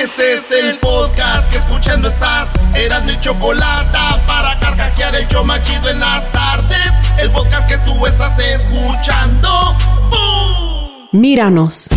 Este es el podcast que escuchando estás. Eran mi chocolate para carcajear el yo machido en las tardes. El podcast que tú estás escuchando. ¡Bum! Míranos.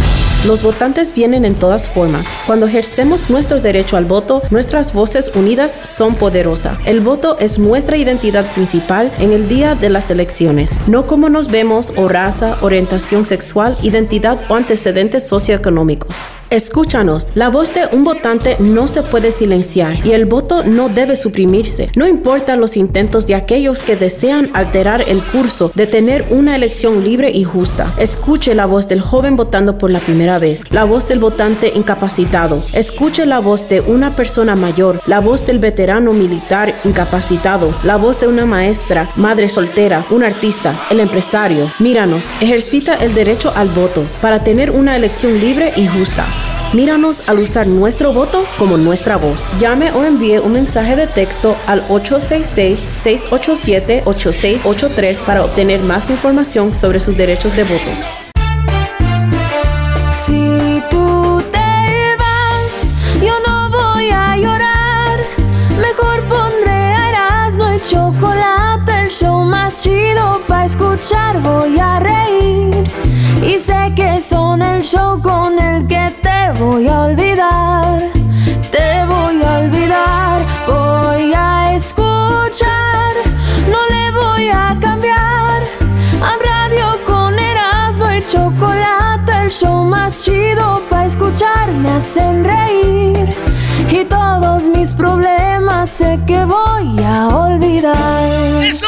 Los votantes vienen en todas formas. Cuando ejercemos nuestro derecho al voto, nuestras voces unidas son poderosas. El voto es nuestra identidad principal en el día de las elecciones, no como nos vemos o raza, orientación sexual, identidad o antecedentes socioeconómicos. Escúchanos, la voz de un votante no se puede silenciar y el voto no debe suprimirse. No importa los intentos de aquellos que desean alterar el curso de tener una elección libre y justa. Escuche la voz del joven votando por la primera vez, la voz del votante incapacitado. Escuche la voz de una persona mayor, la voz del veterano militar incapacitado, la voz de una maestra, madre soltera, un artista, el empresario. Míranos, ejercita el derecho al voto para tener una elección libre y justa. Míranos al usar nuestro voto como nuestra voz. Llame o envíe un mensaje de texto al 866-687-8683 para obtener más información sobre sus derechos de voto. Si tú te vas, yo no voy a llorar. Mejor pondré Erasmo y chocolate, el show más chido para escuchar. Voy a reír. Y sé que son el show con el que te voy a olvidar. Te voy a olvidar. Voy a escuchar. No le voy a cambiar. A radio con Erasmo y chocolate, el show más chido para escuchar me hacen reír. Y todos mis problemas sé que voy a olvidar. ¡Eso!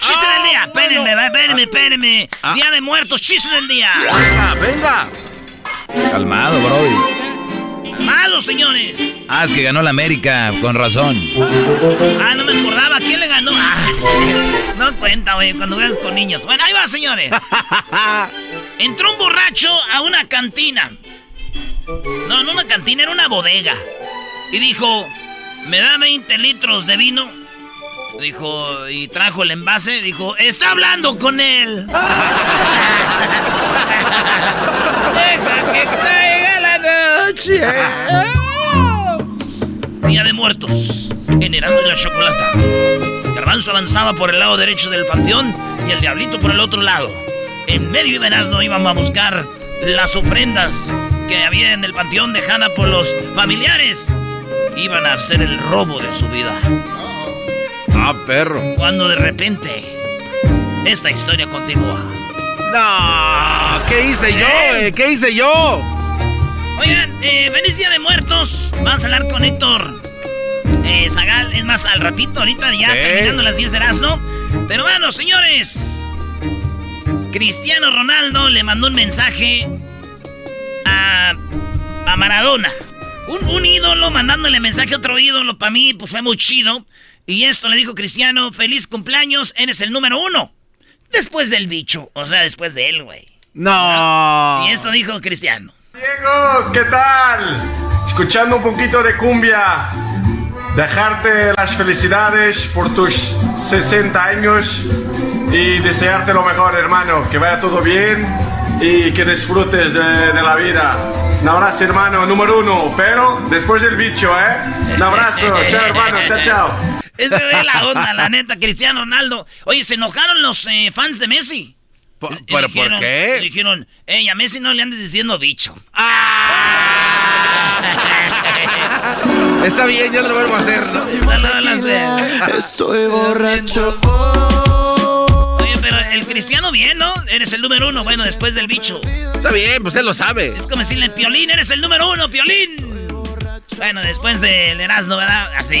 ¡Chiste del día! Espérenme, va, espérenme, espérenme. Día de muertos, chiste del día. Venga, venga. Calmado, Brody. Calmado, señores. Ah, es que ganó la América, con razón. Ah, no me acordaba. ¿Quién le ganó? Ah, no cuenta, güey, cuando veas con niños. Bueno, ahí va, señores. Entró un borracho a una cantina. No, no una cantina, era una bodega. Y dijo, ¿me da 20 litros de vino? Dijo, y trajo el envase. Dijo, está hablando con él. Que caiga la noche. Día de muertos. En Erasmo de la Chocolata. Garbanzo avanzaba por el lado derecho del panteón y el diablito por el otro lado. En medio de Erasmo iban a buscar las ofrendas que había en el panteón dejada por los familiares. Iban a hacer el robo de su vida. Ah, perro. Cuando de repente esta historia continúa. No, ¿qué hice yo, eh? ¿Qué hice yo? Oigan, eh, feliz día de muertos. Vamos a hablar con Héctor eh, Zagal. Es más, al ratito, ahorita ya Sí. terminando las 10 de Erasmo. Pero bueno, señores. Cristiano Ronaldo le mandó un mensaje a, a Maradona. Un, un ídolo mandándole mensaje a otro ídolo. Para mí, pues fue muy chido. Y esto le dijo Cristiano: Feliz cumpleaños, eres el número uno. Después del bicho. O sea, después de él, güey. No. Y esto dijo Cristiano. Diego, ¿qué tal? Escuchando un poquito de cumbia. Dejarte las felicidades por tus 60 años y desearte lo mejor, hermano. Que vaya todo bien y que disfrutes de, de la vida. Un abrazo, hermano, número uno, pero después del bicho, ¿eh? Un abrazo, chao, hermano, chao, chao. Esa es la onda, la neta, Cristiano Ronaldo. Oye, se enojaron los eh, fans de Messi. ¿Por- Y ¿Pero por qué? Dijeron, ey, a Messi no le andes diciendo bicho. Está bien, ya no lo vuelvo a hacer. ¿no? No. Estoy borracho. Oye, pero el cristiano bien, ¿no? Eres el número uno, bueno, después del bicho. Está bien, pues él lo sabe. Es como decirle, Piolín, eres el número uno, Piolín. Bueno, después del Erasmo, ¿verdad? Así.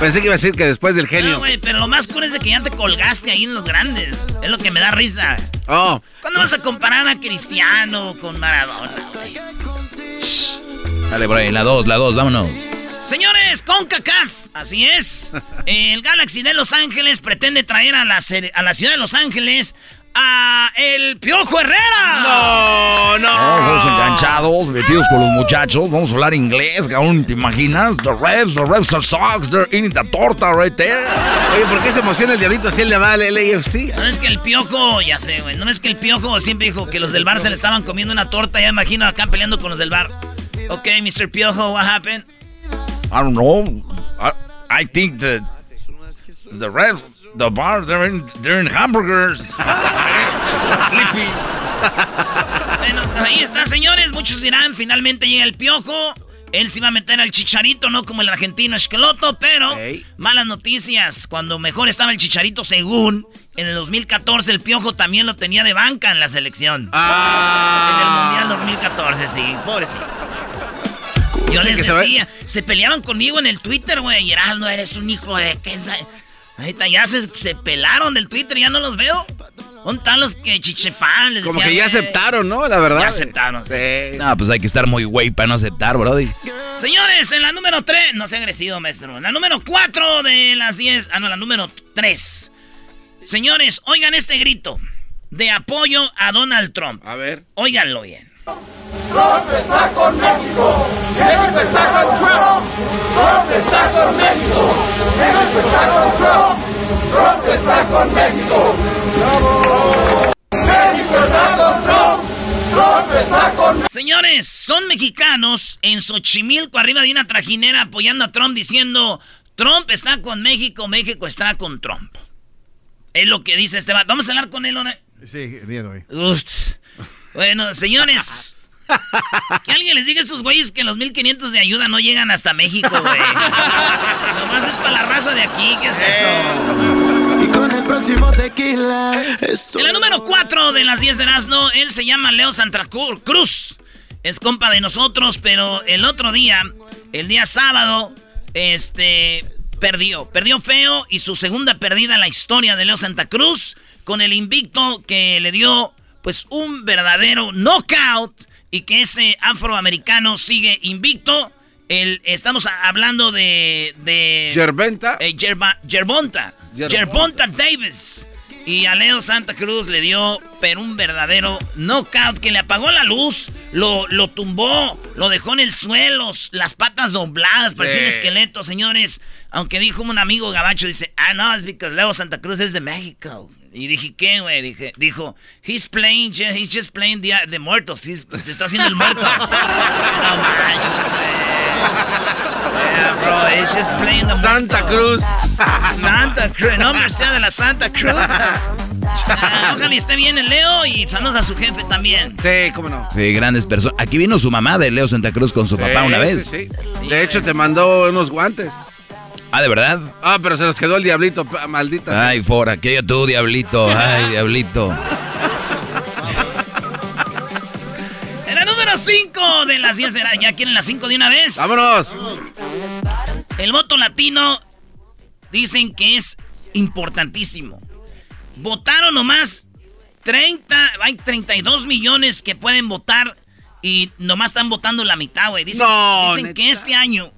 Pensé que iba a decir que después del genio. No, güey, pero lo más cool es de que ya te colgaste ahí en los grandes. Es lo que me da risa. Oh. ¿Cuándo vas a comparar a Cristiano con Maradona, güey? Dale, por ahí, la 2, la 2, vámonos. Señores, CONCACAF, así es. El Galaxy de Los Ángeles pretende traer a la, a la ciudad de Los Ángeles a el Piojo Herrera. No, no. Todos enganchados, metidos con los muchachos. Vamos a hablar inglés, cabrón. ¿Te imaginas? The refs, the refs are socks. They're eating the torta right there. Oye, ¿por qué se emociona el diablito si él le va al LAFC? No es que el Piojo, ya sé, güey. No es que el Piojo siempre dijo que los del bar se le estaban comiendo una torta. Ya imagino acá peleando con los del bar. Ok, Mr. Piojo, what happened? I don't know. I, I think that the refs, the bar, they're in, they're in hamburgers. Sleepy. bueno, ahí está, señores. Muchos dirán, finalmente llega el piojo. Él se iba a meter al chicharito, no como el argentino Esqueloto, pero malas noticias. Cuando mejor estaba el chicharito, según en el 2014, el piojo también lo tenía de banca en la selección. Ah. En el Mundial 2014, sí, pobrecitos. Yo les decía, se peleaban conmigo en el Twitter, güey. no eres un hijo de qué. Ahorita ya se, se, pelaron del Twitter, ya no los veo. ¿Dónde están los que chichefan? Les Como decía, que ya aceptaron, ¿no? La verdad. Ya aceptaron, sí. No, pues hay que estar muy güey para no aceptar, brody. Señores, en la número 3, no sea agresivo, maestro. En la número 4 de las 10, ah, no, la número 3. Señores, oigan este grito de apoyo a Donald Trump. A ver. Óiganlo bien. Trump está con México. México está con Trump. Trump está con México. México está con Trump. Trump está con México. México está con Trump. Trump está con Señores, son mexicanos en Xochimilco arriba de una trajinera apoyando a Trump diciendo Trump está con México, México está con Trump. Es lo que dice este vato. Vamos a hablar con él, ¿o no? Sí, el día de hoy. Uf. Bueno, señores. Que alguien les diga a estos güeyes que los 1500 de ayuda no llegan hasta México, güey. Nomás es para la raza de aquí, ¿qué es eso? Y con el próximo tequila. En la número 4 de las 10 de Erasmo, él se llama Leo Santa Cruz. Es compa de nosotros, pero el otro día, el día sábado, este, perdió. Perdió feo y su segunda perdida en la historia de Leo Santa Cruz con el invicto que le dio, pues, un verdadero knockout y que ese afroamericano sigue invicto. El, estamos hablando de... de Gerventa. eh, Gerba- Gervonta. Gervonta. Gervonta Davis. Y a Leo Santa Cruz le dio, pero un verdadero knockout que le apagó la luz, lo, lo tumbó, lo dejó en el suelo, las patas dobladas, parecía un esqueleto, señores. Aunque dijo un amigo gabacho, dice, ah, no, es porque Leo Santa Cruz es de México. Y dije, ¿qué, güey? Dije, dijo, he's playing, he's just playing the, the muertos. He's- se está haciendo el muerto. no manches. Yeah, bro, he's just playing the Santa Cruz. Santa Cruz, el nombre sea de la Santa Cruz. Ah, ojalá y esté bien el Leo y saludos a su jefe también. Sí, cómo no. Sí, grandes personas. Aquí vino su mamá de Leo Santa Cruz con su papá Sí, una sí, vez. sí. De hecho, te mandó unos guantes. Ah, ¿de verdad? Ah, pero se los quedó el diablito, maldita. sea. Ay, fora, que tú, diablito. Ay, diablito. En la número 5 de las 10 de la... ¿Ya quieren las 5 de una vez? Vámonos. El voto latino dicen que es importantísimo. Votaron nomás 30, hay 32 millones que pueden votar y nomás están votando la mitad, güey. Dicen, No, dicen que este año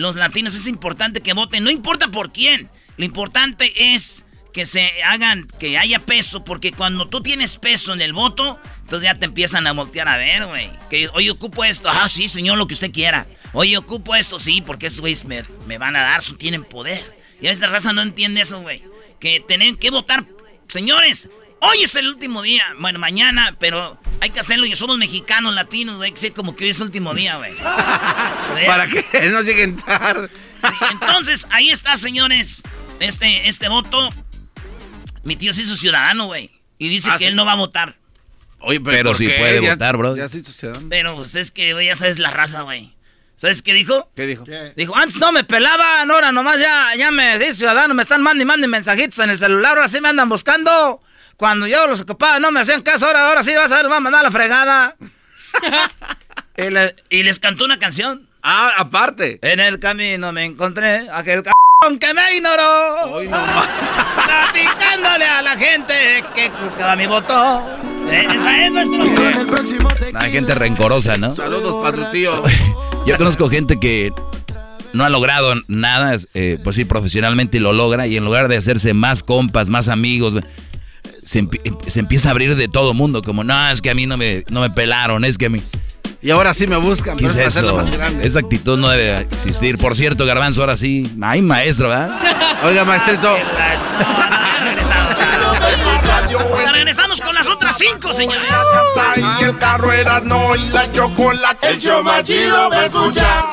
los latinos es importante que voten, no importa por quién. Lo importante es que se hagan, que haya peso, porque cuando tú tienes peso en el voto, entonces ya te empiezan a voltear a ver, güey. Que, oye, ocupo esto. Ah, sí, señor, lo que usted quiera. Oye, ocupo esto, sí, porque estos güeyes me, me van a dar, su- tienen poder. Y esa raza no entiende eso, güey. Que tienen que votar. Señores, hoy es el último día. Bueno, mañana, pero hay que hacerlo. Y somos mexicanos, latinos, güey. Que ser como que hoy es el último día, güey. Para que no lleguen tarde. Sí, entonces, ahí está, señores. Este, este voto. Mi tío se hizo ciudadano, güey. Y dice Ah, que sí. él no va a votar. Oye, Pero ¿por sí qué? puede Ya- votar, bro. Ya se hizo ciudadano. Pero pues es que, güey, ya sabes la raza, güey. ¿Sabes qué dijo? ¿Qué dijo? Dijo, antes no me pelaban, ahora nomás ya, ya me di ciudadano, me están mandando y mandando mensajitos en el celular, ahora sí me andan buscando. Cuando yo los ocupaba no me hacían caso, ahora, ahora sí vas a ver, va a mandar a la fregada. y, le- y les cantó una canción. Ah, aparte. En el camino me encontré aquel c que me ignoró. Platicándole a la gente que buscaba mi voto. Esa es nuestro. Hay gente rencorosa, ¿no? Saludos para tu tío. Yo conozco gente que no ha logrado nada, eh, pues sí, profesionalmente y lo logra, y en lugar de hacerse más compas, más amigos, se, empie- se empieza a abrir de todo mundo, como, no, es que a mí no me, no me pelaron, es que a mí... Y ahora sí me buscan. ¿Qué es eso? más. Esa actitud no debe existir. Por cierto, Garbanzo, ahora sí, ay, maestro, ¿verdad? Oiga, maestrito. Regresamos con las otras cinco, señores. Y el carro era no y la chocolate. El show más chido va a escuchar.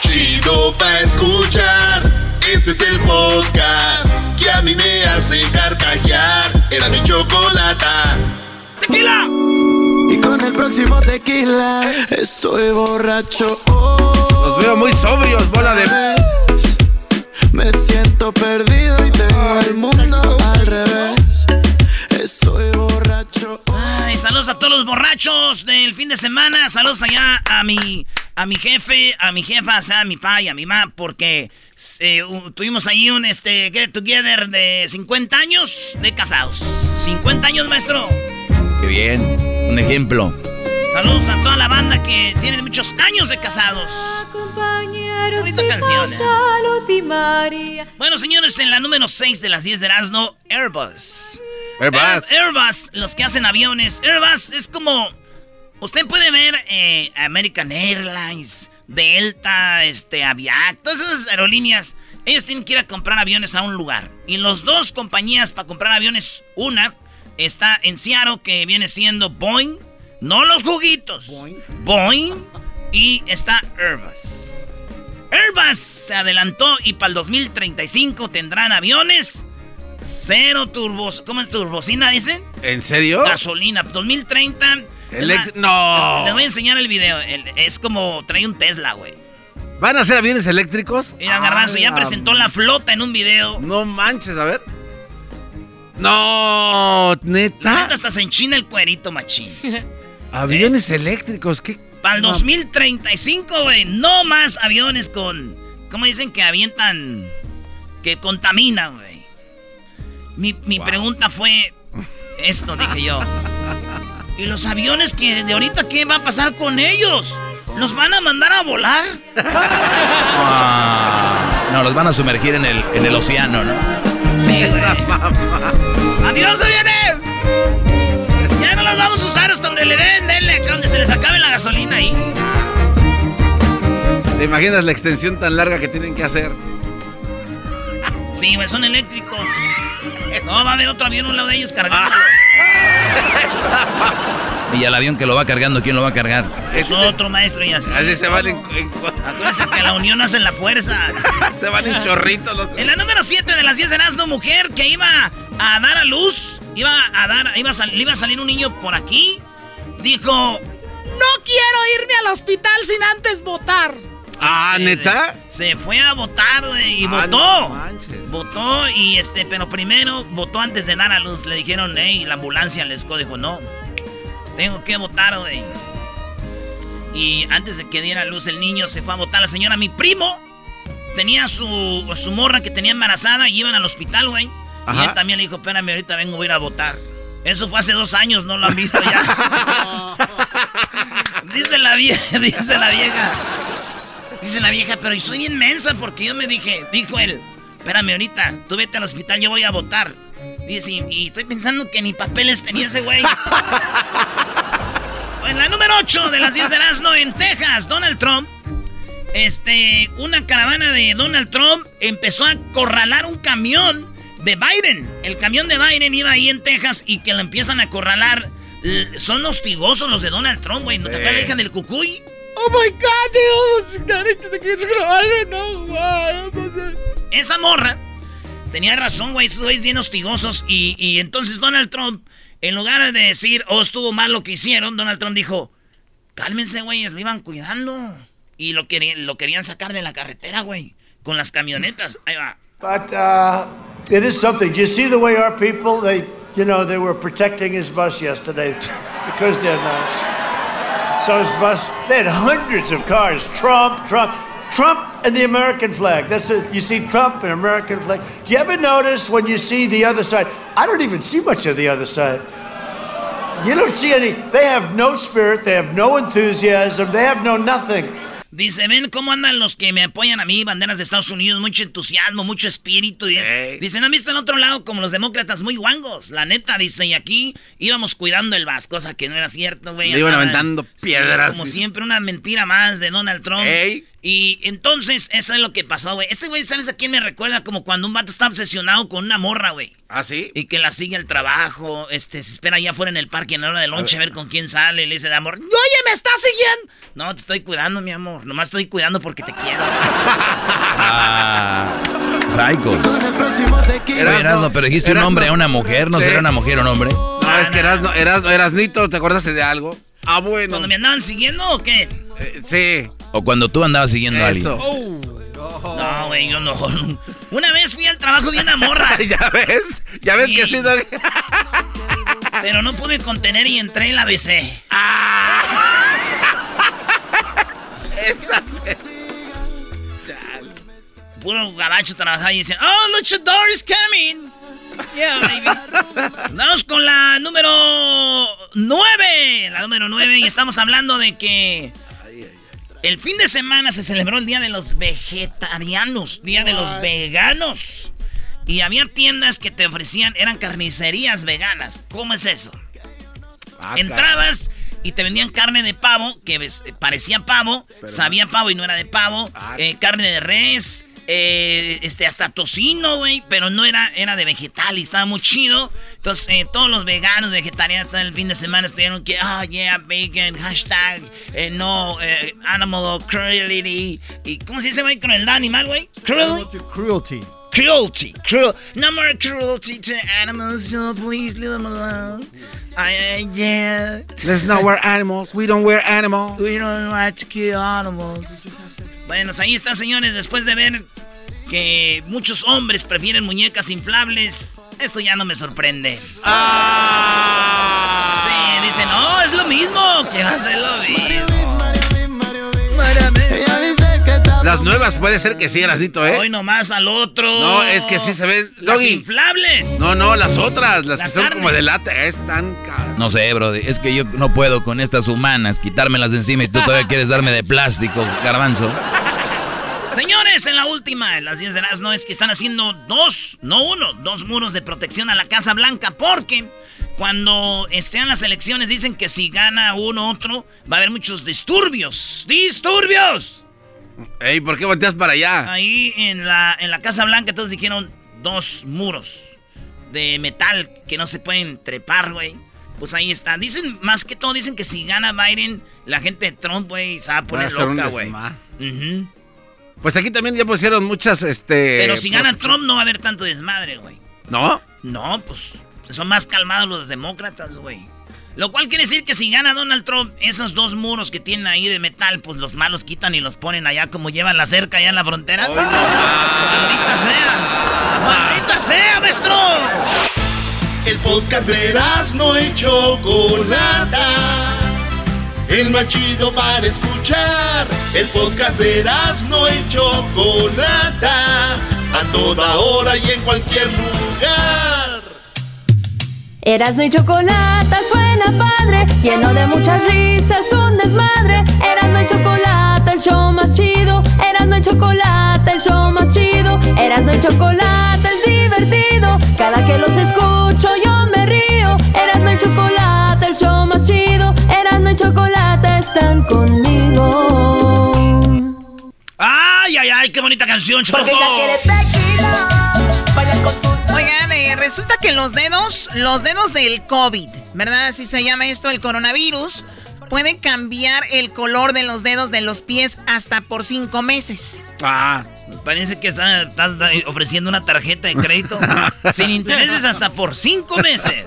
Chido pa' escuchar. Este es el podcast que a mí me hace carcajear. Era mi chocolata. ¡Tequila! Y con el próximo tequila estoy borracho. Oh, Los veo muy sobrios, bola de. Me siento perdido y tengo el mundo al revés. Estoy borracho. Ay, saludos a todos los borrachos del fin de semana. Saludos allá a mi, a mi jefe, a mi jefa, o sea, a mi pa y a mi mamá, porque eh, tuvimos ahí un este, get together de 50 años de casados. 50 años, maestro. Qué bien, un ejemplo. Saludos a toda la banda que tiene muchos años de casados. Bonita canción. ¿eh? Bueno, señores, en la número 6 de las 10 de Erasmo, Airbus. Airbus. Air- Airbus, los que hacen aviones. Airbus es como. Usted puede ver eh, American Airlines, Delta, este, Aviac, todas esas aerolíneas. Ellos tienen que ir a comprar aviones a un lugar. Y los dos compañías para comprar aviones, una está en Seattle, que viene siendo Boeing, no los juguitos. Boeing. y está Airbus. Airbus se adelantó y para el 2035 tendrán aviones cero turbos. ¿Cómo es turbocina, dicen? ¿En serio? Gasolina. 2030. No. Les voy a enseñar el video. Es como trae un Tesla, güey. ¿Van a ser aviones eléctricos? Mira, Garbanzo ya Ah, presentó la flota en un video. No manches, a ver. No, La neta. neta hasta se enchina el cuerito, machín. Aviones eléctricos, ¿qué? Para el No. 2035, güey. No más aviones con. ¿Cómo dicen que avientan? Que contaminan, güey. Mi, mi pregunta fue. Esto dije yo. ¿Y los aviones que de ahorita qué va a pasar con ellos? ¿Los van a mandar a volar? Ah, no, los van a sumergir en el, en el océano, ¿no? Sí, güey. ¡Adiós, aviones! Ya no los vamos a usar hasta donde le den, denle, donde se les acabe la gasolina ahí. ¿Te imaginas la extensión tan larga que tienen que hacer? Sí, güey, son eléctricos. No, va a haber otro avión a un lado de ellos cargándolo. Y al avión que lo va cargando, ¿quién lo va a cargar? Es otro maestro y así. Así se van en, en- Acuérdense que la unión hace la fuerza. se van en chorritos los. En la número 7 de las 10 de Erasmo, mujer que iba a dar a luz, iba a dar, iba a sal- le iba a salir un niño por aquí, dijo, no quiero irme al hospital sin antes votar. Ah, Se- ¿neta? Se fue a votar y Ah, votó. no manches. Votó y este, pero primero votó antes de dar a luz. Le dijeron, hey, la ambulancia les dijo, no. Tengo que votar, güey. Y antes de que diera a luz el niño, se fue a votar la señora. Mi primo tenía su, su morra que tenía embarazada y iban al hospital, güey. Y él también le dijo, espérame, ahorita vengo, voy a ir a votar. Eso fue hace dos años, no lo han visto ya. dice la vieja, dice la vieja. Dice la vieja, pero yo soy inmensa porque yo me dije, dijo él, espérame ahorita, tú vete al hospital, yo voy a votar. Dice, y, y estoy pensando que ni papeles tenía ese güey. en la número 8 de las 10 de Erasmo, en Texas, Donald Trump, este, una caravana de Donald Trump empezó a acorralar un camión de Biden. El camión de Biden iba ahí en Texas y que lo empiezan a acorralar. L- Son hostigosos los de Donald Trump, güey. ¿No te acuerdas la hija del cucuy? Oh my God, they almost got into the kids' I don't know why. Esa morra tenía razón, güey. Esos güeyes bien hostigosos. Y, y entonces Donald Trump, en lugar de decir, oh, estuvo mal lo que hicieron, Donald Trump dijo, cálmense, güeyes, lo iban cuidando. Y lo querían, lo querían sacar de la carretera, güey. Con las camionetas. Ahí va. But uh, it is something. You see the way our people they you know, they were protecting his bus yesterday because they're nice. So his bus, they had hundreds of cars. Trump, Trump, Trump and the American flag. That's it. You see Trump and American flag. Do you ever notice when you see the other side? I don't even see much of the other side. You don't see any. They have no spirit. They have no enthusiasm. They have no nothing. Dice, ven cómo andan los que me apoyan a mí, banderas de Estados Unidos, mucho entusiasmo, mucho espíritu. Y Dice, ¿no han visto en otro lado como los demócratas muy guangos? La neta, dice, y aquí íbamos cuidando el vas, cosa que no era cierto, güey. Le iban aventando piedras. como siempre, una mentira más de Donald Trump. Y entonces, eso es lo que pasó, güey. Este güey, ¿sabes a quién me recuerda? Como cuando un vato está obsesionado con una morra, güey. ¿Ah, sí? Y que la sigue al trabajo, este, se espera allá afuera en el parque en la hora de lonche a ver con quién sale. Y le dice de amor, oye, ¿me estás siguiendo? No, te estoy cuidando, mi amor. Nomás estoy cuidando porque te quiero. ah, psycho. Erasno, pero dijiste un hombre a una mujer, ¿no será una mujer o un hombre? No, es que Erasno, Erasno, Erasnito, ¿te acordaste de algo? Ah, bueno. ¿Cuando me andaban siguiendo o qué? Eh, sí. O cuando tú andabas siguiendo a alguien. No, güey, yo no. Una vez fui al trabajo de una morra. ¿Ya ves? ¿Ya ves que sí? Pero no pude contener y entré en la BC. ¡Ah! Esa Puro gabacho trabajaba y decían, oh, luchador is coming. Yeah, baby. Vamos con la número 9. La número 9. Y estamos hablando de que el fin de semana se celebró el Día de los Vegetarianos, Día de los Veganos. Y había tiendas que te ofrecían, eran carnicerías veganas. ¿Cómo es eso? Ah, Entrabas y te vendían carne de pavo, que parecía pavo, sabía pavo y no era de pavo, ah. eh, carne de res, eh, este, hasta tocino, güey, pero no era, era de vegetal y estaba muy chido. Entonces, eh, todos los veganos, vegetarianos, el fin de semana estuvieron que, ah, yeah, vegan, hashtag, eh, no, animal cruelty. ¿Y cómo se dice, güey, crueldad animal, güey? Cruelty. Cruelty. Cruelty. Cruel. No more cruelty to animals, so please leave them alone. I, yeah. Let's not wear animals. We don't wear animals. We don't like to kill animals. Bueno, ahí está, señores, después de ver que muchos hombres prefieren muñecas inflables, esto ya no me sorprende. Ah. Sí, dicen, no, es lo mismo, que va a ser lo mismo. Las nuevas puede ser que sí, Erasito, ¿eh? Hoy nomás al otro. No, es que sí se ven. Las inflables. No, no, las otras, las, que son como de lata, están caras. No sé, bro, es que yo no puedo con estas humanas quitármelas de encima y tú todavía quieres darme de plástico, garbanzo. Señores, en la última, en las 10 de las no es que están haciendo dos, no uno, dos muros de protección a la Casa Blanca porque cuando estén las elecciones dicen que si gana uno otro va a haber muchos disturbios. ¡Disturbios! Ey, ¿por qué volteas para allá? Ahí en la, en la Casa Blanca todos dijeron dos muros de metal que no se pueden trepar, güey. Pues ahí está. Dicen, más que todo, dicen que si gana Biden, la gente de Trump, güey, se va a poner loca, güey. Pues aquí también ya pusieron muchas, este... Pero si gana Trump no va a haber tanto desmadre, güey. ¿No? No, pues son más calmados los demócratas, güey. Lo cual quiere decir que si gana Donald Trump, esos dos muros que tienen ahí de metal, pues los malos quitan y los ponen allá como llevan la cerca allá en la frontera. ¡Maldita sea! ¡Maldita sea, maestro! El podcast de no hecho Chocolata. El más chido para escuchar. El podcast de no hecho Chocolata. A toda hora y en cualquier lugar. Erasno y chocolate suena padre, lleno de muchas risas, un desmadre. Erasno y chocolate, el show más chido. Erasno y chocolate, el show más chido. Erasno y chocolate es divertido. Cada que los escucho yo están conmigo. ¡Ay, ay, ay! ¡Qué bonita canción, Choco! Oigan, eh, resulta que los dedos, los dedos del COVID, ¿verdad? Así se llama esto, el coronavirus, pueden cambiar el color de los dedos de los pies hasta por cinco meses. Ah. Parece que estás, ofreciendo una tarjeta de crédito sin intereses hasta por cinco meses.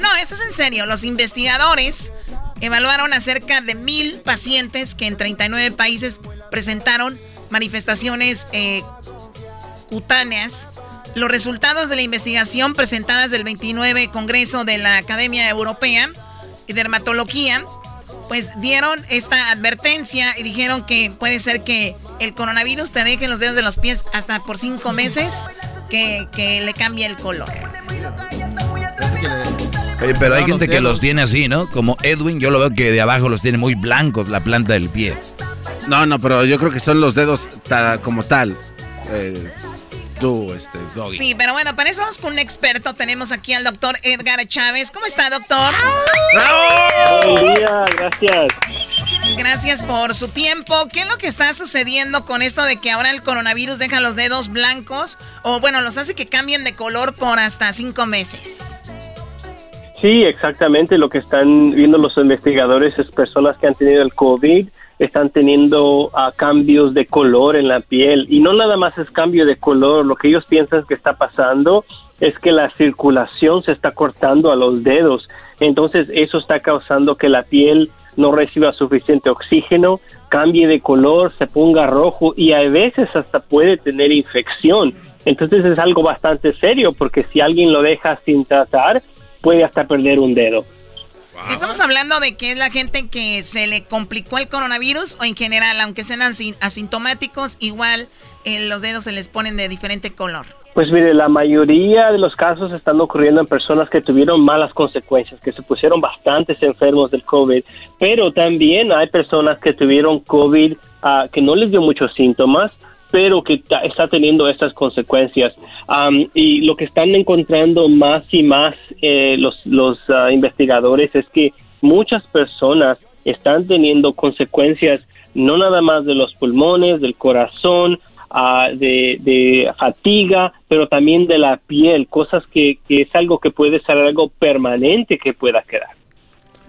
No, esto es en serio. Los investigadores evaluaron a cerca de mil pacientes que en 39 países presentaron manifestaciones eh, cutáneas Los resultados de la investigación presentadas del 29 Congreso de la Academia Europea de Dermatología, pues dieron esta advertencia y dijeron que puede ser que el coronavirus te deje los dedos de los pies hasta por cinco meses que, que le cambie el color. Pero hay gente que los tiene así, ¿no? Como Edwin, yo lo veo que de abajo los tiene muy blancos la planta del pie. No, no, pero yo creo que son los dedos como tal. Eh, tú, este, doggy. Sí, pero bueno, para eso vamos con un experto. Tenemos aquí al doctor Edgar Chávez. ¿Cómo está, doctor? ¡Bravo! Buen día, gracias. Gracias por su tiempo. ¿Qué es lo que está sucediendo con esto de que ahora el coronavirus deja los dedos blancos? O bueno, los hace que cambien de color por hasta cinco meses. Sí, exactamente. Lo que están viendo los investigadores es personas que han tenido el COVID están teniendo uh, cambios de color en la piel y no nada más es cambio de color, lo que ellos piensan que está pasando es que la circulación se está cortando a los dedos, entonces eso está causando que la piel no reciba suficiente oxígeno, cambie de color, se ponga rojo y a veces hasta puede tener infección. Entonces es algo bastante serio porque si alguien lo deja sin tratar, puede hasta perder un dedo. Estamos hablando de que es la gente que se le complicó el coronavirus o en general, aunque sean asintomáticos, igual eh, los dedos se les ponen de diferente color. Pues mire, la mayoría de los casos están ocurriendo en personas que tuvieron malas consecuencias, que se pusieron bastantes enfermos del COVID, pero también hay personas que tuvieron COVID uh, que no les dio muchos síntomas, pero que está teniendo estas consecuencias. y lo que están encontrando más y más eh, los, los ah, investigadores es que muchas personas están teniendo consecuencias no nada más de los pulmones, del corazón, ah, de, fatiga, pero también de la piel, cosas que, que es algo que puede ser algo permanente que pueda quedar.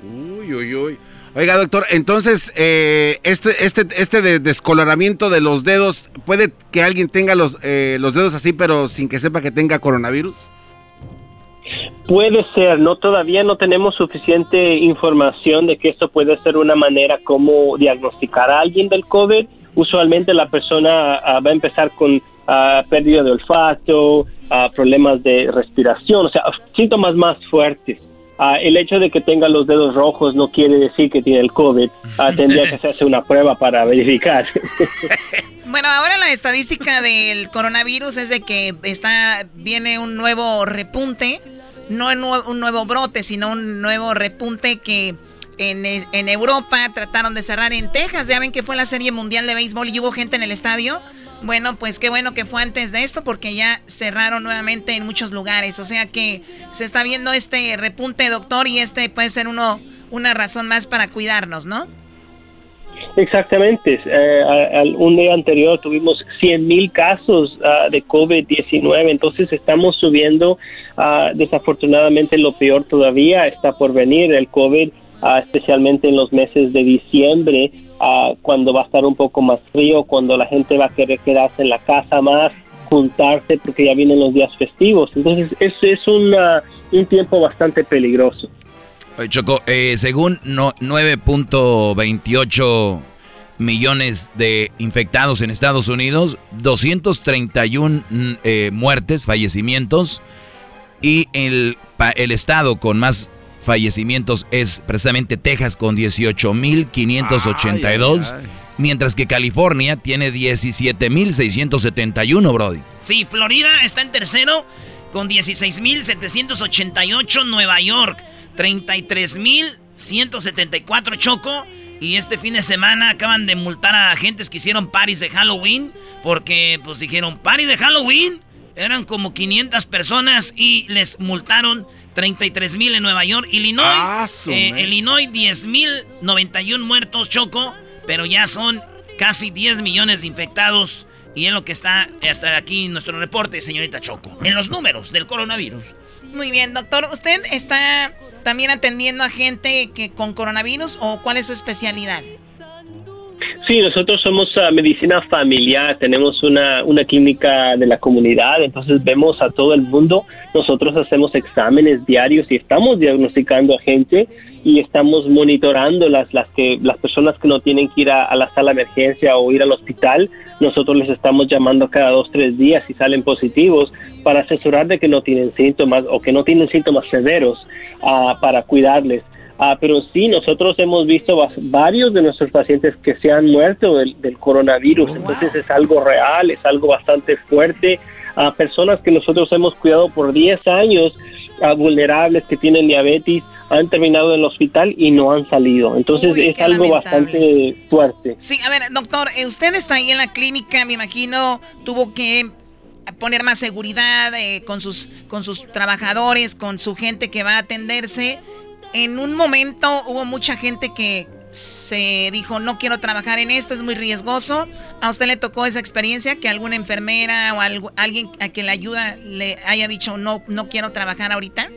Uy, uy, uy. Oiga, doctor, entonces, eh, este, este, este de descoloramiento de los dedos, ¿puede que alguien tenga los, eh, los dedos así, pero sin que sepa que tenga coronavirus? Puede ser, no todavía no tenemos suficiente información de que esto puede ser una manera como diagnosticar a alguien del COVID. Usualmente la persona ah, va a empezar con ah, pérdida de olfato, ah, problemas de respiración, o sea, síntomas más fuertes. Ah, el hecho de que tenga los dedos rojos no quiere decir que tiene el COVID. Ah, tendría que hacerse una prueba para verificar. bueno, ahora la estadística del coronavirus es de que está viene un nuevo repunte, no un nuevo brote, sino un nuevo repunte que en, en Europa trataron de cerrar en Texas. Ya ven que fue la Serie Mundial de Béisbol y hubo gente en el estadio bueno, pues qué bueno que fue antes de esto porque ya cerraron nuevamente en muchos lugares. O sea que se está viendo este repunte, doctor, y este puede ser uno una razón más para cuidarnos, ¿no? Exactamente. Eh, un día anterior tuvimos 100 mil casos ah, de COVID-19, entonces estamos subiendo. Ah, desafortunadamente lo peor todavía está por venir, el COVID, ah, especialmente en los meses de diciembre cuando va a estar un poco más frío, cuando la gente va a querer quedarse en la casa más, juntarse porque ya vienen los días festivos. Entonces es, es un tiempo bastante peligroso. Oye, Choco, eh, según no, 9.28 millones de infectados en Estados Unidos, 231 mm, eh, muertes, fallecimientos, y el, el estado con más fallecimientos es precisamente Texas con 18.582, mientras que California tiene 17.671, Brody. Sí, Florida está en tercero con 16.788, Nueva York 33.174, Choco. Y este fin de semana acaban de multar a agentes que hicieron paris de Halloween, porque pues dijeron, party de Halloween, eran como 500 personas y les multaron 33 mil en Nueva York. Illinois, ah, eh, Illinois 10 mil 91 muertos, Choco, pero ya son casi 10 millones de infectados. Y es lo que está hasta aquí en nuestro reporte, señorita Choco. En los números del coronavirus. Muy bien, doctor. ¿Usted está también atendiendo a gente que con coronavirus o cuál es su especialidad? Sí, nosotros somos uh, medicina familiar, tenemos una, una clínica de la comunidad, entonces vemos a todo el mundo, nosotros hacemos exámenes diarios y estamos diagnosticando a gente y estamos monitorando las, las, que, las personas que no tienen que ir a, a la sala de emergencia o ir al hospital. Nosotros les estamos llamando cada dos, tres días si salen positivos para asesorar de que no tienen síntomas o que no tienen síntomas severos ah, para cuidarles. Ah, pero sí, nosotros hemos visto varios de nuestros pacientes que se han muerto del, del coronavirus, entonces es algo real, es algo bastante fuerte. A personas que nosotros hemos cuidado por 10 años, a vulnerables que tienen diabetes, han terminado en el hospital y no han salido. Entonces Uy, es algo lamentable. bastante fuerte. Sí, a ver, doctor, eh, usted está ahí en la clínica, me imagino, tuvo que poner más seguridad eh, con sus con sus trabajadores, con su gente que va a atenderse. En un momento hubo mucha gente que se dijo, no quiero trabajar en esto, es muy riesgoso. ¿A usted le tocó esa experiencia que alguna enfermera o alguien a quien le ayuda le haya dicho, no, no quiero trabajar ahorita?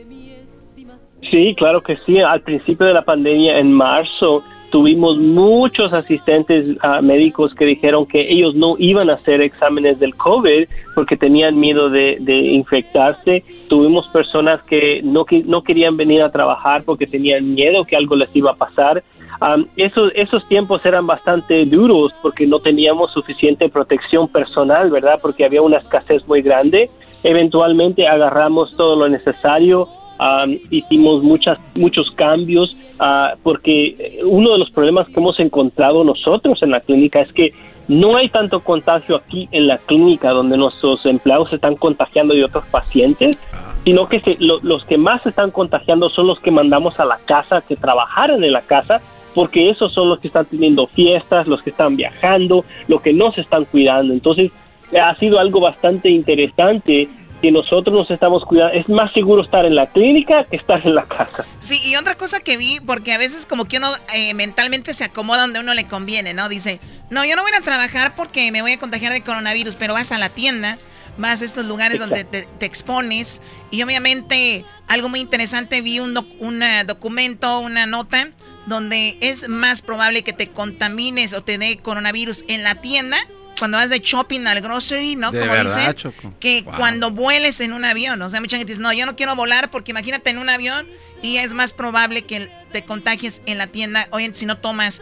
Sí, claro que sí. Al principio de la pandemia, en marzo, tuvimos muchos asistentes ah, médicos que dijeron que ellos no iban a hacer exámenes del COVID porque tenían miedo de, infectarse. Tuvimos personas que no, que no querían venir a trabajar porque tenían miedo que algo les iba a pasar. Am, esos, esos tiempos eran bastante duros porque no teníamos suficiente protección personal, ¿verdad? Porque había una escasez muy grande. Eventualmente agarramos todo lo necesario, am, hicimos muchas, muchos cambios, ah, porque uno de los problemas que hemos encontrado nosotros en la clínica es que no hay tanto contagio aquí en la clínica donde nuestros empleados se están contagiando de otros pacientes, sino que se- lo- los que más se están contagiando son los que mandamos a la casa, que trabajaran en la casa, porque esos son los que están teniendo fiestas, los que están viajando, los que no se están cuidando. Entonces, ha sido algo bastante interesante que nosotros nos estamos cuidando. Es más seguro estar en la clínica que estar en la casa. Sí, y otra cosa que vi, porque a veces como que uno eh, mentalmente se acomoda donde uno le conviene, ¿no? Dice, no, yo no voy a trabajar porque me voy a contagiar de coronavirus, pero vas a la tienda, vas a estos lugares donde te, te expones, y obviamente algo muy interesante, vi un, doc- un eh, documento, una nota, donde es más probable que te contamines o te dé coronavirus en la tienda. Cuando vas de shopping al grocery, ¿no? De Como verdad, dicen, Choco. que Wow. cuando vueles en un avión. O sea, mucha gente dice, no, yo no quiero volar porque imagínate en un avión y es más probable que te contagies en la tienda, oye, si no tomas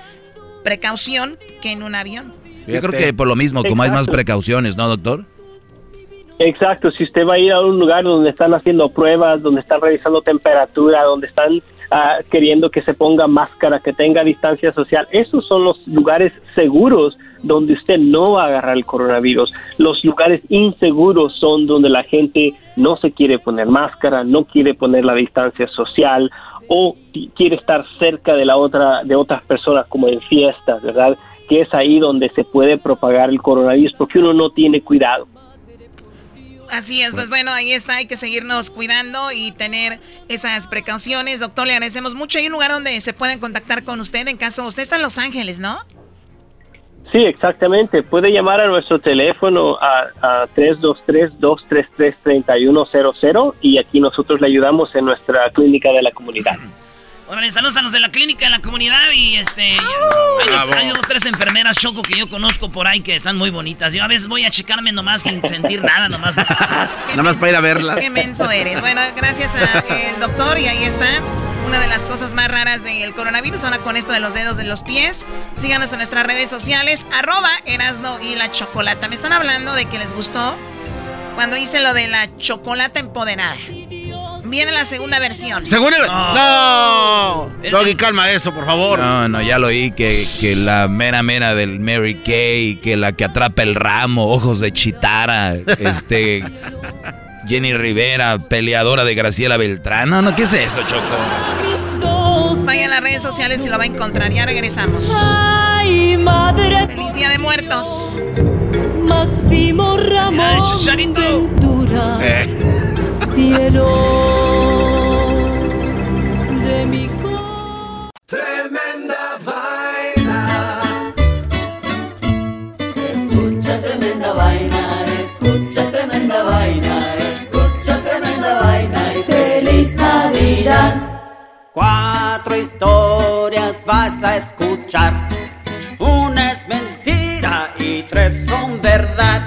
precaución que en un avión. Yo creo que por lo mismo, como hay más precauciones, ¿no, doctor? Exacto, si usted va a ir a un lugar donde están haciendo pruebas, donde están revisando temperatura, donde están ah, queriendo que se ponga máscara, que tenga distancia social, esos son los lugares seguros donde usted no va a agarrar el coronavirus. Los lugares inseguros son donde la gente no se quiere poner máscara, no quiere poner la distancia social o qui- quiere estar cerca de la otra de otras personas como en fiestas, ¿verdad? Que es ahí donde se puede propagar el coronavirus porque uno no tiene cuidado. Así es, pues bueno, ahí está, hay que seguirnos cuidando y tener esas precauciones. Doctor, le agradecemos mucho. Hay un lugar donde se pueden contactar con usted en caso, usted está en Los Ángeles, ¿no? Sí, exactamente. Puede llamar a nuestro teléfono a, a 323-233-3100 y aquí nosotros le ayudamos en nuestra clínica de la comunidad. Órale, saludos a los de la clínica en la comunidad y este hay, dos, Bravo. hay dos, tres enfermeras choco que yo conozco por ahí que están muy bonitas. Yo a veces voy a checarme nomás sin sentir nada, nomás. Nada más para ir a verla. Qué menso eres. Bueno, gracias al doctor y ahí está una de las cosas más raras del coronavirus. Ahora con esto de los dedos de los pies. Síganos en nuestras redes sociales, arroba Erasno y la Chocolata. Me están hablando de que les gustó cuando hice lo de la chocolata empoderada. Viene la segunda versión. ¿Seguro? No. Doggy, calma eso, por favor. No, no, ya lo oí que, que la mera mera del Mary Kay, que la que atrapa el ramo, ojos de chitara, este Jenny Rivera, peleadora de Graciela Beltrán. No, no, ¿qué es eso, Choco? Vaya a las redes sociales y lo va a encontrar. Ya regresamos. Ay, madre. Feliz Día de Muertos. Máximo Ramón Ventura. Cielo de mi corazón. Tremenda vaina. Escucha tremenda vaina, escucha tremenda vaina, escucha tremenda vaina y feliz Navidad. Cuatro historias vas a escuchar. Una es mentira y tres son verdad.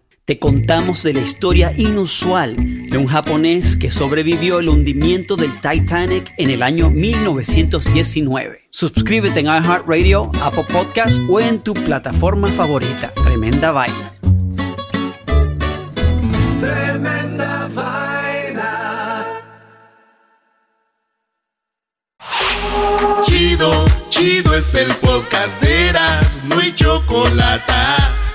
te contamos de la historia inusual de un japonés que sobrevivió el hundimiento del Titanic en el año 1919. Suscríbete en iHeartRadio, Apple Podcast o en tu plataforma favorita. Tremenda vaina. Tremenda vaina. Chido, chido es el podcast de Eras, no hay chocolate.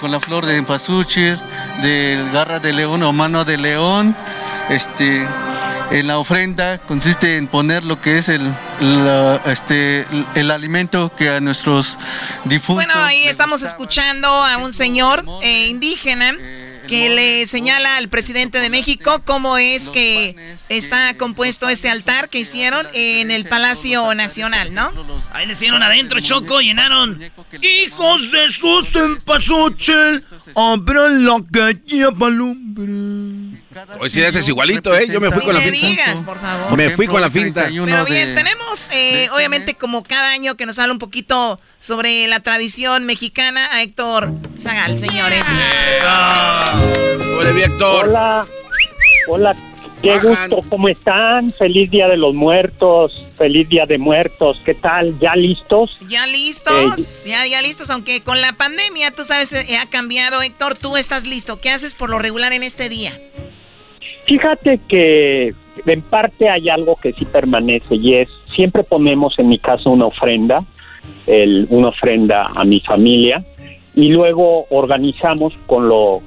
Con la flor de empasuchil, del garra de león o mano de león. Este, en la ofrenda consiste en poner lo que es el, la- este, el alimento que a nuestros difuntos. Bueno, ahí estamos escuchando a un señor eh, indígena que le señala al presidente de México cómo es que está compuesto este altar que hicieron en el Palacio Nacional, ¿no? Ahí le hicieron adentro, Choco, llenaron. Hijos de sus empasuchel, abran la calle palumbre. Hoy sí, este es igualito, ¿eh? Yo me fui con la finta. digas, por favor. Me fui con la finta. Pero bien, tenemos, eh, obviamente, como cada año que nos habla un poquito sobre la tradición mexicana, a Héctor Zagal, señores. Hola, Héctor. Hola, hola, qué gusto, ¿cómo están? Feliz Día de los Muertos, feliz Día de Muertos, ¿qué tal? ¿Ya listos? Ya listos, ya, ya listos, aunque con la pandemia, tú sabes, eh, ha cambiado, Héctor, tú estás listo. ¿Qué haces por lo regular en este día? Fíjate que en parte hay algo que sí permanece y es, siempre ponemos en mi casa una ofrenda, el- una ofrenda a mi familia y luego organizamos con lo,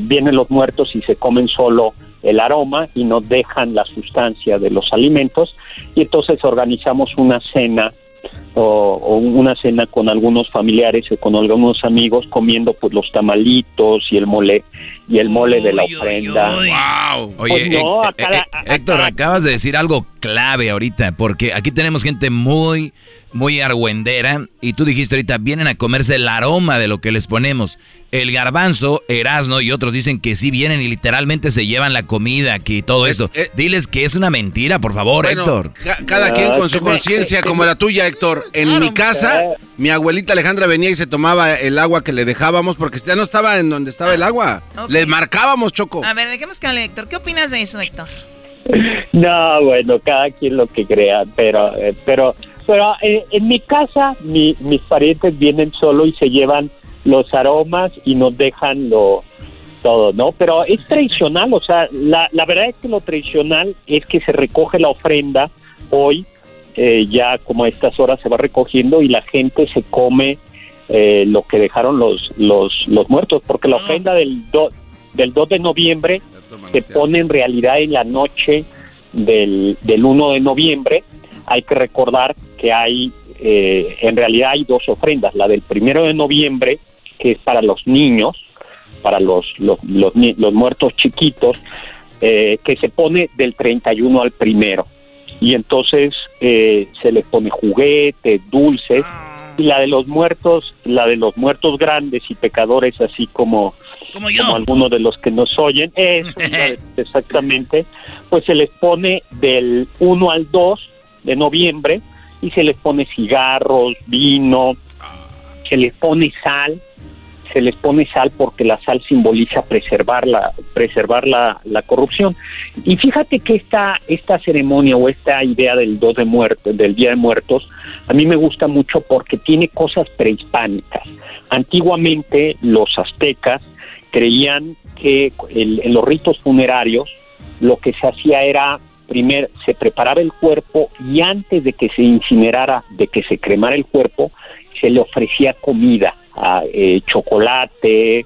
vienen los muertos y se comen solo el aroma y nos dejan la sustancia de los alimentos y entonces organizamos una cena o, o una cena con algunos familiares y con algunos amigos comiendo pues los tamalitos y el mole y el mole de la ofrenda. Wow. Oye, Pues no, Hé- a cada- Hé- Héctor, acabas de decir algo clave ahorita, porque aquí tenemos gente muy, muy argüendera, y tú dijiste ahorita, vienen a comerse el aroma de lo que les ponemos. El garbanzo, Erasno y otros dicen que sí vienen y literalmente se llevan la comida aquí y todo esto. Diles que es una mentira, por favor, Bueno, Héctor. ca- cada quien con su conciencia, como la tuya, Héctor. En mi casa, mi abuelita Alejandra venía y se tomaba el agua que le dejábamos porque ya no estaba en donde estaba el agua. Le marcábamos, Choco. A ver, dejemos que hable Héctor. ¿Qué opinas de eso, Héctor? No, bueno, cada quien lo que crea, pero, eh, pero, pero eh, en mi casa mi- mis parientes vienen solo y se llevan los aromas y nos dejan lo todo, ¿no? Pero es tradicional, o sea, la, la verdad es que lo tradicional es que se recoge la ofrenda hoy, eh, ya como a estas horas se va recogiendo y la gente se come eh, lo que dejaron los, los, los muertos, porque la ofrenda del, do- del 2 de noviembre se pone en realidad en la noche del, del 1 de noviembre. Hay que recordar que hay, eh, en realidad hay dos ofrendas, la del primero de noviembre, que es para los niños, para los, los, los, los muertos chiquitos, eh, que se pone del 31 al primero. Y entonces eh, se les pone juguetes, dulces, y la de los muertos, la de los muertos grandes y pecadores, así como, como algunos de los que nos oyen, eso, exactamente, pues se les pone del 1 al 2 de noviembre y se les pone cigarros, vino, se les pone sal, se les pone sal porque la sal simboliza preservar la, preservar la, la corrupción. Y fíjate que esta, esta ceremonia o esta idea del 2 de muertos, del Día de Muertos, a mí me gusta mucho porque tiene cosas prehispánicas. Antiguamente los aztecas creían que el- en los ritos funerarios lo que se hacía era primero se preparaba el cuerpo y antes de que se incinerara, de que se cremara el cuerpo, se le ofrecía comida, eh, chocolate,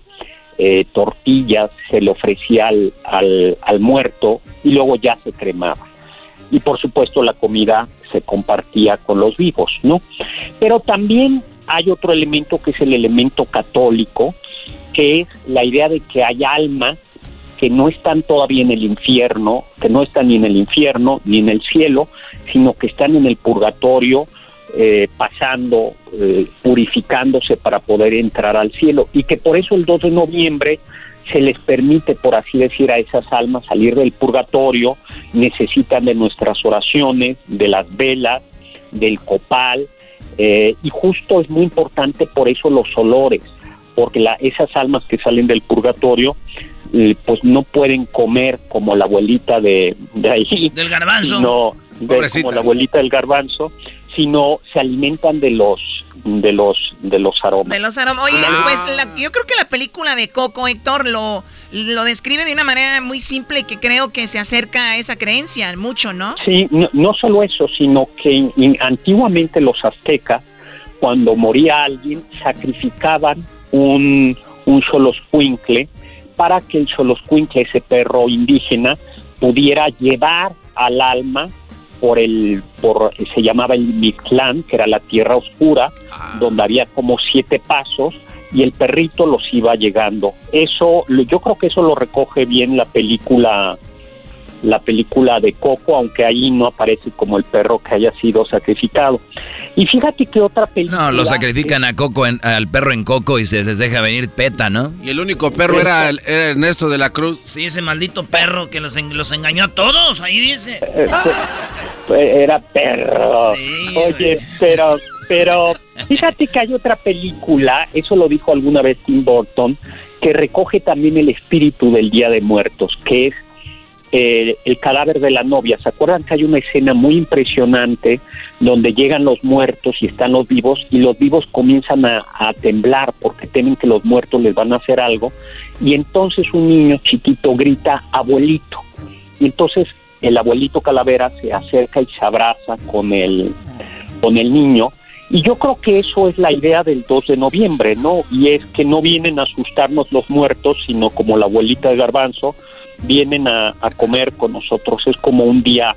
eh, tortillas, se le ofrecía al, al, al muerto y luego ya se cremaba. Y por supuesto la comida se compartía con los vivos, ¿no? Pero también hay otro elemento que es el elemento católico, que es la idea de que hay almas que no están todavía en el infierno, que no están ni en el infierno ni en el cielo, sino que están en el purgatorio, eh, pasando, eh, purificándose para poder entrar al cielo. Y que por eso el 2 de noviembre se les permite, por así decir, a esas almas salir del purgatorio, necesitan de nuestras oraciones, de las velas, del copal, eh, y justo es muy importante por eso los olores, porque la, esas almas que salen del purgatorio, pues no pueden comer como la abuelita de, de ahí. Del garbanzo. No, como la abuelita del garbanzo, sino se alimentan de los de los de los aromas. De los aromas. Oye, pues yo creo que la película de Coco, Héctor, lo, lo describe de una manera muy simple y que creo que se acerca a esa creencia mucho, ¿no? Sí, no, no solo eso, sino que antiguamente los aztecas, cuando moría alguien, sacrificaban un, un xoloscuincle para que el xoloscuincle, ese perro indígena, pudiera llevar al alma por el, por, se llamaba el Mictlán, que era la tierra oscura, donde había como siete pasos y el perrito los iba llegando. Eso, yo creo que eso lo recoge bien la película la película de Coco, aunque ahí no aparece como el perro que haya sido sacrificado. Y fíjate que otra película... No, lo sacrifican a Coco, al perro en Coco y se les deja venir peta, ¿no? Y el único perro era, Ernesto de la Cruz. Sí, ese maldito perro que los, los engañó a todos, ahí dice. Eh, era perro. Oye, pero, pero fíjate que hay otra película, eso lo dijo alguna vez Tim Burton, que recoge también el espíritu del Día de Muertos, que es eh, el cadáver de la novia. ¿Se acuerdan que hay una escena muy impresionante donde llegan los muertos y están los vivos y los vivos comienzan a, temblar porque temen que los muertos les van a hacer algo y entonces un niño chiquito grita abuelito y entonces el abuelito calavera se acerca y se abraza con el, con el niño y yo creo que eso es la idea del 2 de noviembre, ¿no? Y es que no vienen a asustarnos los muertos, sino como la abuelita de Garbanzo, vienen a, comer con nosotros. Es como un día,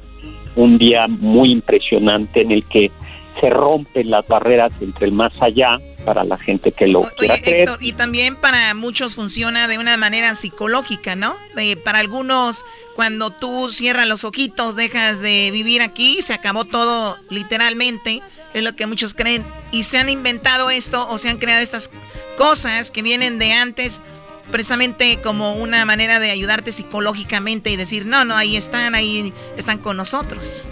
un día muy impresionante en el que se rompen las barreras entre el más allá para la gente que lo quiera creer. y también para muchos funciona de una manera psicológica, ¿no? para algunos, cuando tú cierras los ojitos, dejas de vivir aquí, se acabó todo literalmente, es lo que muchos creen. Y se han inventado esto o se han creado estas cosas que vienen de antes precisamente como una manera de ayudarte psicológicamente y decir, no, no, ahí están, ahí están con nosotros.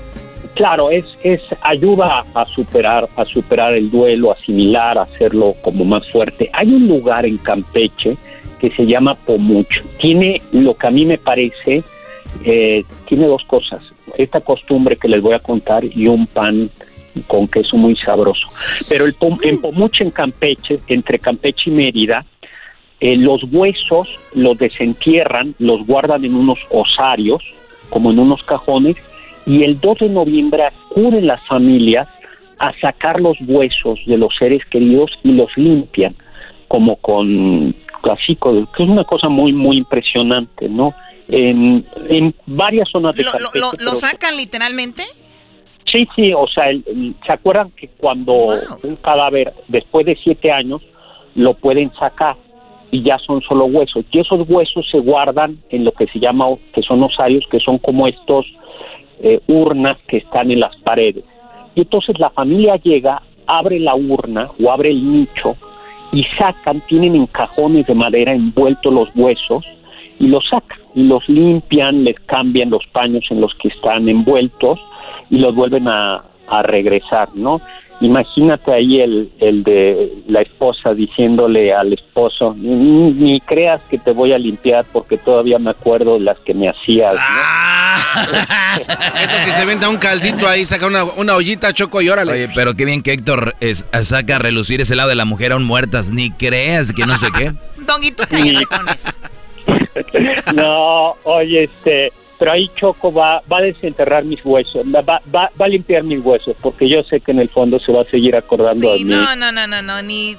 Claro, es, es ayuda a superar, a superar el duelo, asimilar, hacerlo como más fuerte. Hay un lugar en Campeche que se llama Pomuch. Tiene lo que a mí me parece, eh, tiene dos cosas. Esta costumbre que les voy a contar y un pan con queso muy sabroso. Pero el en Pomuch, en Campeche, entre Campeche y Mérida, eh, los huesos los desentierran, los guardan en unos osarios, como en unos cajones, y el 2 de noviembre acuden las familias a sacar los huesos de los seres queridos y los limpian, como con así, que es una cosa muy, muy impresionante, ¿no? En, varias zonas de ¿Lo, lo, sacan literalmente? Sí, sí, o sea, ¿se acuerdan que cuando un cadáver, después de siete años, lo pueden sacar? Y ya son solo huesos. Y esos huesos se guardan en lo que se llama, que son osarios, que son como estos eh, urnas que están en las paredes. Y entonces la familia llega, abre la urna o abre el nicho y sacan, tienen en cajones de madera envueltos los huesos y los sacan y los limpian, les cambian los paños en los que están envueltos y los vuelven a, a regresar, ¿no? Imagínate ahí el, el de la esposa diciéndole al esposo, ni, creas que te voy a limpiar porque todavía me acuerdo las que me hacías. ¿no? Ah. si se vende un caldito ahí, saca una, una ollita, choco y órale. Oye, pero qué bien que Héctor es, saca a relucir ese lado de la mujer aún muertas, ni creas que no sé qué. Donguito, no, oye, este pero ahí Choco va, va a desenterrar mis huesos, va, va, va a limpiar mis huesos, porque yo sé que en el fondo se va a seguir acordando de Sí, mí. no, no, no, no, no, ni,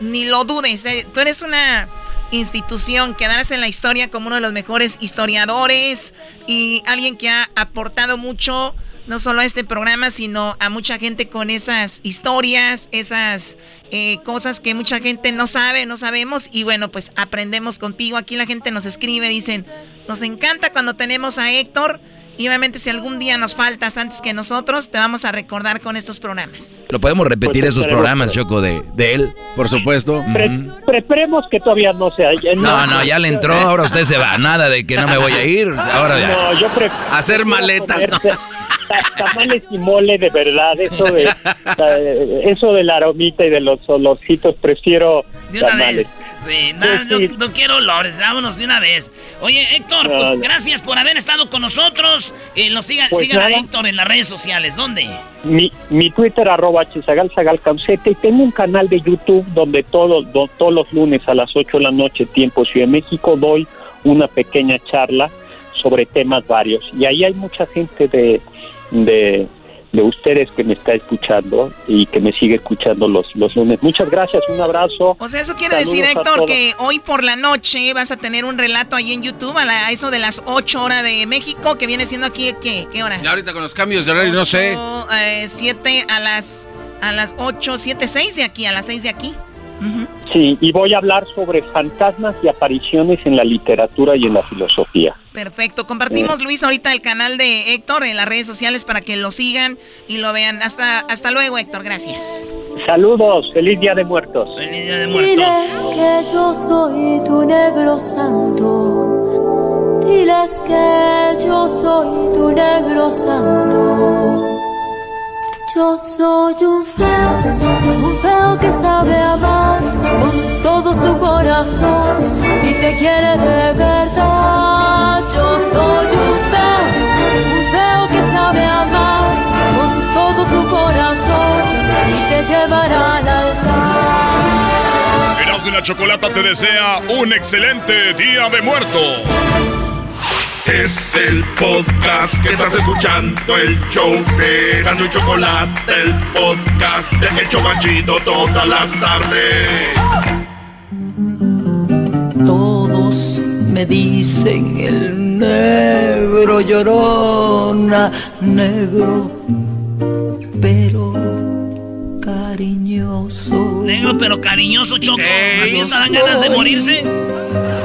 ni lo dudes. eh. Tú eres una institución, quedarás en la historia como uno de los mejores historiadores y alguien que ha aportado mucho, no solo a este programa, sino a mucha gente con esas historias, esas eh, cosas que mucha gente no sabe, no sabemos y bueno, pues aprendemos contigo. Aquí la gente nos escribe, dicen, nos encanta cuando tenemos a Héctor. Y obviamente si algún día nos faltas antes que nosotros, te vamos a recordar con estos programas. Lo podemos repetir Pues esos programas, Choco, de, de él. Por supuesto. Pre- pre- esperemos que todavía no sea. ya No, no, ya le entró, ahora usted se va. Nada de que no me voy a ir. Ahora ya. No, yo pre- Hacer maletas, ¿no? Ta- Tamales y mole de verdad, eso de eso de la aromita y de los olorcitos, prefiero De una tamales. vez. Sí. No, no quiero olores, vámonos de una vez. Oye, Héctor, pues gracias por haber estado con nosotros. Eh, lo siga- Pues sigan a. Héctor en las redes sociales. ¿Dónde? Mi, mi Twitter arroba Chesagal Sagal Caucete y tengo un canal de YouTube donde todos do- todos los lunes a las 8 de la noche, tiempo Ciudad de México, doy una pequeña charla sobre temas varios. Y ahí hay mucha gente de, de, de ustedes que me está escuchando y que me sigue escuchando los, los lunes. Muchas gracias, un abrazo. O sea, eso quiere Saludos decir, Héctor, que hoy por la noche vas a tener un relato ahí en YouTube a, la- a eso de las 8 horas de México, que viene siendo aquí, ¿qué, qué hora? Ya ahorita con los cambios de horario, no sé. 7 a las a las 8, 7, 6 de aquí, a las 6 de aquí. Sí, y voy a hablar sobre fantasmas y apariciones en la literatura y en la filosofía. Perfecto. Compartimos, Luis, ahorita el canal de Héctor en las redes sociales para que lo sigan y lo vean. Hasta, hasta luego, Héctor. Gracias. Saludos, feliz Día de Muertos. Feliz Día de Diles que yo soy tu negro santo. Diles que yo soy tu negro santo. Yo soy un feo, un feo que sabe amar con todo su corazón y te quiere de verdad. Yo soy un feo, un feo que sabe amar con todo su corazón y te llevará al altar. Erasmo y la Chocolata te desea un excelente Día de Muertos. Es el podcast que estás escuchando, el show de Erasmo y Chocolate, el podcast de El Chobachito todas las tardes. Todos me dicen el negro llorona, negro pero cariñoso. Negro pero cariñoso, Choco. Así hasta dan ganas de morirse.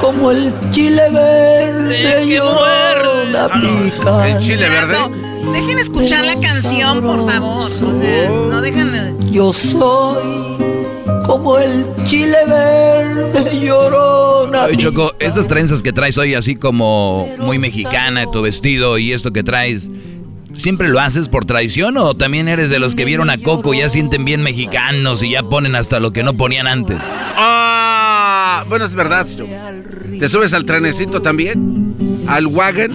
Como el chile verde llorona picante. El chile verde. No, dejen escuchar la canción, por favor. O sea, no dejan. Yo soy como el chile verde llorona. Oye, Choco, estas trenzas que traes hoy, así como muy mexicana, tu vestido y esto que traes, ¿siempre lo haces por tradición o también eres de los que vieron a Coco y ya sienten bien mexicanos y ya ponen hasta lo que no ponían antes? Ah, bueno, es verdad. Choco. ¿Te subes al trenecito también? ¿Al wagon?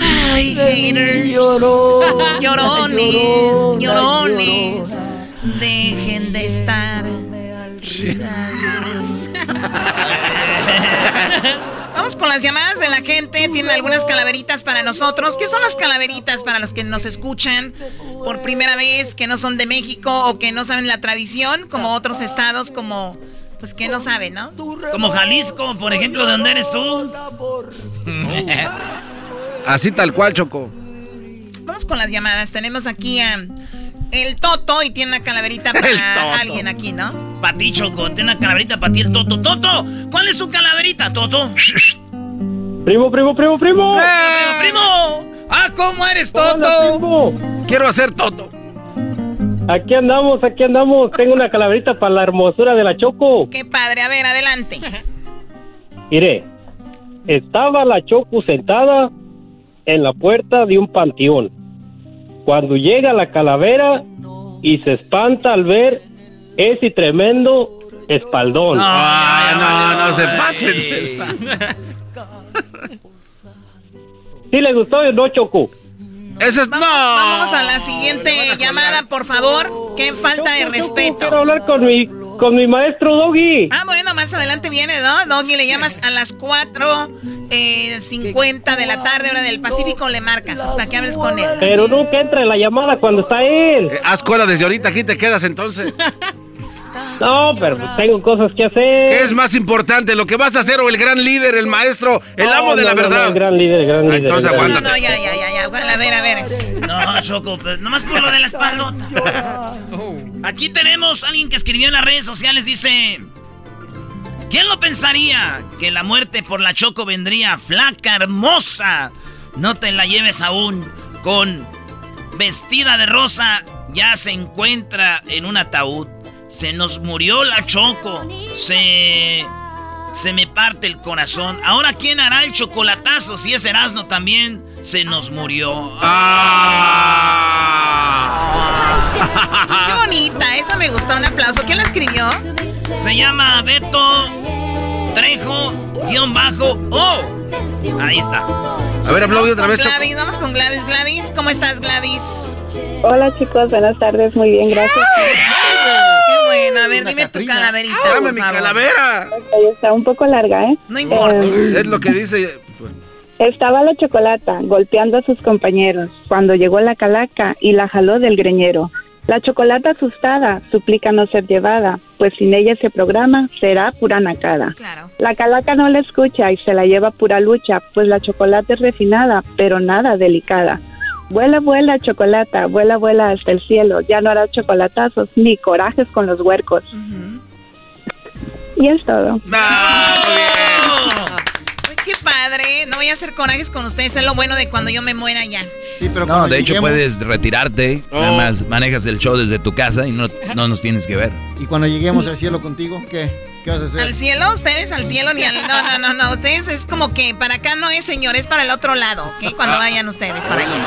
Ay, haters. Llorones, llorones. Dejen de estar. Vamos con las llamadas de la gente. Tienen algunas calaveritas para nosotros. ¿Qué son las calaveritas para los que nos escuchan por primera vez, que no son de México o que no saben la tradición, como otros estados, como pues que no saben, ¿no? Como Jalisco, por ejemplo, ¿de dónde eres tú? Así tal cual, Choco. Vamos con las llamadas. Tenemos aquí a el Toto y tiene una calaverita para alguien aquí, ¿no? Para ti, Choco, tiene una calaverita para ti el Toto. Toto, ¿cuál es tu calaverita, Toto? Primo, primo, primo, primo. Primo, primo. Ah, ¿cómo eres, Toto? Hola, primo. Quiero hacer Toto. Aquí andamos, aquí andamos. Tengo una calaverita para la hermosura de la Choco. Qué padre. A ver, adelante. Mire, estaba la Choco sentada en la puerta de un panteón. Cuando llega la calavera y se espanta al ver ese tremendo espaldón. Ah, no, no se pasen. ¿Sí le gustó o no, Choco? Eso es no. Vamos a la siguiente llamada, por favor. Qué falta de respeto. Quiero hablar con mi, con mi maestro Doggy. Ah, bueno, más adelante viene, ¿no? Doggy, le llamas a las 4.50 eh, de la tarde, hora del Pacífico, le marcas para que hables con él. Pero nunca entra en la llamada cuando está él. Eh, haz cola desde ahorita, aquí te quedas entonces. No, pero tengo cosas que hacer. ¿Qué es más importante, lo que vas a hacer o el gran líder, el maestro, el amo de la verdad? el gran líder, el gran ah, líder. Entonces aguántate. No, no, ya, ya, ya, ya. A ver, a ver. No, Choco, pues, nomás por lo de la espaldota. Aquí tenemos a alguien que escribió en las redes sociales, dice... ¿Quién lo pensaría que la muerte por la Choco vendría flaca, hermosa? No te la lleves aún con vestida de rosa, ya se encuentra en un ataúd. Se nos murió la Choco. Se. Se me parte el corazón. Ahora, ¿quién hará el chocolatazo? Si es Erasmo también, se nos murió. Ah. Qué bonita, esa me gustó. Un aplauso. ¿Quién la escribió? Se llama Beto Trejo, guion bajo, oh. Ahí está. A ver, aplaude otra vez. Gladys, vamos con Gladys. Gladys, ¿cómo estás, Gladys? Hola, chicos, buenas tardes. Muy bien, gracias bueno. A ver, dime tu calaverita. Dame mi calavera. está un poco larga, ¿eh? No importa. Eh, es lo que dice. Estaba la chocolata golpeando a sus compañeros cuando llegó la calaca y la jaló del greñero. La chocolata asustada suplica no ser llevada, pues sin ella se programa será pura nacada. Claro. La calaca no la escucha y se la lleva pura lucha, pues la chocolate es refinada, pero nada delicada. Vuela, vuela, chocolata, vuela, vuela hasta el cielo. Ya no hará chocolatazos ni corajes con los huercos. Y es todo. qué padre. No voy a hacer corajes con ustedes. Es lo bueno de cuando yo me muera ya. no, de hecho puedes retirarte. Nada oh. más manejas el show desde tu casa y no, no nos tienes que ver. ¿Y cuando lleguemos al cielo contigo, qué? ¿Qué vas a hacer? ¿Al cielo? ¿Ustedes al cielo ni al.? No, no, no, no. Ustedes es como que para acá no es, señor, es para el otro lado, ¿ok? Cuando vayan ustedes para allá.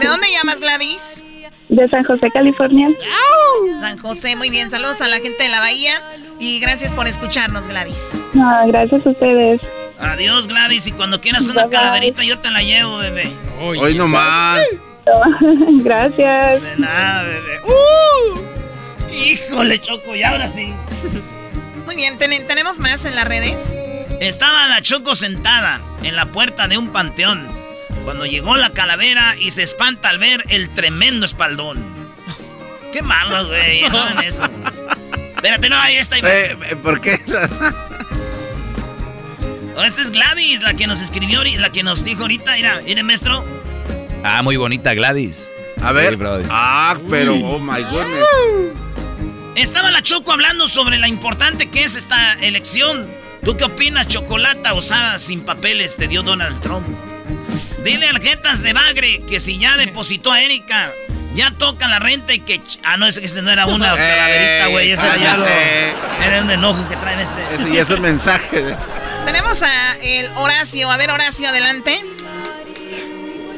¿De dónde llamas, Gladys? De San José, California. San José, muy bien. Saludos a la gente de la Bahía y gracias por escucharnos, Gladys. No, gracias a ustedes. Adiós, Gladys. Y cuando quieras una calaverita, yo te la llevo, bebé. Hoy no más. Gracias. De nada, bebé. ¡Uh! Híjole, Choco, y ahora sí. Muy bien, ¿tenemos más en las redes? Estaba la Choco sentada en la puerta de un panteón cuando llegó la calavera y se espanta al ver el tremendo espaldón. Qué malo, güey. No en eso. Espérate, no, ahí está. Eh, eh, ¿Por qué? oh, esta es Gladys, la que nos escribió, la que nos dijo ahorita. Mira, mire, maestro. Ah, muy bonita Gladys. A ver. ah, pero, oh my goodness. Estaba la Choco hablando sobre la importante que es esta elección. ¿Tú qué opinas, chocolata usada sin papeles te dio Donald Trump? Dile al Jetas de Bagre que si ya depositó a Erika, ya toca la renta y que... Ah, no, ese, ese no era una calaverita, güey. Ese lo... Era un enojo que traen este. Ese ya es un mensaje. Tenemos a el Horacio. A ver, Horacio, adelante.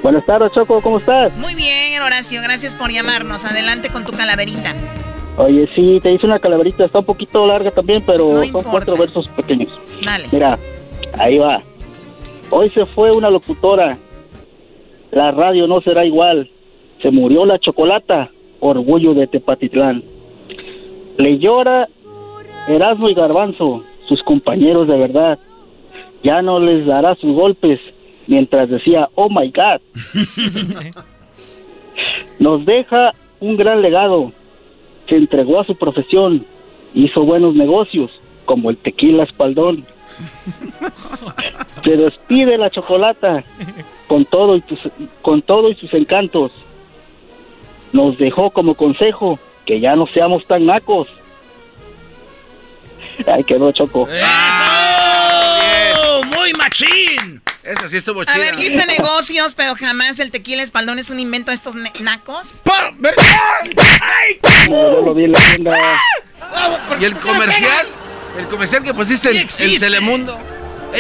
Buenas tardes, Choco, ¿cómo estás? Muy bien, Horacio, gracias por llamarnos. Adelante con tu calaverita. Oye, sí, te hice una calaverita, está un poquito larga también, pero son cuatro versos pequeños. Dale. Mira, ahí va. Hoy se fue una locutora. La radio no será igual. Se murió la chocolata, orgullo de Tepatitlán. Le llora Erasmo y Garbanzo, sus compañeros de verdad. Ya no les dará sus golpes mientras decía, oh my God. Nos deja un gran legado se entregó a su profesión, hizo buenos negocios, como el tequila espaldón. Se despide la chocolata con todo y con todo y sus encantos. Nos dejó como consejo que ya no seamos tan nacos. Ay, quedó choco. ¡Muy machín! Esa sí estuvo chida. A ver, yo hice negocios, pero jamás el tequila espaldón es un invento de estos nacos. ¿Y el comercial? El comercial que pusiste en, en, Telemundo.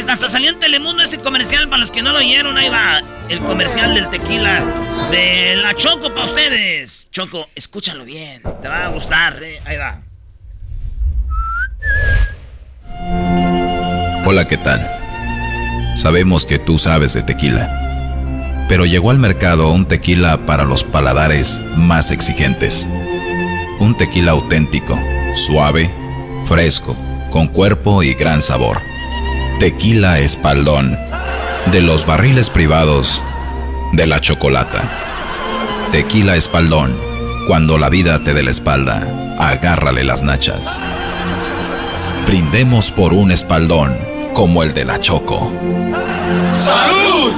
Hasta salió en Telemundo ese comercial, para los que no lo oyeron, ahí va. El comercial del tequila de la Choco para ustedes. Choco, escúchalo bien, te va a gustar, eh. ahí va. Hola, ¿qué tal? Sabemos que tú sabes de tequila, pero llegó al mercado un tequila para los paladares más exigentes. Un tequila auténtico, suave, fresco, con cuerpo y gran sabor. Tequila Espaldón, de los barriles privados de la chocolata. Tequila Espaldón, cuando la vida te dé la espalda, agárrale las nachas. Brindemos por un espaldón como el de la Choco. ¡Salud!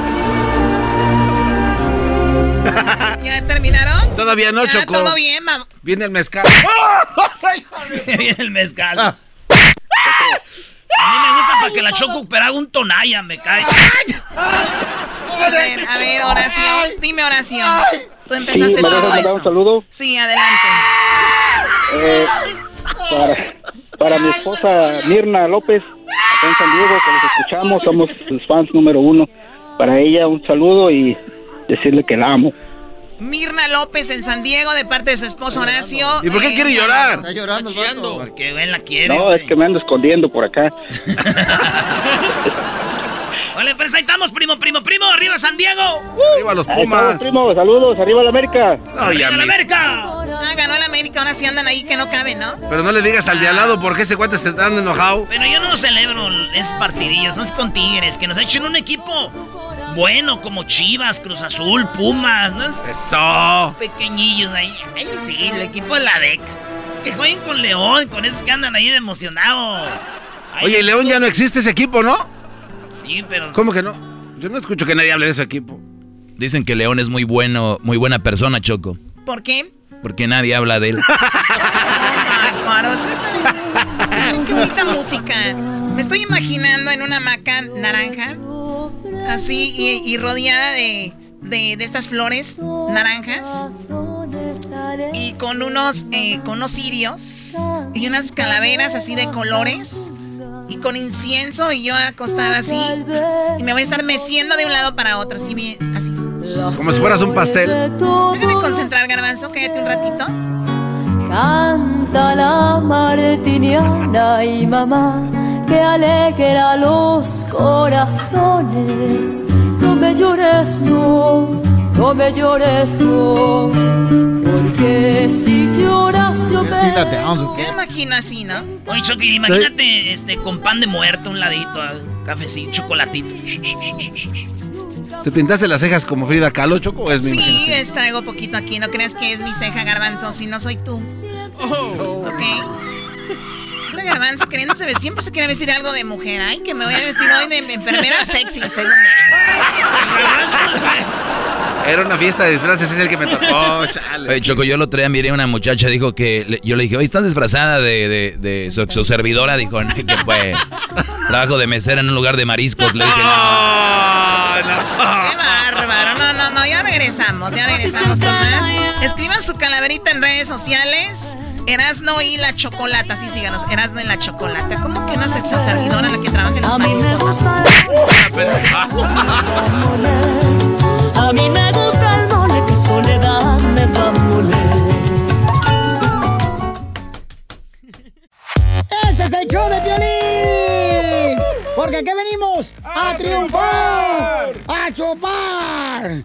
¿Ya terminaron? Todavía no, Ya, Choco. Todo bien, mam. Viene el mezcal. Viene el mezcal. A mí me gusta para que la Choco pero haga un tonalla, me cae. A ver, a ver, oración. Dime oración. Tú empezaste Sí, ¿me dejas todo mandar un esto. saludo? Sí, adelante. Eh, para, para mi esposa Mirna López, acá en San Diego, que los escuchamos, somos sus fans número uno. Para ella un saludo y decirle que la amo. Mirna López en San Diego de parte de su esposo Horacio. ¿Y por qué Eh, quiere llorar? Está llorando vato. Porque él la quiere. No, es que me ando escondiendo por acá. Vale, pues ahí estamos, primo, primo, primo. Arriba San Diego. Arriba los Ahí estamos, primo, saludos, arriba la América. Ay, ¡Arriba la. América! Ah, ganó el América, ahora sí andan ahí que no caben, ¿no? Pero no le digas al de al lado porque ese cuate se está dando enojado. Pero yo no celebro esos partidillos, no es con Tigres, que nos echen un equipo bueno como Chivas, Cruz Azul, Pumas, ¿no es? Eso. Pequeñillos ahí. Ahí sí, el equipo de la DEC. Que jueguen con León, con esos que andan ahí de emocionados. Ay, Oye, León ya no existe ese equipo, ¿no? Sí, pero. ¿Cómo que no? Yo no escucho que nadie hable de ese equipo. Dicen que León es muy bueno, muy buena persona, Choco. ¿Por qué? Porque nadie habla de él. Qué bonita música. Me estoy imaginando en una hamaca naranja, así, y, y rodeada de, de, de estas flores naranjas, y con unos, eh, con unos cirios, y unas calaveras así de colores, y con incienso, y yo acostada así, y me voy a estar meciendo de un lado para otro, así, bien, así. Como si fueras un pastel. Déjame concentrar, garbanzo, cállate un ratito. Canta la martiniana y mamá que alegra los corazones. No me llores, no, no me llores, no, porque si lloras yo me... Me imagino así, ¿no? Oye, Chucky, imagínate este, con pan de muerto, un ladito, cafecito, chocolatito. ¿Te pintaste las cejas como Frida Kahlo, Choco? o Es mi Sí, es, traigo poquito aquí. No creas que es mi ceja, garbanzo, si no soy tú. Ok. Garbanzo queriéndose ver. Siempre se quiere vestir algo de mujer. Ay, que me voy a vestir hoy de enfermera sexy, según él. Era una fiesta de disfraces, es el que me tocó, chale. Oye, Choco, yo el otro día miré a una muchacha, dijo que, le- yo le dije, oye, ¿estás disfrazada de, de, de su exoservidora? Dijo, no, que fue trabajo de mesera en un lugar de mariscos. Le dije, Qué bárbaro. No, no, no. Ya regresamos. Ya regresamos con más. Escriban su calaverita en redes sociales. Erasno y la chocolata. Sí, síganos. Erasno y la chocolata. ¿Cómo que una sexo servidora la que trabaja en los mariscos? A mí me gusta el mole que soledad me va a moler. Este es el show de Piolín. Porque aquí venimos a, triunfar, a chupar.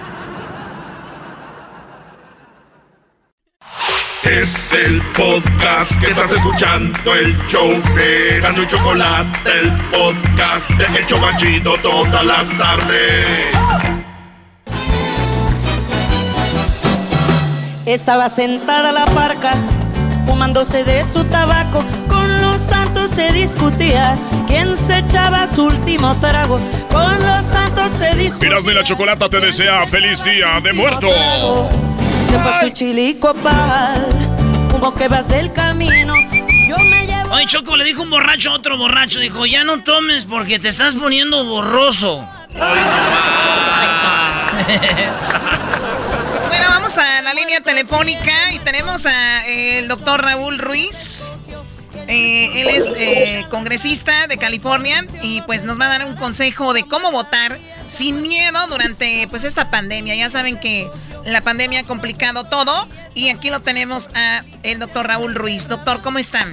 Es el podcast que estás escuchando, el show de Gano y Chocolate, el podcast de El Chocachito todas las tardes. Estaba sentada la parca, fumándose de su tabaco. Con los santos se discutía quién se echaba su último trago. Con los santos se discutía. Miras de la Chocolata te desea feliz día de muerto. Se fue su chilico pal, humo que vas del camino. Yo me llevo. Oye, Choco, le dijo un borracho a otro borracho. Dijo, ya no tomes porque te estás poniendo borroso. Bueno, vamos a la línea telefónica y tenemos a eh, el doctor Raúl Ruiz. Eh, él es eh, congresista de California y pues nos va a dar un consejo de cómo votar sin miedo durante pues esta pandemia. Ya saben que la pandemia ha complicado todo y aquí lo tenemos a el doctor Raúl Ruiz. Doctor, ¿cómo están?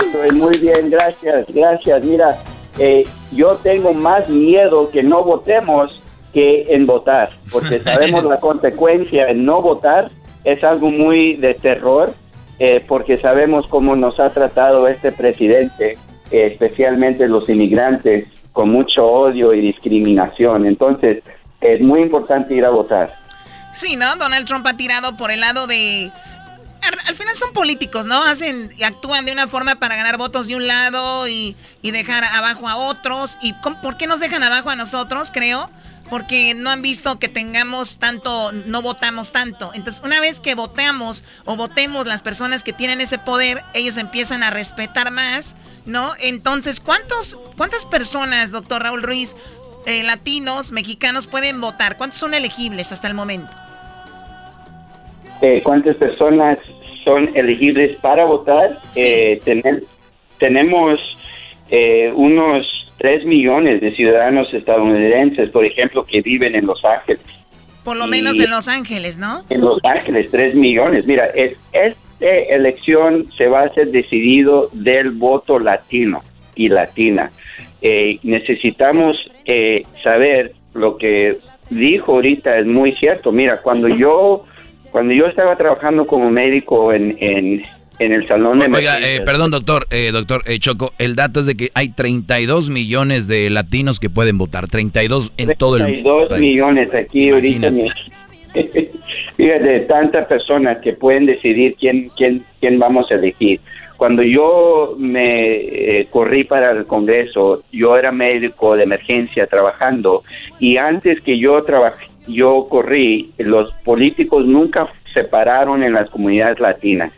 Estoy muy bien, gracias, gracias. Mira, eh, yo tengo más miedo que no votemos que en votar, porque sabemos la consecuencia en no votar es algo muy de terror, eh, porque sabemos cómo nos ha tratado este presidente, eh, especialmente los inmigrantes, con mucho odio y discriminación. Entonces, es muy importante ir a votar. Sí, ¿no? Donald Trump ha tirado por el lado de... Al, al final son políticos, ¿no? Hacen y actúan de una forma para ganar votos de un lado y, y dejar abajo a otros. ¿Y por qué nos dejan abajo a nosotros, creo? Porque no han visto que tengamos tanto, no votamos tanto. Entonces, una vez que votamos o votemos las personas que tienen ese poder, ellos empiezan a respetar más, ¿no? Entonces, ¿cuántos, ¿cuántas personas, doctor Raúl Ruiz, eh, latinos, mexicanos pueden votar? ¿Cuántos son elegibles hasta el momento? Eh, ¿Cuántas personas son elegibles para votar? Eh, tener- tenemos eh, unos 3 millones de ciudadanos estadounidenses, por ejemplo, que viven en Los Ángeles. Por lo Y- menos en Los Ángeles, ¿no? En Los Ángeles, 3 millones. Mira, es- esta elección se va a hacer decidido del voto latino y latina. Eh, necesitamos eh, saber lo que dijo ahorita es muy cierto. Mira, cuando yo cuando yo estaba trabajando como médico en, en, en el salón de Oiga, eh, perdón, doctor, eh, doctor eh, Choco, el dato es de que hay 32 millones de latinos que pueden votar, 32 en todo el 32 país. millones aquí ahorita. mi- Fíjate, tantas personas que pueden decidir quién, quién, quién vamos a elegir. Cuando yo me eh, corrí para el Congreso, yo era médico de emergencia trabajando y antes que yo trabajé, yo corrí, los políticos nunca se pararon en las comunidades latinas.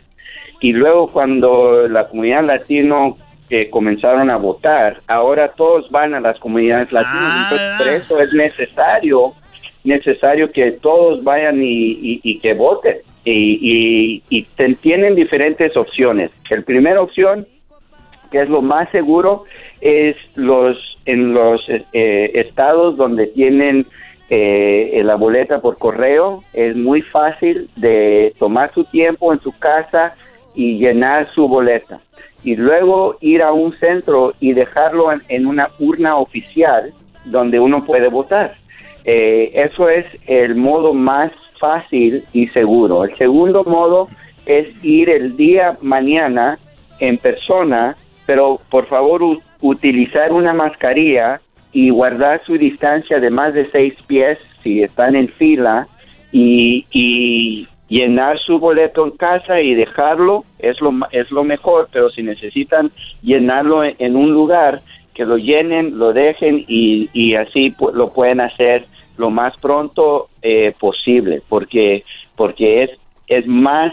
Y luego cuando la comunidad latino eh, comenzaron a votar, ahora todos van a las comunidades latinas. Entonces, por eso es necesario, necesario que todos vayan y, y- y que voten. Y, y- tienen diferentes opciones. La primera opción, que es lo más seguro, es los en los eh, estados donde tienen eh, la boleta por correo. Es muy fácil de tomar su tiempo en su casa y llenar su boleta. Y luego ir a un centro y dejarlo en, una urna oficial donde uno puede votar. Eh, eso es el modo más fácil y seguro. El segundo modo es ir el día mañana en persona, pero por favor utilizar una mascarilla y guardar su distancia de más de seis pies si están en fila y, y llenar su boleto en casa y dejarlo es lo, es lo mejor, pero si necesitan llenarlo en, un lugar, que lo llenen, lo dejen y, y así lo pueden hacer lo más pronto eh, posible, porque, porque es, es más,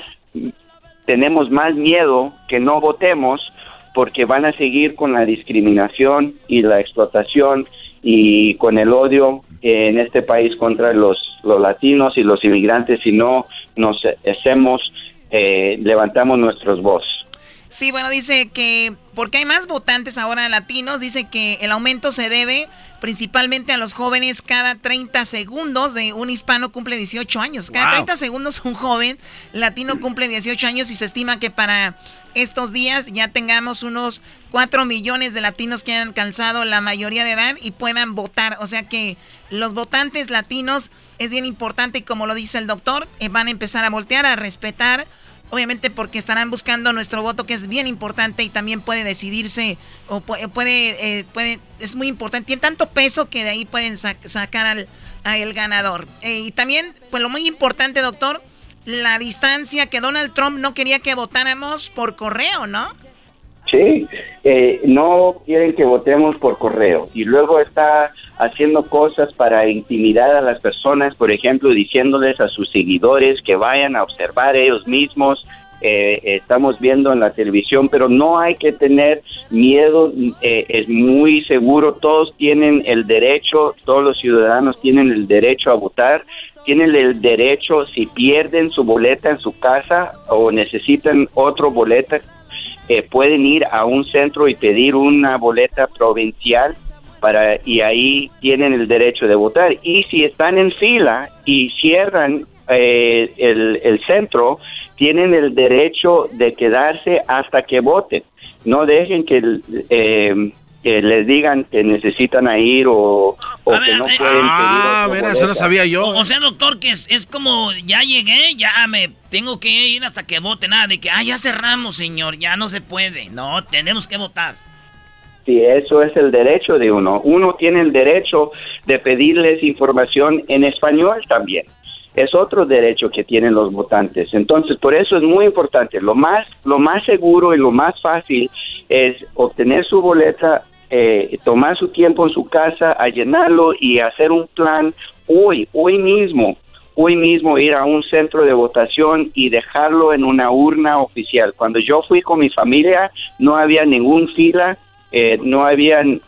tenemos más miedo que no votemos porque van a seguir con la discriminación y la explotación y con el odio en este país contra los, los latinos y los inmigrantes si no nos hacemos, eh, levantamos nuestros voces. Sí, bueno, dice que porque hay más votantes ahora latinos, dice que el aumento se debe principalmente a los jóvenes cada 30 segundos de un hispano cumple 18 años. Cada Wow. 30 segundos un joven latino cumple 18 años y se estima que para estos días ya tengamos unos 4 millones de latinos que han alcanzado la mayoría de edad y puedan votar. O sea que los votantes latinos es bien importante y como lo dice el doctor, eh, van a empezar a voltear, a respetar obviamente porque estarán buscando nuestro voto que es bien importante y también puede decidirse o puede, eh, puede, es muy importante, tiene tanto peso que de ahí pueden sacar al, el ganador. Eh, y también, pues lo muy importante, doctor, la distancia que Donald Trump no quería que votáramos por correo, ¿no? Sí, eh, no quieren que votemos por correo y luego está haciendo cosas para intimidar a las personas, por ejemplo, diciéndoles a sus seguidores que vayan a observar ellos mismos. Eh, estamos viendo en la televisión, pero no hay que tener miedo, eh, es muy seguro, todos tienen el derecho, todos los ciudadanos tienen el derecho a votar, tienen el derecho, si pierden su boleta en su casa o necesitan otro boleta, eh, pueden ir a un centro y pedir una boleta provincial para y ahí tienen el derecho de votar. Y si están en fila y cierran eh, el, el centro, tienen el derecho de quedarse hasta que voten. No dejen que eh, que les digan que necesitan ir o, que no pueden ah, mira, eso no sabía yo. O, sea, doctor, que es, es, como, ya llegué, ya me tengo que ir hasta que vote. Nada de que, ah, ya cerramos, señor, ya no se puede. No, tenemos que votar. Sí, eso es el derecho de uno. Uno tiene el derecho de pedirles información en español también. Es otro derecho que tienen los votantes. Entonces, por eso es muy importante. Lo más, lo más seguro y lo más fácil es obtener su boleta eh, tomar su tiempo en su casa a llenarlo y hacer un plan hoy, hoy mismo, hoy mismo ir a un centro de votación y dejarlo en una urna oficial. Cuando yo fui con mi familia no había ningún fila, eh, no habían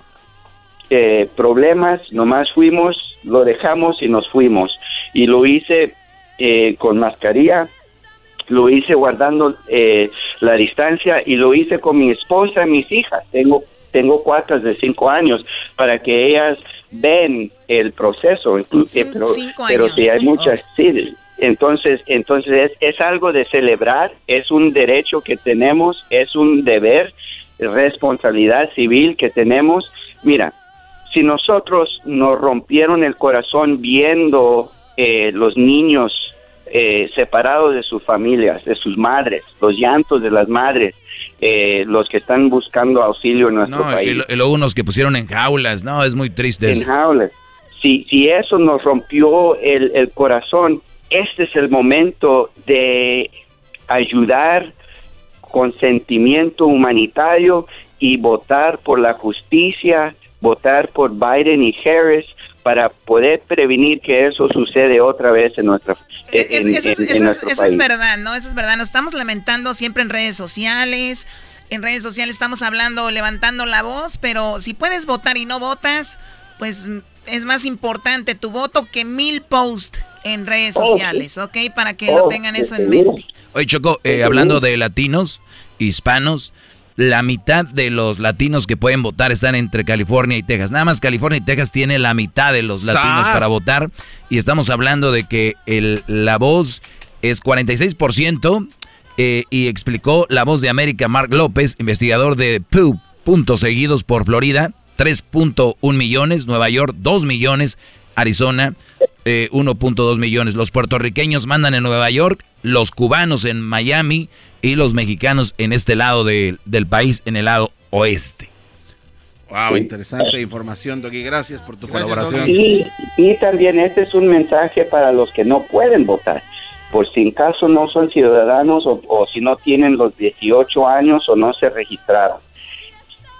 eh, problemas, nomás fuimos, lo dejamos y nos fuimos. Y lo hice eh, con mascarilla, lo hice guardando la distancia y lo hice con mi esposa y mis hijas. Tengo tengo cuatro de cinco años para que ellas ven el proceso. pero, pero si hay muchas, sí, entonces, entonces es, es, algo de celebrar, es un derecho que tenemos, es un deber, responsabilidad civil que tenemos. Mira, si nosotros nos rompieron el corazón viendo eh, los niños eh, separados de sus familias, de sus madres, los llantos de las madres, eh, los que están buscando auxilio en nuestro país. Y, luego unos que pusieron en jaulas, no, es muy triste. En jaulas. Si, si eso nos rompió el, el corazón, este es el momento de ayudar con sentimiento humanitario y votar por la justicia, votar por Biden y Harris para poder prevenir que eso sucede otra vez en nuestra eso, es verdad, ¿no? Eso es verdad. Nos estamos lamentando siempre en redes sociales. En redes sociales estamos hablando, levantando la voz, pero si puedes votar y no votas, pues es más importante tu voto que mil posts en redes sociales, ¿ok? Para que lo tengan eso en mente. Oye, Choco, eh, hablando de latinos, hispanos, la mitad de los latinos que pueden votar están entre California y Texas. Nada más California y Texas tiene la mitad de los latinos para votar. Y estamos hablando de que el, la voz es 46%. Eh, y explicó la voz de América, Mark López, investigador de Pew, puntos seguidos por Florida, 3.1 millones, Nueva York 2 millones, Arizona 1.2 eh, millones. Los puertorriqueños mandan en Nueva York, los cubanos en Miami y los mexicanos en este lado del país, en el lado oeste. Wow, interesante información, Doggy. Gracias por tu colaboración. Y, y, también este es un mensaje para los que no pueden votar. Por si en caso no son ciudadanos o, o si no tienen los 18 años o no se registraron.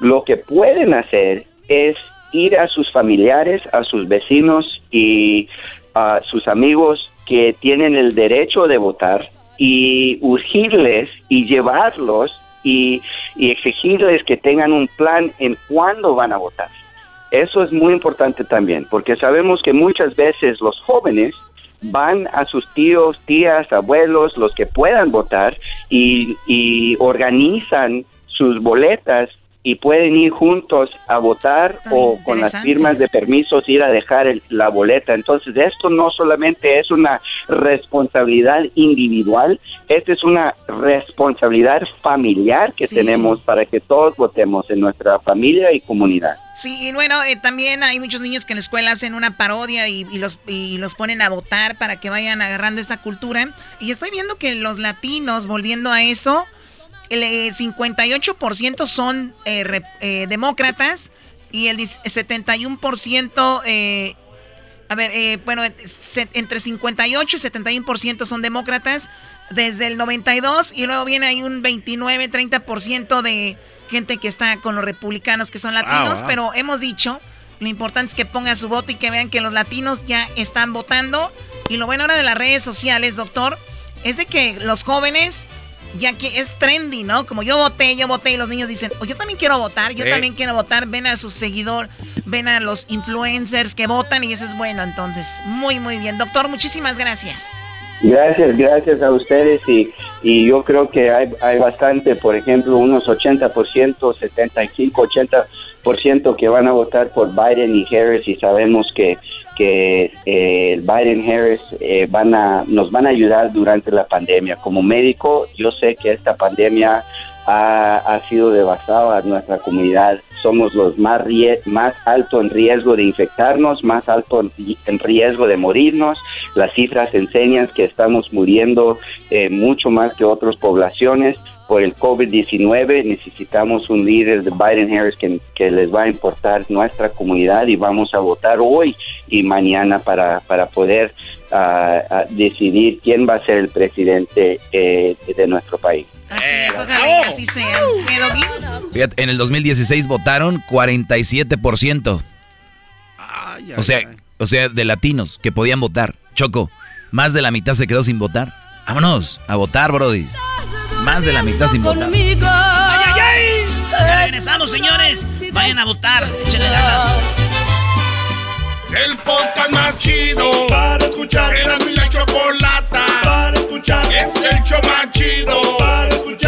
Lo que pueden hacer es ir a sus familiares, a sus vecinos y a sus amigos que tienen el derecho de votar y urgirles y llevarlos y, exigirles que tengan un plan en cuándo van a votar. Eso es muy importante también, porque sabemos que muchas veces los jóvenes van a sus tíos, tías, abuelos, los que puedan votar, y, y organizan sus boletas y pueden ir juntos a votar o con las firmas de permisos ir a dejar el- la boleta. Entonces, esto no solamente es una responsabilidad individual, esta es una responsabilidad familiar que Sí. tenemos para que todos votemos en nuestra familia y comunidad. Sí, y bueno, eh, también hay muchos niños que en la escuela hacen una parodia y, y los, y los ponen a votar para que vayan agarrando esa cultura. Y estoy viendo que los latinos, volviendo a eso, el eh, 58% son eh, eh, demócratas y el 10 71%, eh, a ver, eh, bueno, se- entre 58 y 71% son demócratas desde el 92 y luego viene ahí un 29, 30% de gente que está con los republicanos que son latinos, wow. pero hemos dicho, lo importante es que pongan su voto y que vean que los latinos ya están votando. Y lo bueno ahora de las redes sociales, doctor, es de que los jóvenes, ya que es trendy, ¿no? Como yo voté, yo voté y los niños dicen, oh, yo también quiero votar, yo Sí. también quiero votar, ven a sus seguidores, ven a los influencers que votan y eso es bueno. Entonces, muy, muy bien. Doctor, muchísimas gracias. Gracias, gracias a ustedes y, y yo creo que hay, hay bastante, por ejemplo, unos 80%, 75, 80% que van a votar por Biden y Harris y sabemos que, que eh, Biden Harris eh, van a, nos van a ayudar durante la pandemia. Como médico, yo sé que esta pandemia ha, ha sido devastada a nuestra comunidad. Somos los más, más alto en riesgo de infectarnos, más alto en, en riesgo de morirnos. Las cifras enseñan que estamos muriendo eh, mucho más que otras poblaciones por el COVID-19. Necesitamos un líder de Biden Harris que, que les va a importar nuestra comunidad y vamos a votar hoy y mañana para, para poder ah, decidir quién va a ser el presidente eh, de nuestro país. Así es, ojalá y así sea. Fíjate, en el 2016 votaron 47%. o sea, o sea, de latinos que podían votar. Choco, más de la mitad se quedó sin votar. Vámonos a votar, Brody. Más de la mitad sin votar. ¡Ay, ay, ay! Ya regresamos, señores. Vayan a votar. Échenle ganas. El podcast más chido para escuchar. Era mi la chocolata para escuchar. Es el show más chido para escuchar.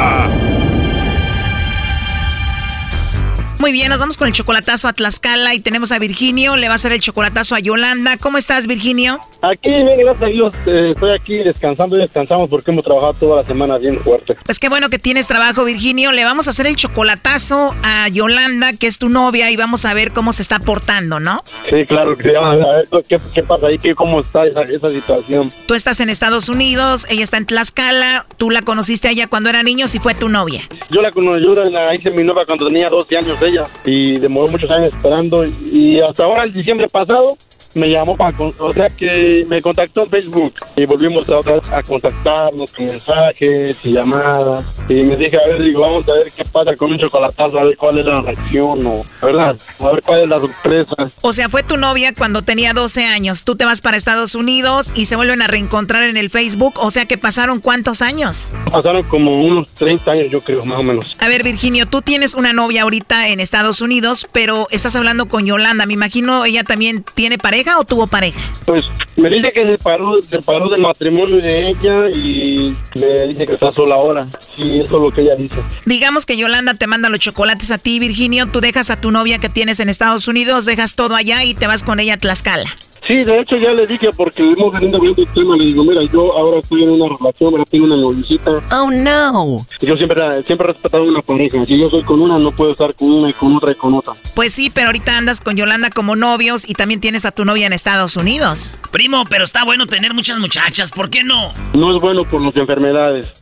Muy bien, nos vamos con el chocolatazo a Tlaxcala y tenemos a Virginio, le va a hacer el chocolatazo a Yolanda. ¿Cómo estás, Virginio? Aquí, bien, gracias a Dios. eh, estoy aquí descansando y descansamos porque hemos trabajado toda la semana bien fuerte. Pues qué bueno que tienes trabajo, Virginio. Le vamos a hacer el chocolatazo a Yolanda, que es tu novia, y vamos a ver cómo se está portando, ¿no? Sí, claro que sí. A ver, ¿qué, qué pasa ahí? ¿Qué, ¿Cómo está esa, esa situación? Tú estás en Estados Unidos, ella está en Tlaxcala, tú la conociste a ella cuando era niños y fue tu novia. Yo la conocí, yo la hice mi novia cuando tenía 12 años y demoró muchos años esperando y, y hasta ahora, el diciembre pasado, me llamó para, con- o sea que me contactó en Facebook y volvimos a, otra vez a contactarnos con mensajes y llamadas y me dije, a ver, digo, vamos a ver qué pasa con un chocolatazo, a ver cuál es la reacción o, ¿verdad? A ver cuál es la sorpresa. O sea, fue tu novia cuando tenía 12 años. Tú te vas para Estados Unidos y se vuelven a reencontrar en el Facebook. O sea que pasaron cuántos años. Pasaron como unos 30 años, yo creo, más o menos. A ver, Virginio, tú tienes una novia ahorita en Estados Unidos, pero estás hablando con Yolanda. Me imagino ella también tiene pareja o tuvo pareja. Pues me dice que se paró, se paró del matrimonio de ella y me dice que está sola ahora. Sí, eso es lo que ella dice. Digamos que Yolanda te manda los chocolates a ti, Virginio. Tú dejas a tu novia que tienes en Estados Unidos, dejas todo allá y te vas con ella a Tlaxcala. Sí, de hecho ya le dije porque hemos venido hablando del tema, le digo, mira, yo ahora estoy en una relación, ahora tengo una noviecita. Oh, no. Yo siempre, siempre he respetado una pareja. Si yo soy con una, no puedo estar con una y con otra y con otra. Pues sí, pero ahorita andas con Yolanda como novios y también tienes a tu novia en Estados Unidos. Primo, pero está bueno tener muchas muchachas. ¿Por qué no? No es bueno por las enfermedades.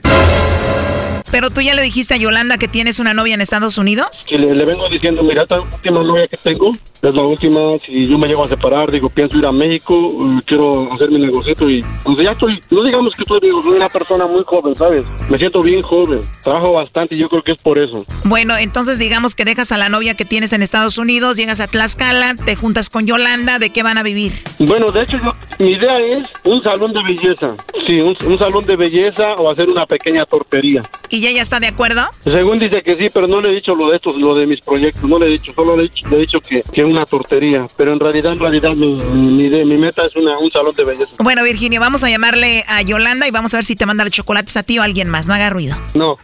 Pero tú ya le dijiste a Yolanda que tienes una novia en Estados Unidos. Sí, le, le vengo diciendo, mira, esta última novia que tengo es la última. Si yo me llego a separar, digo, pienso ir a México, eh, quiero hacer mi negocio y pues ya estoy, no digamos que estoy, digo, soy una persona muy joven, ¿sabes? Me siento bien joven, trabajo bastante y yo creo que es por eso. Bueno, entonces digamos que dejas a la novia que tienes en Estados Unidos, llegas a Tlaxcala, te juntas con Yolanda, ¿de qué van a vivir? Bueno, de hecho, yo- mi idea es un salón de belleza. Sí, un, un salón de belleza o hacer una pequeña tortería. ¿Y ella está de acuerdo? Según dice que sí, pero no le he dicho lo de estos, lo de mis proyectos, no le he dicho, solo le he dicho, le he dicho que, que una tortería. Pero en realidad, en realidad, mi, mi, idea- mi meta es una, un salón de belleza. Bueno, Virginia, vamos a llamarle a Yolanda y vamos a ver si te manda los chocolates a ti o a alguien más. No haga ruido. No.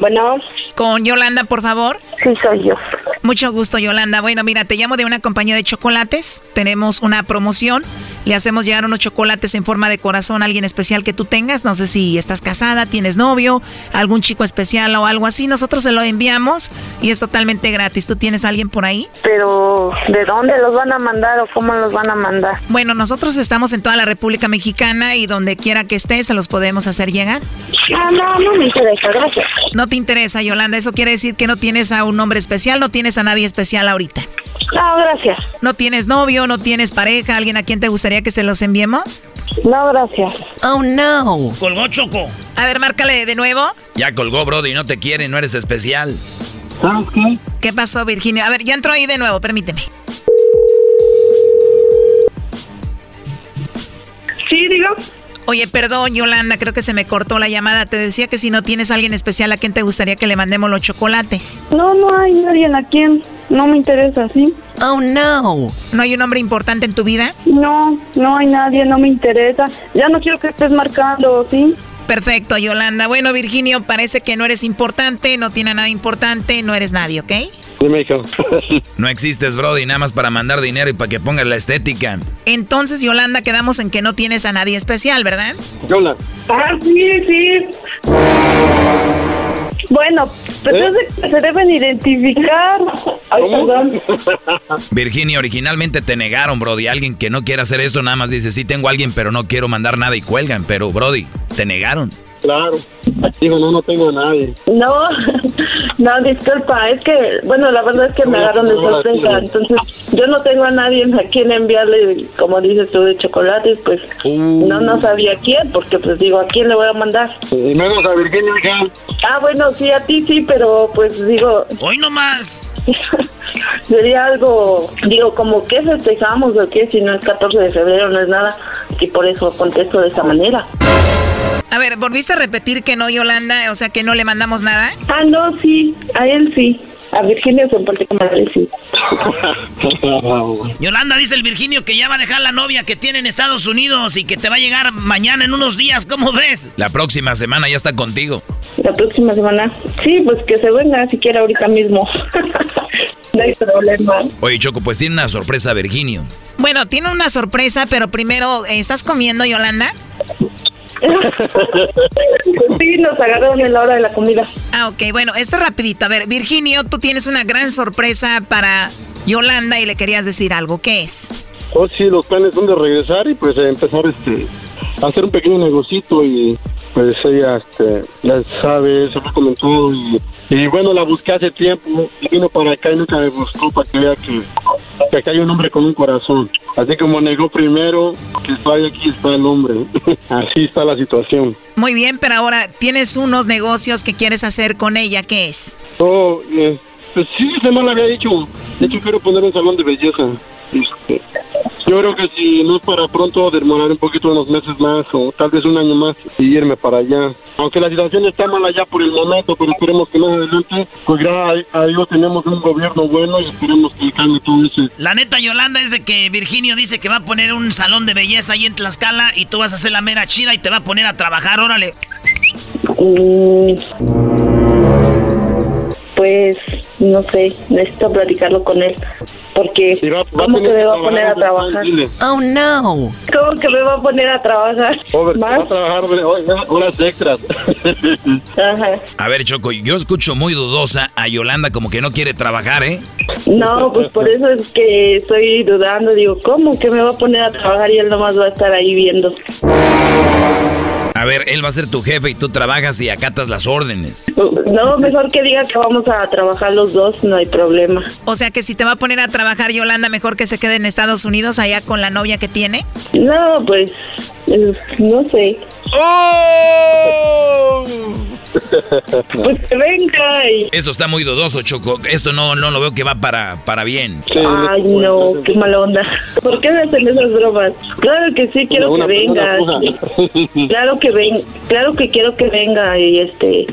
Bueno. Con Yolanda, por favor. Sí, soy yo. Mucho gusto, Yolanda. Bueno, mira, te llamo de una compañía de chocolates. Tenemos una promoción. Le hacemos llegar unos chocolates en forma de corazón a alguien especial que tú tengas. No sé si estás casada, tienes novio, algún chico especial o algo así. Nosotros se lo enviamos y es totalmente gratis. ¿Tú tienes a alguien por ahí? Pero, ¿de dónde los van a mandar o cómo los van a mandar? Bueno, nosotros estamos en toda la República Mexicana y donde quiera que estés se los podemos hacer llegar. Ah, no, no me interesa, gracias. No te interesa, Yolanda. Eso quiere decir que no tienes a un hombre especial, no tienes a nadie especial ahorita. No, gracias. No tienes novio, no tienes pareja, alguien a quien te gustaría que se los enviemos. No, gracias. Oh, no. Colgó Choco. A ver, márcale de nuevo. Ya colgó, Brody, no te quiere, no eres especial. ¿Sabes qué? ¿Qué pasó, Virginia? A ver, ya entró ahí de nuevo, permíteme. Sí, digo. Oye, perdón, Yolanda, creo que se me cortó la llamada. Te decía que si no tienes a alguien especial a quien te gustaría que le mandemos los chocolates. No, no hay nadie a quien. No me interesa, ¿sí? Oh, no. ¿No hay un hombre importante en tu vida? No, no hay nadie, no me interesa. Ya no quiero que estés marcando, ¿sí? Perfecto, Yolanda. Bueno, Virginio, parece que no eres importante, no tiene nada importante, no eres nadie, ¿ok? No existes, Brody, nada más para mandar dinero y para que pongas la estética. Entonces, Yolanda, quedamos en que no tienes a nadie especial, ¿verdad? Yola. Ah, sí, sí. Bueno, pero ¿Eh? es de que se deben identificar. Ay, perdón. Virginia, originalmente te negaron, Brody. Alguien que no quiere hacer esto nada más dice, sí tengo a alguien, pero no quiero mandar nada y cuelgan. Pero, Brody, te negaron. Claro. Digo, no, no tengo a nadie. No, no, disculpa, es que, bueno, la verdad es que me agarraron de sorpresa, entonces yo no tengo a nadie a quien enviarle, como dices tú, de chocolates, pues no, no sabía quién, porque pues digo, ¿a quién le voy a mandar? Y menos a Virginia, hija. Ah, bueno, sí, a ti sí, pero pues digo... Hoy nomás. Sería algo, digo, como que festejamos o qué, si no es 14 de febrero, no es nada, y por eso contesto de esa manera. A ver, ¿volviste a repetir que no, Yolanda? O sea, que no le mandamos nada. Ah, no, sí, a él sí, a Virginia en particular sí. Yolanda dice el Virginio que ya va a dejar la novia que tiene en Estados Unidos y que te va a llegar mañana en unos días. ¿Cómo ves? La próxima semana ya está contigo. La próxima semana. Sí, pues que se venga siquiera ahorita mismo. no hay problema. Oye, Choco, pues tiene una sorpresa, Virginio. Bueno, tiene una sorpresa, pero primero, eh, ¿estás comiendo, Yolanda? sí, nos agarraron en la hora de la comida. Ah, ok, bueno, esto es rapidito. A ver, Virginio, tú tienes una gran sorpresa para Yolanda y le querías decir algo. ¿Qué es? Oh, sí, los planes son de regresar y pues empezar este a hacer un pequeño negocito y pues ella este, ya sabe, eso me comentó y, y bueno, la busqué hace tiempo vino para acá y nunca me buscó para que vea que, que acá hay un hombre con un corazón. Así como negó primero que estoy aquí, está el hombre. Así está la situación. Muy bien, pero ahora tienes unos negocios que quieres hacer con ella. ¿Qué es? Oh, eh, pues sí, se me lo había dicho. De hecho, quiero poner un salón de belleza. Este, yo creo que si no es para pronto, demorar un poquito unos meses más o tal vez un año más y irme para allá. Aunque la situación está mala ya por el momento, pero esperemos que más adelante, pues gracias a Dios tenemos un gobierno bueno y esperemos que cambie todo eso. La neta, Yolanda, es de que Virginio dice que va a poner un salón de belleza ahí en Tlaxcala y tú vas a hacer la mera chida y te va a poner a trabajar. Órale. Mm, pues no sé, necesito platicarlo con él. Porque, ¿cómo que me va a poner a trabajar? Oh, no. ¿Cómo que me va a poner a trabajar? Va a trabajar horas extras. Ajá. A ver, Choco, yo escucho muy dudosa a Yolanda como que no quiere trabajar, ¿eh? No, pues por eso es que estoy dudando. Digo, ¿cómo que me va a poner a trabajar y él nomás va a estar ahí viendo? A ver, él va a ser tu jefe y tú trabajas y acatas las órdenes. No, mejor que diga que vamos a trabajar los dos, no hay problema. O sea que si te va a poner a trabajar Yolanda, mejor que se quede en Estados Unidos allá con la novia que tiene. No, pues eh, no sé. ¡Oh! Pues que venga y... Eso está muy dudoso, Choco. Esto no, no lo veo que va para, para bien. Ay, no, qué mala onda. ¿Por qué me hacen esas bromas? Claro que sí, quiero que venga. Claro que ven, claro que quiero que venga y este,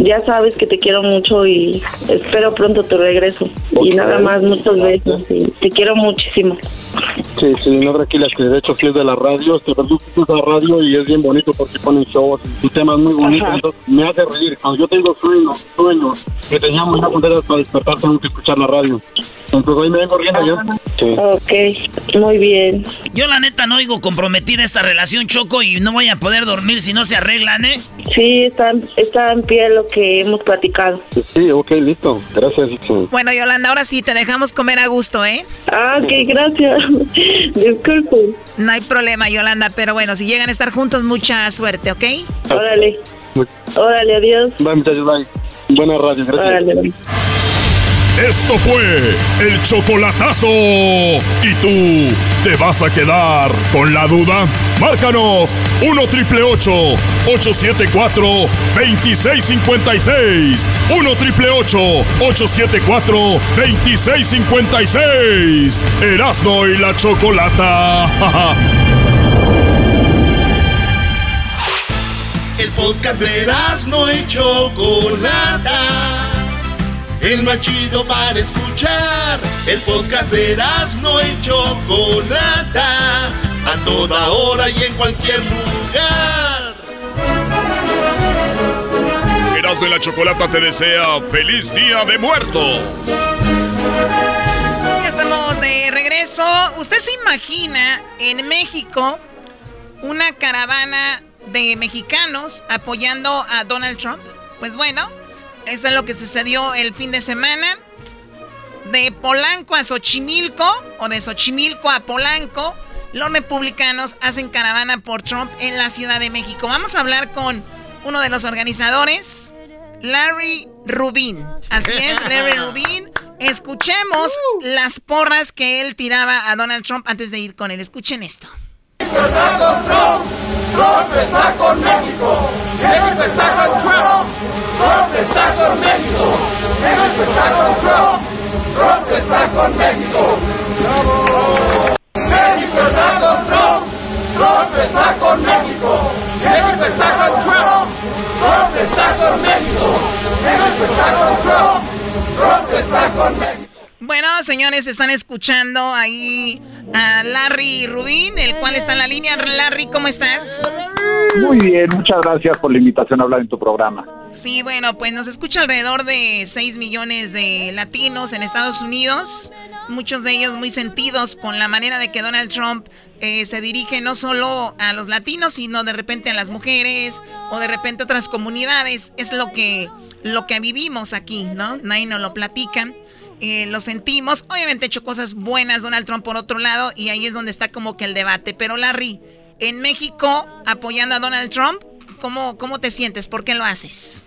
ya sabes que te quiero mucho y espero pronto tu regreso. Y nada más, muchos besos y te quiero muchísimo. Sí, sí, no tranquila, que de hecho sí es de la radio, este verdad es la radio y es bien bonito porque ponen shows y temas muy bonitos, entonces me hace reír. Cuando yo tengo sueños, sueños, que te llamo y no para despertar, tengo que escuchar la radio. Entonces ahí me vengo riendo yo. Sí. Ok, muy bien. Yo la neta no oigo comprometida esta relación, Choco, y no voy a poder dormir si no se arreglan, ¿eh? Sí, está, está en pie lo que hemos platicado. Sí, ok, listo. Gracias. Bueno, Yolanda, ahora sí te dejamos comer a gusto, ¿eh? Ah, ok, gracias. Disculpe. No hay problema, Yolanda, pero bueno, si llegan a estar juntos, mucha suerte, ¿ok? Órale. Órale, adiós. Bye, muchachos, bye. Buena radio, gracias. Órale, bye. Esto fue el chocolatazo. ¿Y tú te vas a quedar con la duda? Márcanos 1 triple 874 2656. 1 triple 874 2656. Erasno y la chocolata. El podcast de no y Chocolata. El más chido para escuchar. El podcast de no y Chocolata. A toda hora y en cualquier lugar. Erasno y la chocolata te desea feliz día de muertos. Ya estamos de regreso. ¿Usted se imagina en México una caravana de mexicanos apoyando a Donald Trump? Pues bueno, eso es lo que sucedió el fin de semana. De Polanco a Xochimilco, o de Xochimilco a Polanco, los republicanos hacen caravana por Trump en la Ciudad de México. Vamos a hablar con uno de los organizadores, Larry Rubin. Así es, Larry Rubin. Escuchemos las porras que él tiraba a Donald Trump antes de ir con él. Escuchen esto. Está con Trump, Trump está con México, México está con Trump, Trump está con México, México está con Trump, Trump está con México. México está con Trump, Trump está con México, México está con Trump, Trump está con México, México está con Trump, Trump está con México. Bueno, señores, están escuchando ahí a Larry Rubin, el cual está en la línea. Larry, ¿cómo estás? Muy bien, muchas gracias por la invitación a hablar en tu programa. Sí, bueno, pues nos escucha alrededor de 6 millones de latinos en Estados Unidos, muchos de ellos muy sentidos con la manera de que Donald Trump eh, se dirige no solo a los latinos, sino de repente a las mujeres o de repente a otras comunidades. Es lo que, lo que vivimos aquí, ¿no? Nadie nos lo platica. Eh, lo sentimos. Obviamente ha hecho cosas buenas Donald Trump por otro lado y ahí es donde está como que el debate. Pero Larry, en México apoyando a Donald Trump, ¿cómo, cómo te sientes? ¿Por qué lo haces?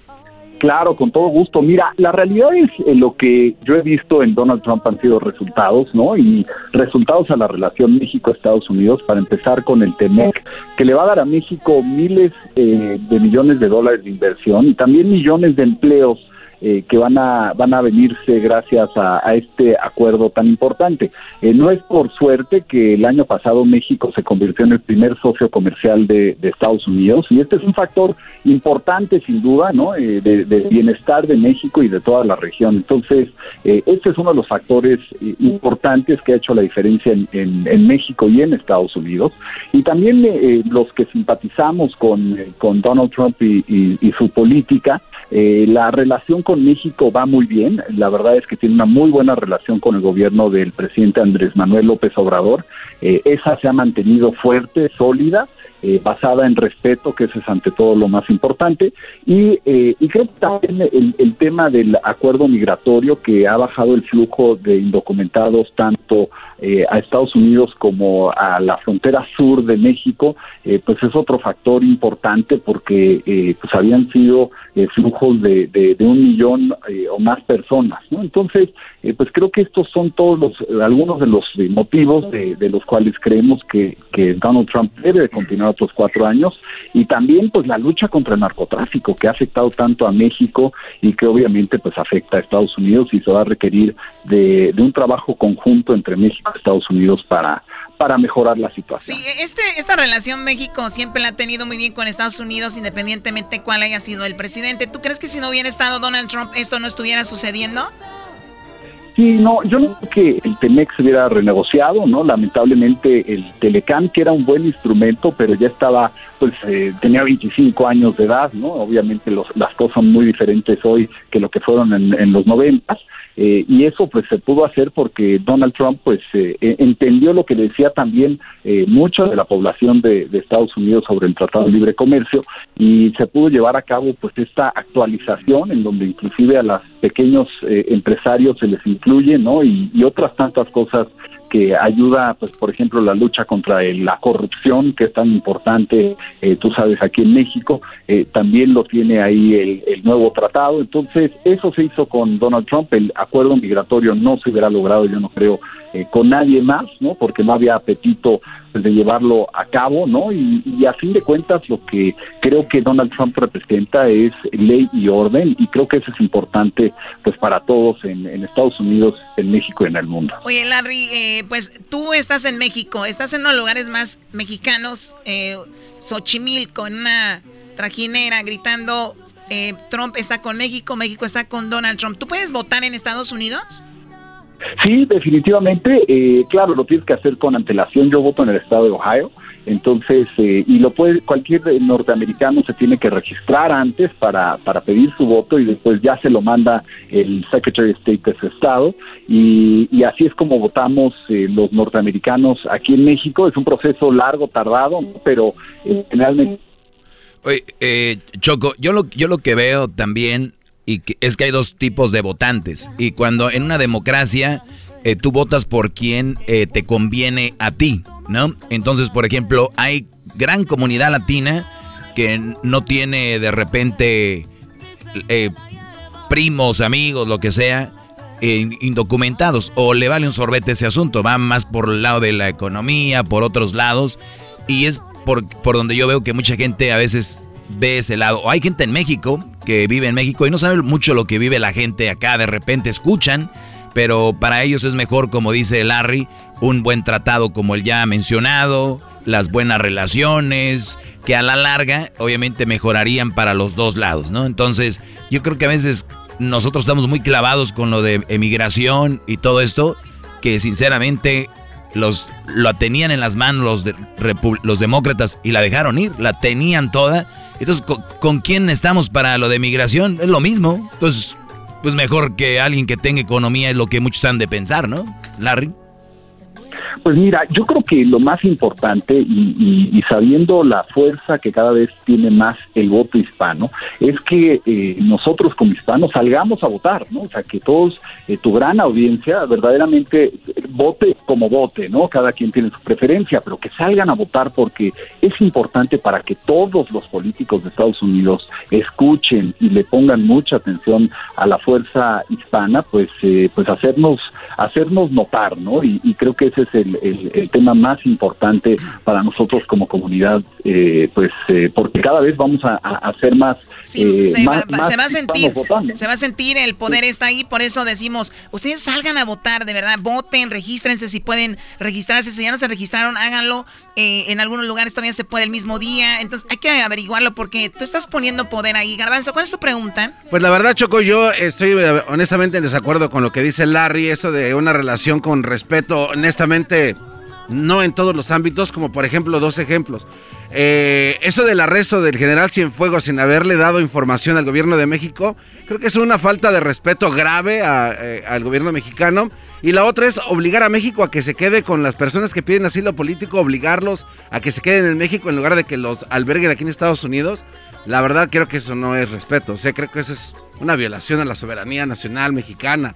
Claro, con todo gusto. Mira, la realidad es eh, lo que yo he visto en Donald Trump han sido resultados, ¿no? Y resultados a la relación México-Estados Unidos, para empezar con el TEMEC, que le va a dar a México miles eh, de millones de dólares de inversión y también millones de empleos eh, que van a van a venirse gracias a, a este acuerdo tan importante. Eh, no es por suerte que el año pasado México se convirtió en el primer socio comercial de, de Estados Unidos y este es un factor importante sin duda, ¿no? Eh, de, de bienestar de México y de toda la región. Entonces, eh, este es uno de los factores eh, importantes que ha hecho la diferencia en, en- en México y en Estados Unidos. Y también eh, los que simpatizamos con, con Donald Trump y, y- y su política, eh, la relación con México va muy bien. La verdad es que tiene una muy buena relación con el gobierno del presidente Andrés Manuel López Obrador. Eh, esa se ha mantenido fuerte, sólida. Eh, basada en respeto, que ese es ante todo lo más importante, y, eh, y creo que también el, el, tema del acuerdo migratorio que ha bajado el flujo de indocumentados tanto eh, a Estados Unidos como a la frontera sur de México, eh, pues es otro factor importante porque eh, pues habían sido eh, flujos de, de, un millón eh, o más personas, ¿no? Entonces, eh, pues creo que estos son todos los, algunos de los motivos de, los cuales creemos que, que Donald Trump debe continuar otros cuatro años y también pues la lucha contra el narcotráfico que ha afectado tanto a México y que obviamente pues afecta a Estados Unidos y se va a requerir de, un trabajo conjunto entre México Estados Unidos para para mejorar la situación. Sí, este, esta relación México siempre la ha tenido muy bien con Estados Unidos, independientemente cuál haya sido el presidente. ¿Tú crees que si no hubiera estado Donald Trump esto no estuviera sucediendo? Sí, no, yo no creo que el Temex se hubiera renegociado, ¿no? Lamentablemente el Telecán, que era un buen instrumento, pero ya estaba, pues eh, tenía 25 años de edad, ¿no? Obviamente los, las cosas son muy diferentes hoy que lo que fueron en, en los noventas. Eh, y eso pues se pudo hacer porque Donald Trump pues eh, entendió lo que decía también eh, mucha de la población de, Estados Unidos sobre el Tratado de Libre Comercio y se pudo llevar a cabo pues esta actualización en donde inclusive a los pequeños eh, empresarios se les incluye no y otras tantas cosas que ayuda, pues, por ejemplo, la lucha contra la corrupción, que es tan importante, eh, tú sabes, aquí en México, eh, también lo tiene ahí el, el, nuevo tratado. Entonces, eso se hizo con Donald Trump. El acuerdo migratorio no se hubiera logrado, yo no creo, eh, con nadie más, ¿no? Porque no había apetito pues, de llevarlo a cabo, ¿no? Y, y, a fin de cuentas, lo que creo que Donald Trump representa es ley y orden, y creo que eso es importante, pues, para todos en, Estados Unidos, en México y en el mundo. Oye, Larry, eh, pues tú estás en México, estás en los lugares más mexicanos, eh, Xochimilco, en una trajinera, gritando, eh, Trump está con México, México está con Donald Trump. ¿Tú puedes votar en Estados Unidos? Sí, definitivamente. Eh, claro, lo tienes que hacer con antelación. Yo voto en el estado de Ohio. Entonces, eh, y lo puede, cualquier norteamericano se tiene que registrar antes para, para pedir su voto y después ya se lo manda el Secretary of State de ese estado. Y, y así es como votamos eh, los norteamericanos aquí en México. Es un proceso largo, tardado, pero eh, generalmente. Oye, eh, Choco, yo lo, yo lo que veo también y que es que hay dos tipos de votantes. Y cuando en una democracia eh, tú votas por quien eh, te conviene a ti, ¿no? Entonces, por ejemplo, hay gran comunidad latina que no tiene de repente eh, primos, amigos, lo que sea, indocumentados, o le vale un sorbete ese asunto, va más por el lado de la economía, por otros lados, y es por, por donde yo veo que mucha gente a veces ve ese lado. O hay gente en México que vive en México y no sabe mucho lo que vive la gente acá, de repente escuchan, pero para ellos es mejor, como dice Larry, un buen tratado como el ya mencionado, las buenas relaciones, que a la larga obviamente mejorarían para los dos lados, ¿no? Entonces, yo creo que a veces nosotros estamos muy clavados con lo de emigración y todo esto, que sinceramente los lo tenían en las manos los, los demócratas y la dejaron ir, la tenían toda. Entonces, ¿con, ¿con, quién estamos para lo de migración? Es lo mismo. Entonces, pues mejor que alguien que tenga economía es lo que muchos han de pensar, ¿no? Larry. Pues mira, yo creo que lo más importante y, y, y, sabiendo la fuerza que cada vez tiene más el voto hispano, es que eh, nosotros como hispanos salgamos a votar, ¿no? O sea, que todos, eh, tu gran audiencia verdaderamente vote como vote, ¿no? Cada quien tiene su preferencia, pero que salgan a votar porque es importante para que todos los políticos de Estados Unidos escuchen y le pongan mucha atención a la fuerza hispana, pues, eh, pues hacernos, hacernos notar, ¿no? Y, y creo que ese es el, el, el, tema más importante para nosotros como comunidad, eh, pues eh, porque cada vez vamos a, a hacer más, sí, eh, se, más, va, más se, va, a sentir, se va a sentir el poder sí. está ahí, por eso decimos, ustedes salgan a votar, de verdad, voten, regístrense si pueden registrarse, si ya no se registraron, háganlo, eh, en algunos lugares también se puede el mismo día, entonces hay que averiguarlo porque tú estás poniendo poder ahí. Garbanzo, ¿cuál es tu pregunta? Pues la verdad, Choco, yo estoy eh, honestamente en desacuerdo con lo que dice Larry, eso de una relación con respeto, honestamente no en todos los ámbitos, como por ejemplo dos ejemplos. Eh, eso del arresto del general Cienfuegos sin haberle dado información al gobierno de México, creo que es una falta de respeto grave eh, al gobierno mexicano. Y la otra es obligar a México a que se quede con las personas que piden asilo político, obligarlos a que se queden en México en lugar de que los alberguen aquí en Estados Unidos. La verdad creo que eso no es respeto. O sea, creo que eso es una violación a la soberanía nacional mexicana.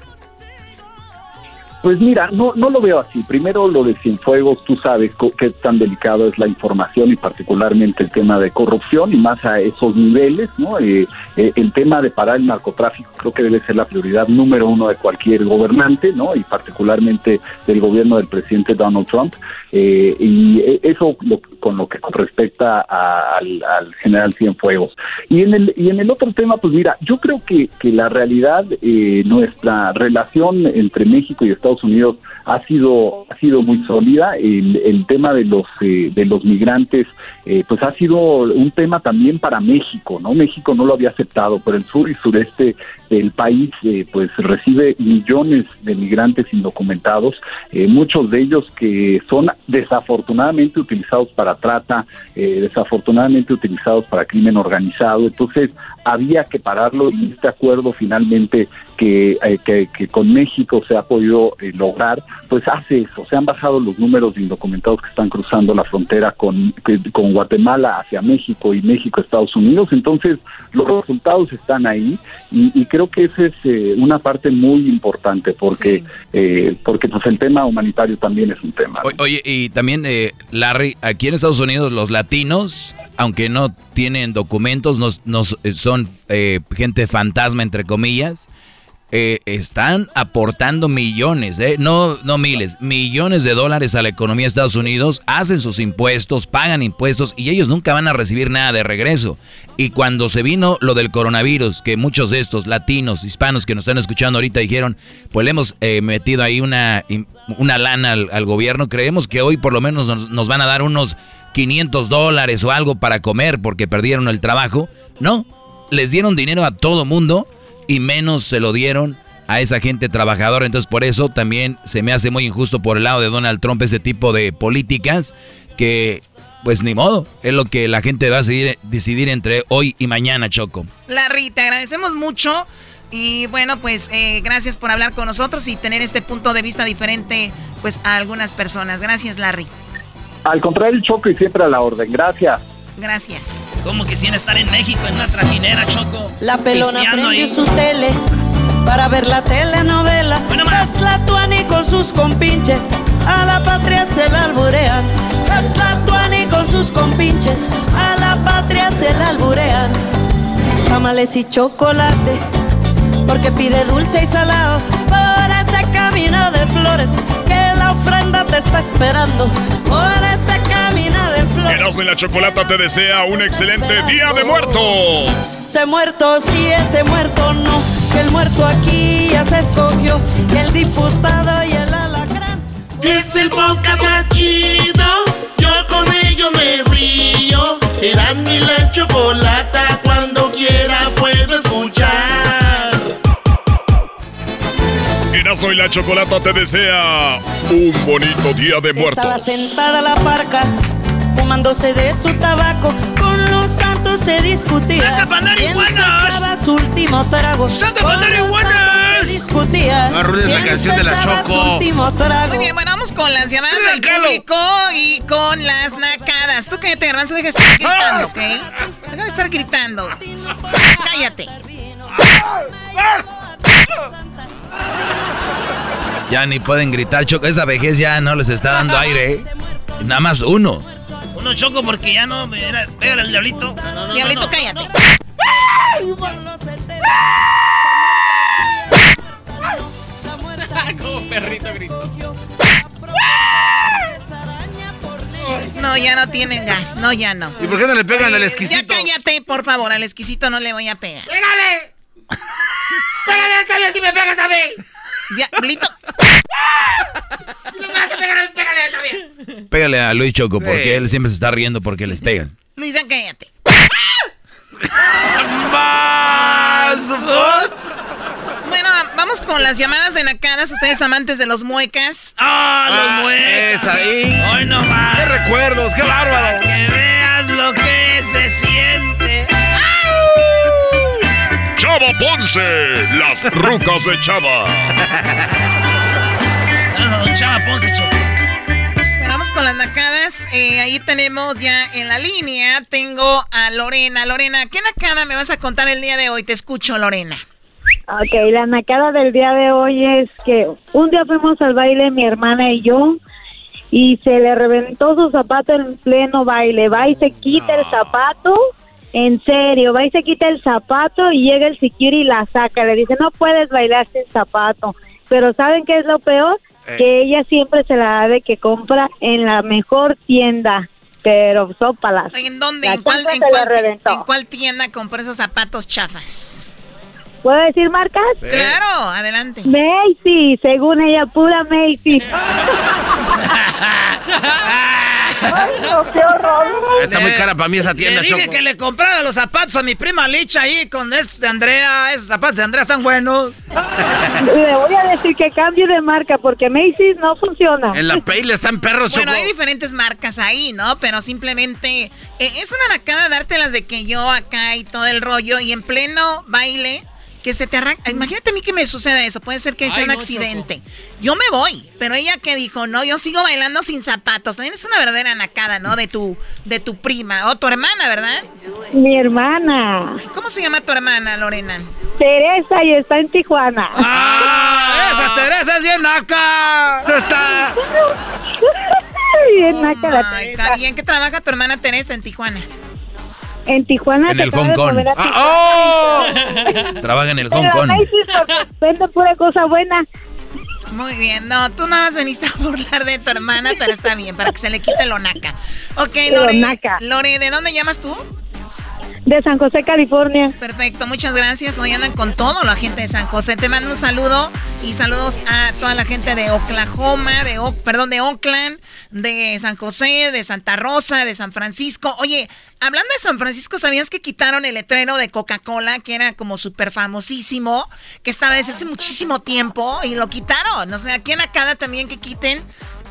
Pues mira, no, no lo veo así. Primero lo de Cienfuegos, tú sabes qué tan delicado es la información y particularmente el tema de corrupción y más a esos niveles, ¿no? Eh, eh, el tema de parar el narcotráfico creo que debe ser la prioridad número uno de cualquier gobernante, ¿no? Y particularmente del gobierno del presidente Donald Trump. Eh, y eh, eso lo- con lo que respecta a- al, al general Cienfuegos. Y en el y en el otro tema, pues mira, yo creo que, que la realidad, eh, nuestra relación entre México y Estados Unidos ha sido ha sido muy sólida. El, el tema de los eh, de los migrantes, eh, pues ha sido un tema también para México, ¿no? México no lo había aceptado, pero el sur y sureste del país, eh, pues recibe millones de migrantes indocumentados, eh, muchos de ellos que son desafortunadamente utilizados para trata, eh, desafortunadamente utilizados para crimen organizado. Entonces había que pararlo y este acuerdo finalmente que, eh, que, que con México se ha podido eh, lograr, pues hace eso. Se han bajado los números de indocumentados que están cruzando la frontera con, que- con Guatemala hacia México y México Estados Unidos. Entonces los resultados están ahí y, y creo que esa es eh, una parte muy importante porque eh, porque pues el tema humanitario también es un tema. O- Oye, y también, eh, Larry, aquí en Estados Unidos los latinos, aunque no tienen documentos, nos, nos, eh, son eh, gente fantasma, entre comillas, eh, están aportando millones, eh, no, no miles, millones de dólares a la economía de Estados Unidos, hacen sus impuestos, pagan impuestos y ellos nunca van a recibir nada de regreso. Y cuando se vino lo del coronavirus, que muchos de estos latinos, hispanos que nos están escuchando ahorita dijeron, pues le hemos eh, metido ahí una, una lana al, gobierno, creemos que hoy por lo menos nos, nos van a dar unos 500 dólares o algo para comer porque perdieron el trabajo. No, les dieron dinero a todo mundo y menos se lo dieron a esa gente trabajadora. Entonces por eso también se me hace muy injusto por el lado de Donald Trump ese tipo de políticas que pues ni modo, es lo que la gente va a decidir, decidir entre hoy y mañana, Choco. Larry, te agradecemos mucho. Y bueno, pues eh, gracias por hablar con nosotros y tener este punto de vista diferente pues a algunas personas. Gracias, Larry. Al contrario, Choco, y siempre a la orden. Gracias. Gracias. Como quisiera estar en México en una trajinera, Choco. La pelona prendió ahí. su tele para ver la telenovela. Es la tuani con sus compinches, a la patria se la alburean. Es la tuani con sus compinches, a la patria se la alburean. Tamales y chocolate, porque pide dulce y salado por ese camino de flores que la ofrenda te está esperando. Por ese camino. Erasmo y la Chocolata te desea un excelente Día de Muertos. Ese muerto sí, ese muerto no. Que el muerto aquí ya se escogió. Que el diputado y el alacrán. Es el podcast más chido. Yo con ello me río. Eras mi la chocolata. Cuando quiera puedo escuchar. Erasmo y la Chocolata te desea un bonito Día de Estaba Muertos. sentada la parca, fumándose de su tabaco. Con los santos se discutía. ¡Saca pa' andar quién iguanas! su último trago. ¡Saca Con pa' andar los iguanas! discutía. No arruines la canción de la Choco. su último trago. Muy bien, bueno, vamos con las llamadas del público y con las nacadas. Tú cállate, Garbanzo, deja de estar gritando, ¿ok? Deja de estar gritando. Cállate. Ya ni pueden gritar, Choco, esa vejez ya no les está dando aire, ¿eh? Nada más uno. Uno choco porque ya no me era. Pégale al diablito. No, no, no, Diablito, no. cállate. Como perrito grito. No, ya no tienen gas. No, ya no. ¿Y por qué no le pegan al Ya exquisito? cállate, por favor. Al exquisito no le voy a pegar. ¡Pégale! ¡Pégale esta vez si me pegas a mí! Diablito. Pégale vez. Pégale a Luis Choco, porque Sí. él siempre se está riendo porque les pegan. Luisa, cállate. ¡Más! Bueno, vamos con las llamadas de nacadas. Ustedes amantes de los muecas. ¡Ah, los muecas! Es ahí. ¡Hoy no más! ¡Qué recuerdos! ¡Qué bárbaro! Que veas lo que se siente. Ponce, las rucas de Chava. Vamos a don Chava Ponce, Vamos con las nacadas. Eh, ahí tenemos ya en la línea. Tengo a Lorena. Lorena, ¿qué nacada me vas a contar el día de hoy? Te escucho, Lorena. Ok, la nacada del día de hoy es que un día fuimos al baile mi hermana y yo y se le reventó su zapato en pleno baile. Va y se quita el zapato, en serio, va y se quita el zapato y llega el security y la saca. Le dice, no puedes bailar sin zapato. Pero ¿saben qué es lo peor? Eh. Que ella siempre se la da de que compra en la mejor tienda. Pero sópalas. ¿En dónde? La ¿En cuál, en cuál- en cuál tienda compró esos zapatos chafas? ¿Puedo decir marcas? Claro, adelante. Macy, según ella, pura Macy. Ay, no, qué horror. Está muy cara para mí esa tienda, Le dije Choco. que le comprara los zapatos a mi prima Licha ahí con esos de Andrea. Esos zapatos de Andrea están buenos. Le voy a decir que cambie de marca porque Macy's no funciona. En la Payle están perros, Bueno, Choco. hay diferentes marcas ahí, ¿no? Pero simplemente eh, es una nacada dártelas de que yo acá y todo el rollo y en pleno baile que se te arranca. Imagínate a mí que me suceda eso. Puede ser que sea Ay, un no, accidente. Yo me voy, pero ella que dijo, no, yo sigo bailando sin zapatos. También es una verdadera nacada, ¿no? De tu, de tu prima o tu hermana, ¿verdad? Mi hermana. ¿Cómo se llama tu hermana, Lorena? Teresa y está en Tijuana. ¡Ah! ¡Esa Teresa es bien naca! ¡Se está! Bien naca la Ay, Teresa. ¿Y en qué trabaja tu hermana Teresa en Tijuana? En Tijuana En el Hong Kong. Ah, Tijuana. Trabaja en el Hong Kong. Vende pura cosa buena. Muy bien, no, tú nada más veniste a burlar de tu hermana, pero está bien, para que se le quite lo naca. Ok, Lo Lore, naca. Lore, ¿de dónde llamas tú? De San José, California. Perfecto, muchas gracias. Hoy andan con todo la gente de San José. Te mando un saludo y saludos a toda la gente de Oklahoma, de O- perdón, de Oakland, de San José, de Santa Rosa, de San Francisco. Oye, hablando de San Francisco, ¿sabías que quitaron el letrero de Coca-Cola, que era como súper famosísimo, que estaba desde hace muchísimo tiempo y lo quitaron? O sea, aquí en Acada también que quiten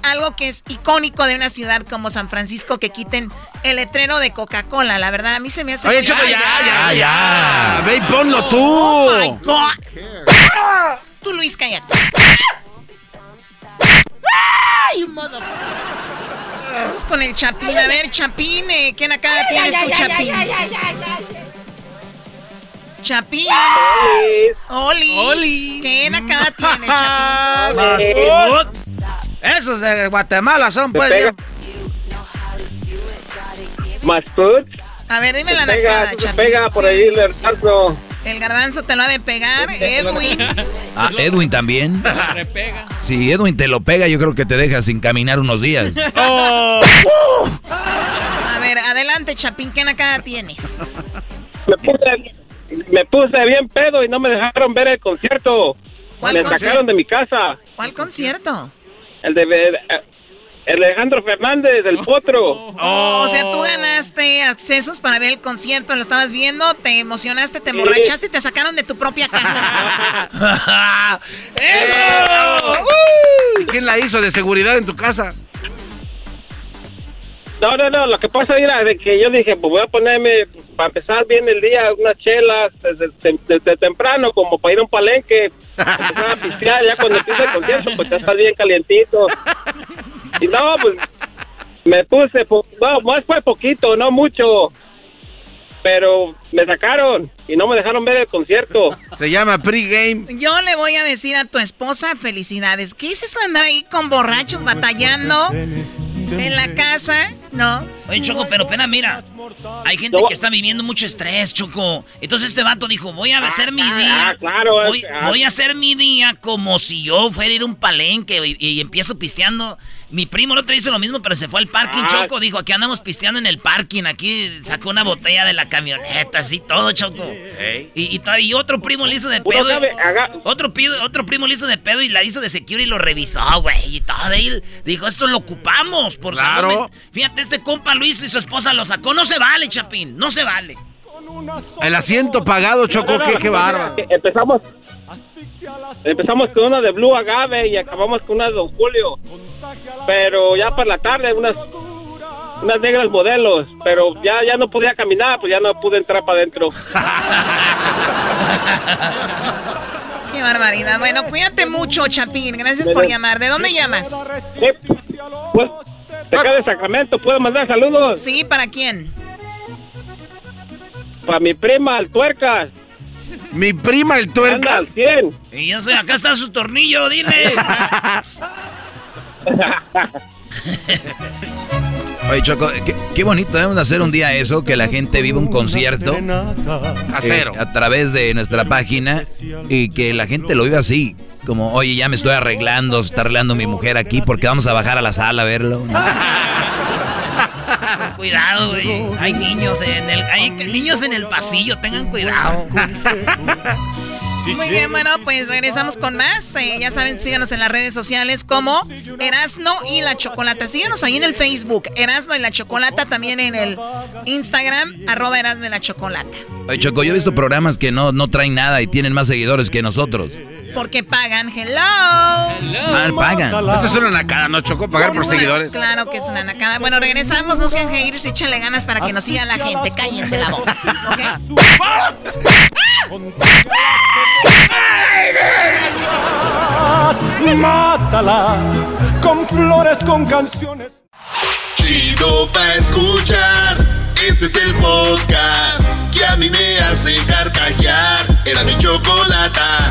algo que es icónico de una ciudad como San Francisco, que quiten el letrero de Coca-Cola. La verdad, a mí se me hace... Oye, Choco, ya, ya, Ah, ya. Ve y ponlo tú. Oh my God. Tú, Luis, cállate. ¡Ay, modo! Vamos con el Chapín. A ver, Chapín, eh, ¿qué nacada tienes tú, Chapín? Chapín. Olis. Olis. ¿Qué nacada tienes, Chapín? Esos de Guatemala son, pues. pega. Más. A ver, dime la pega, nacada, se pega por ahí el garbanzo. El garbanzo te lo ha de pegar, Edwin. Ah, Edwin también. Si Edwin te lo pega, yo creo que te deja sin caminar unos días. A ver, adelante, Chapín, ¿qué nacada tienes? Me puse, me puse bien pedo y no me dejaron ver el concierto. ¿Cuál me concierto? sacaron de mi casa. ¿Cuál concierto? El de eh, el Alejandro Fernández, del Potro. Oh, o sea, tú ganaste accesos para ver el concierto, lo estabas viendo, te emocionaste, te emborrachaste y te sacaron de tu propia casa. ¡Eso! ¿Y quién la hizo de seguridad en tu casa? No, no, no, lo que pasa era de que yo dije, pues voy a ponerme, para empezar bien el día, unas chelas desde, desde temprano, como para ir a un palenque, empezar a pistear, ya cuando empieza el concierto, pues ya está bien calientito. Y no, pues me puse, po- no, más fue poquito, no mucho, pero me sacaron y no me dejaron ver el concierto. Se llama pregame. Yo le voy a decir a tu esposa felicidades. ¿Qué es eso de andar ahí con borrachos batallando en la casa? ¿No? Oye, Choco, pero pena, mira. Hay gente que está viviendo mucho estrés, Choco. Entonces este vato dijo, voy a hacer mi día. ah, claro, Voy, ah. voy a hacer mi día como si yo fuera a ir a un palenque y, y empiezo pisteando. Mi primo el otro hizo lo mismo, pero se fue al parking, Ah. Choco. Dijo, aquí andamos pisteando en el parking. Aquí sacó una botella de la camioneta, así todo, Choco. Y, y, otro primo le hizo de pedo. sabe, Otro, otro primo le hizo de pedo y la hizo de security y lo revisó, güey. Y todo. Él dijo, esto lo ocupamos por Claro. salud Fíjate, este compa hizo y su esposa lo sacó. No se vale, Chapín. No se vale. El asiento pagado, Choco, No, no, qué, no, qué bárbaro. Empezamos, Empezamos con una de Blue Agave y acabamos con una de Don Julio. Pero ya para la tarde, unas unas negras modelos, pero ya ya no podía caminar, pues ya no pude entrar para adentro. Qué barbaridad. Bueno, cuídate mucho, Chapín. Gracias por llamar. ¿De dónde llamas? Pues, de acá de Sacramento, ¿puedo mandar saludos? Sí, ¿para quién? Para mi prima, el Tuercas. Mi prima, el Tuercas. ¿Quién? Y yo sé, acá está su tornillo, dile. Oye, Choco, qué, qué bonito debemos de hacer un día eso, que la gente viva un concierto Casero. eh, a través de nuestra página y que la gente lo viva así, como, oye, ya me estoy arreglando, se está arreglando mi mujer aquí porque vamos a bajar a la sala a verlo. Cuidado, güey. Hay niños en el hay niños en el pasillo, tengan cuidado. Muy bien, bueno, pues regresamos con más. Eh, ya saben, síganos en las redes sociales como Erasno y la Chocolata. Síganos ahí en el Facebook, Erasno y la Chocolata, también en el Instagram, arroba Erasno y la Chocolata. Oye, Choco, yo he visto programas que no, no traen nada y tienen más seguidores que nosotros. Porque pagan, hello. Mal pagan. Esto es una nacada, ¿no, Choco? Pagar por una- seguidores. Claro que es una nacada. Bueno, regresamos, no sean haters, échenle ganas para que nos siga la gente. Cállense la voz. ¿ok? Mátalas con flores, con canciones. Chido pa' escuchar. Este es el podcast que a mí me hace carcajear. Era mi chocolata.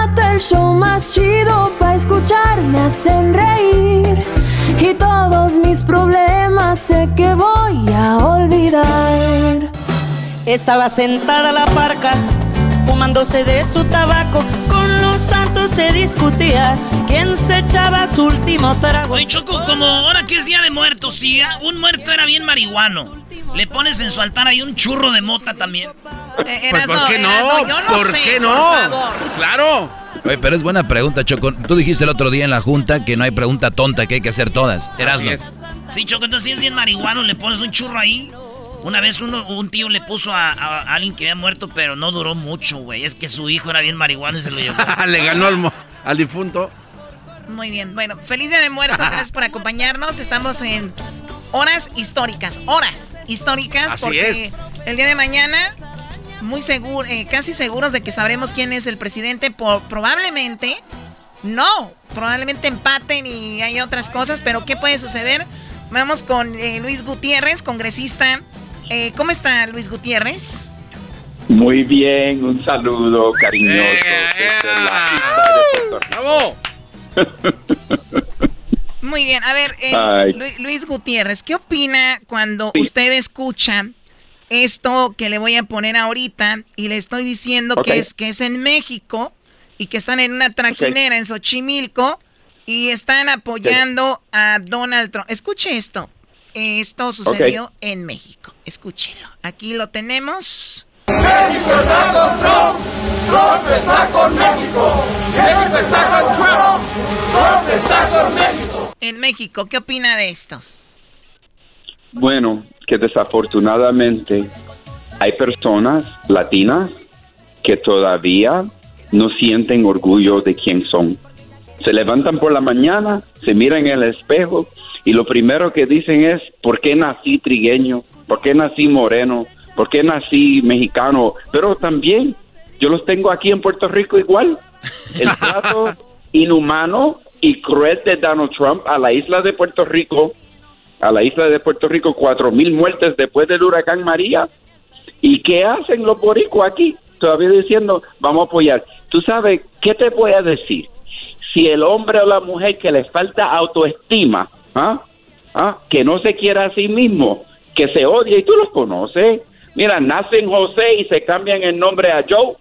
el show más chido para escuchar. Me hacen reír y todos mis problemas sé que voy a olvidar. Estaba sentada la parca, fumándose de su tabaco. Con los santos se discutía quién se echaba su último trago. Oye, Choco, como ahora que es día de muertos, sí, ah, un muerto era bien marihuano. Le pones en su altar ahí un churro de mota también. Eh, Pues, ¿por qué no? Erasno, yo no ¿Por sé, qué no? por favor. Claro. Oye, pero es buena pregunta, Choco. Tú dijiste el otro día en la junta que no hay pregunta tonta, que hay que hacer todas. Erasno. Sí, Choco, entonces si es bien marihuano, le pones un churro ahí. Una vez uno, un tío le puso a, a- a alguien que había muerto, pero no duró mucho, güey. Es que su hijo era bien marihuano y se lo llevó. Le ganó al, mo- al difunto. Muy bien, bueno, feliz día de muertos, gracias por acompañarnos. Estamos en horas históricas, horas históricas, Así porque es. el día de mañana, muy seguro, eh, casi seguros de que sabremos quién es el presidente, por, probablemente, no, probablemente empaten y hay otras cosas, pero ¿qué puede suceder? Vamos con eh, Luis Gutiérrez, congresista. Eh, ¿Cómo está Luis Gutiérrez? Muy bien, un saludo cariñoso. Rico. Muy bien, a ver, eh, Luis Gutiérrez, ¿qué opina cuando usted escucha esto que le voy a poner ahorita y le estoy diciendo que es que es en México y que están en una trajinera en Xochimilco y están apoyando a Donald Trump? Escuche esto. Esto sucedió en México. Escúchelo. Aquí lo tenemos. México está con Trump. Trump está con México. México está con Trump. Trump está con México. En México, ¿qué opina de esto? Bueno, que desafortunadamente hay personas latinas que todavía no sienten orgullo de quién son. Se levantan por la mañana, se miran en el espejo y lo primero que dicen es, ¿por qué nací trigueño? ¿Por qué nací moreno? ¿Por qué nací mexicano? Pero también yo los tengo aquí en Puerto Rico igual. El trato inhumano y cruel de Donald Trump a la isla de Puerto Rico, a la isla de Puerto Rico, cuatro mil muertes después del huracán María. ¿Y qué hacen los boricuas aquí? Todavía diciendo, vamos a apoyar. Tú sabes, ¿qué te voy a decir? Si el hombre o la mujer que le falta autoestima, ¿ah? ¿Ah? que no se quiera a sí mismo, que se odia y tú los conoces. Mira, nacen José y se cambian el nombre a Joe.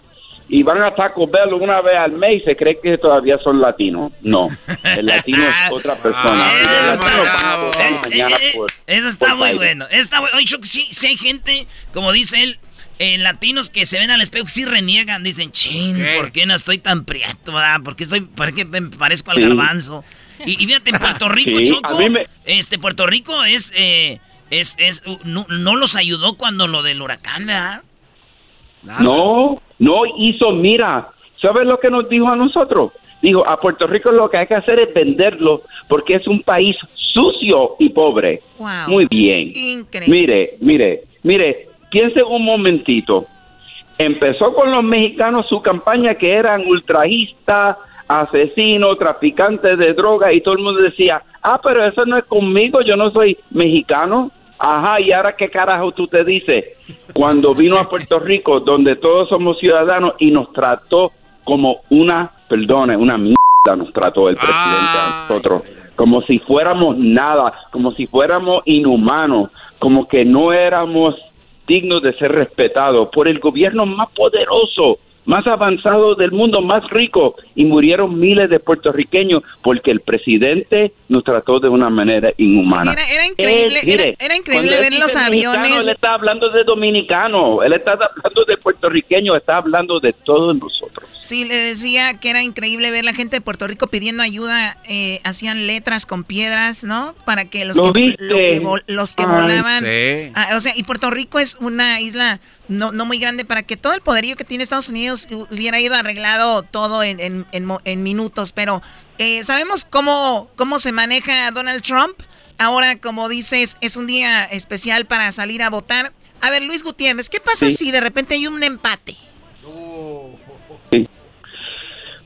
Y van a Taco Bell una vez al mes y se cree que todavía son latinos. No, el latino es otra persona. Y los latinos van a votar mañana por- Eso está por muy bueno. Está bueno. Oye, Choco, sí, sí hay gente, como dice él, eh, latinos que se ven al espejo sí reniegan. Dicen, chin, ¿por qué no estoy tan prieto? verdad? ¿Por qué, estoy, por qué me parezco al Sí. garbanzo? Y, y fíjate, en Puerto Rico, Sí, Choco, me- este, Puerto Rico es, eh, es, es, uh, no, no los ayudó cuando lo del huracán, ¿verdad? No, no hizo, mira, ¿sabes lo que nos dijo a nosotros? Dijo, a Puerto Rico lo que hay que hacer es venderlo porque es un país sucio y pobre. Wow. Muy bien. Increíble. Mire, mire, mire, piense un momentito. Empezó con los mexicanos su campaña que eran ultrajistas, asesinos, traficantes de droga y todo el mundo decía, ah, pero eso no es conmigo, yo no soy mexicano. Ajá, y ahora qué carajo tú te dices cuando vino a Puerto Rico, donde todos somos ciudadanos y nos trató como una, perdone, una mierda nos trató el presidente a nosotros, como si fuéramos nada, como si fuéramos inhumanos, como que no éramos dignos de ser respetados por el gobierno más poderoso, más avanzado del mundo, más rico, y murieron miles de puertorriqueños porque el presidente nos trató de una manera inhumana. Era, era increíble, Él, mire, era, era increíble cuando ver los aviones. Él está hablando de dominicano, él está hablando de puertorriqueño, está hablando de todos nosotros. Sí, le decía que era increíble ver la gente de Puerto Rico pidiendo ayuda. eh, hacían letras con piedras, ¿no? Para que los ¿Lo que, lo que vol- los que Ay, volaban. sí. Ah, o sea, y Puerto Rico es una isla no, no muy grande para que todo el poderío que tiene Estados Unidos hu- hubiera ido arreglado todo en, en- en mo- en minutos. Pero eh, sabemos cómo, cómo se maneja Donald Trump. Ahora, como dices, es un día especial para salir a votar. A ver, Luis Gutiérrez, ¿qué pasa Sí. si de repente hay un empate? Sí.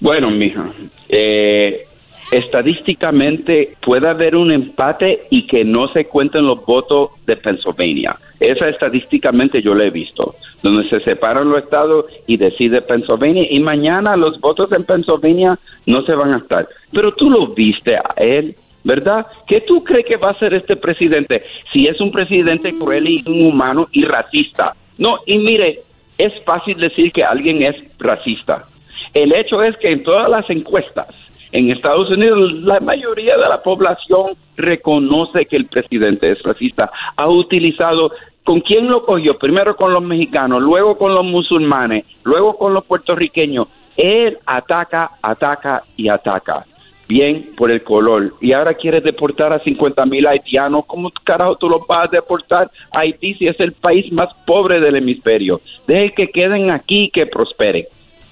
Bueno, mija, eh, estadísticamente puede haber un empate y que no se cuenten los votos de Pennsylvania. Esa estadísticamente yo la he visto, donde se separan los estados y decide Pennsylvania y mañana los votos en Pennsylvania no se van a estar. Pero tú lo viste a él. ¿Verdad? ¿Qué tú crees que va a hacer este presidente si es un presidente cruel y inhumano y racista? No, y mire, es fácil decir que alguien es racista. El hecho es que en todas las encuestas en Estados Unidos la mayoría de la población reconoce que el presidente es racista. Ha utilizado ¿Con quién lo cogió? Primero con los mexicanos, luego con los musulmanes, luego con los puertorriqueños. Él ataca, ataca y ataca. Bien por el color. Y ahora quiere deportar a 50 mil haitianos. ¿Cómo carajo tú los vas a deportar a Haití si es el país más pobre del hemisferio? Deje que queden aquí y que prosperen.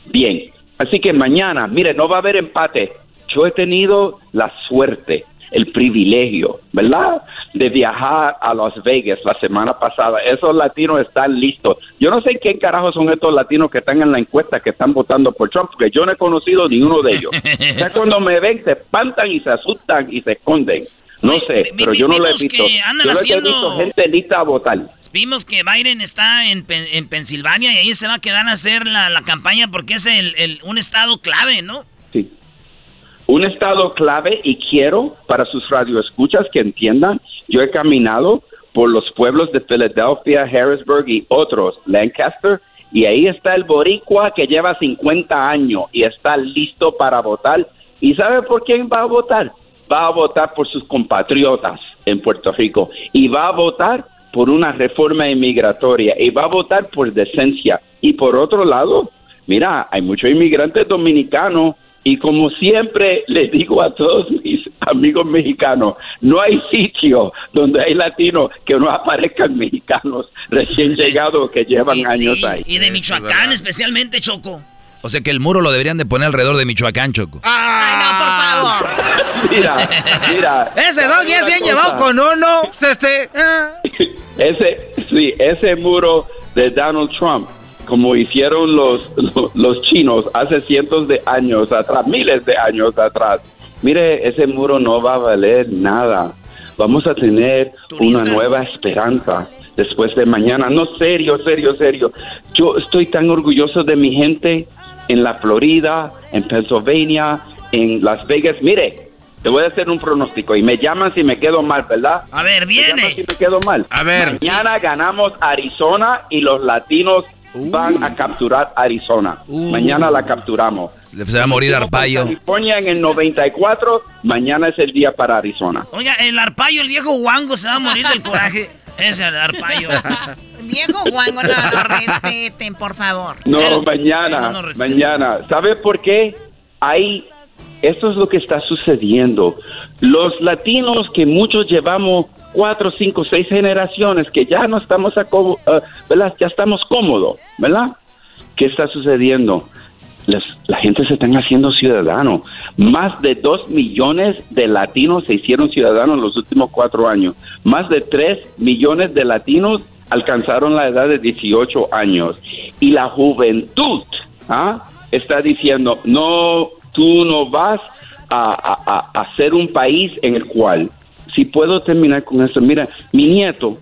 Bien. Así que mañana, mire, no va a haber empate. Yo he tenido la suerte, el privilegio, ¿verdad? De viajar a Las Vegas la semana pasada. Esos latinos están listos. Yo no sé quién carajo son estos latinos que están en la encuesta que están votando por Trump, porque yo no he conocido ni uno de ellos. o sea, cuando me ven se espantan y se asustan y se esconden. No sé, pero yo no lo he visto. que andan Yo he visto gente lista a votar. Vimos que Biden está en, en Pensilvania y ahí se va a quedar a hacer la, la campaña porque es el, el- un estado clave, ¿no? Un estado clave y quiero para sus radioescuchas que entiendan, yo he caminado por los pueblos de Filadelfia, Harrisburg y otros, Lancaster, y ahí está el boricua que lleva 50 años y está listo para votar. ¿Y sabe por quién va a votar? Va a votar por sus compatriotas en Puerto Rico y va a votar por una reforma inmigratoria y va a votar por decencia. Y por otro lado, mira, hay muchos inmigrantes dominicanos y como siempre les digo a todos mis amigos mexicanos, no hay sitio donde hay latinos que no aparezcan mexicanos recién llegados que llevan años ahí. Y de Michoacán especialmente, Choco. O sea que el muro lo deberían de poner alrededor de Michoacán, Choco. Ay, no, por favor. Mira, mira. Ese dog ya se han llevado con uno. Este. Ese, sí, ese muro de Donald Trump, como hicieron los, los, los chinos hace cientos de años atrás, miles de años atrás. Mire, ese muro no va a valer nada. Vamos a tener una nueva esperanza después de mañana. No, serio, serio, serio. Yo estoy tan orgulloso de mi gente en la Florida, en Pennsylvania, en Las Vegas. Mire, te voy a hacer un pronóstico y me llaman si me quedo mal, ¿verdad? A ver, Me llaman viene. si me quedo mal. A ver. Mañana ganamos Arizona y los latinos van a capturar Arizona. Mañana la capturamos. Se va a morir Arpaio. California en el 94, mañana es el día para Arizona. Oiga, el Arpaio, el viejo Wango, se va a morir del coraje. Ese el Arpaio. Viejo Wango, no lo respeten, por favor. No, mañana, mañana. ¿Sabe por qué? Ahí, esto es lo que está sucediendo. Los latinos que muchos llevamos cuatro, cinco, seis generaciones que ya no estamos, a, ¿verdad? Ya estamos cómodos, ¿verdad? ¿Qué está sucediendo? la gente se están haciendo ciudadanos. Más de dos millones de latinos se hicieron ciudadanos en los últimos cuatro años. Más de tres millones de latinos alcanzaron la edad de 18 años. Y la juventud ¿ah? está diciendo, no, tú no vas a, a, ser un país en el cual, si puedo terminar con esto, mira, mi nieto,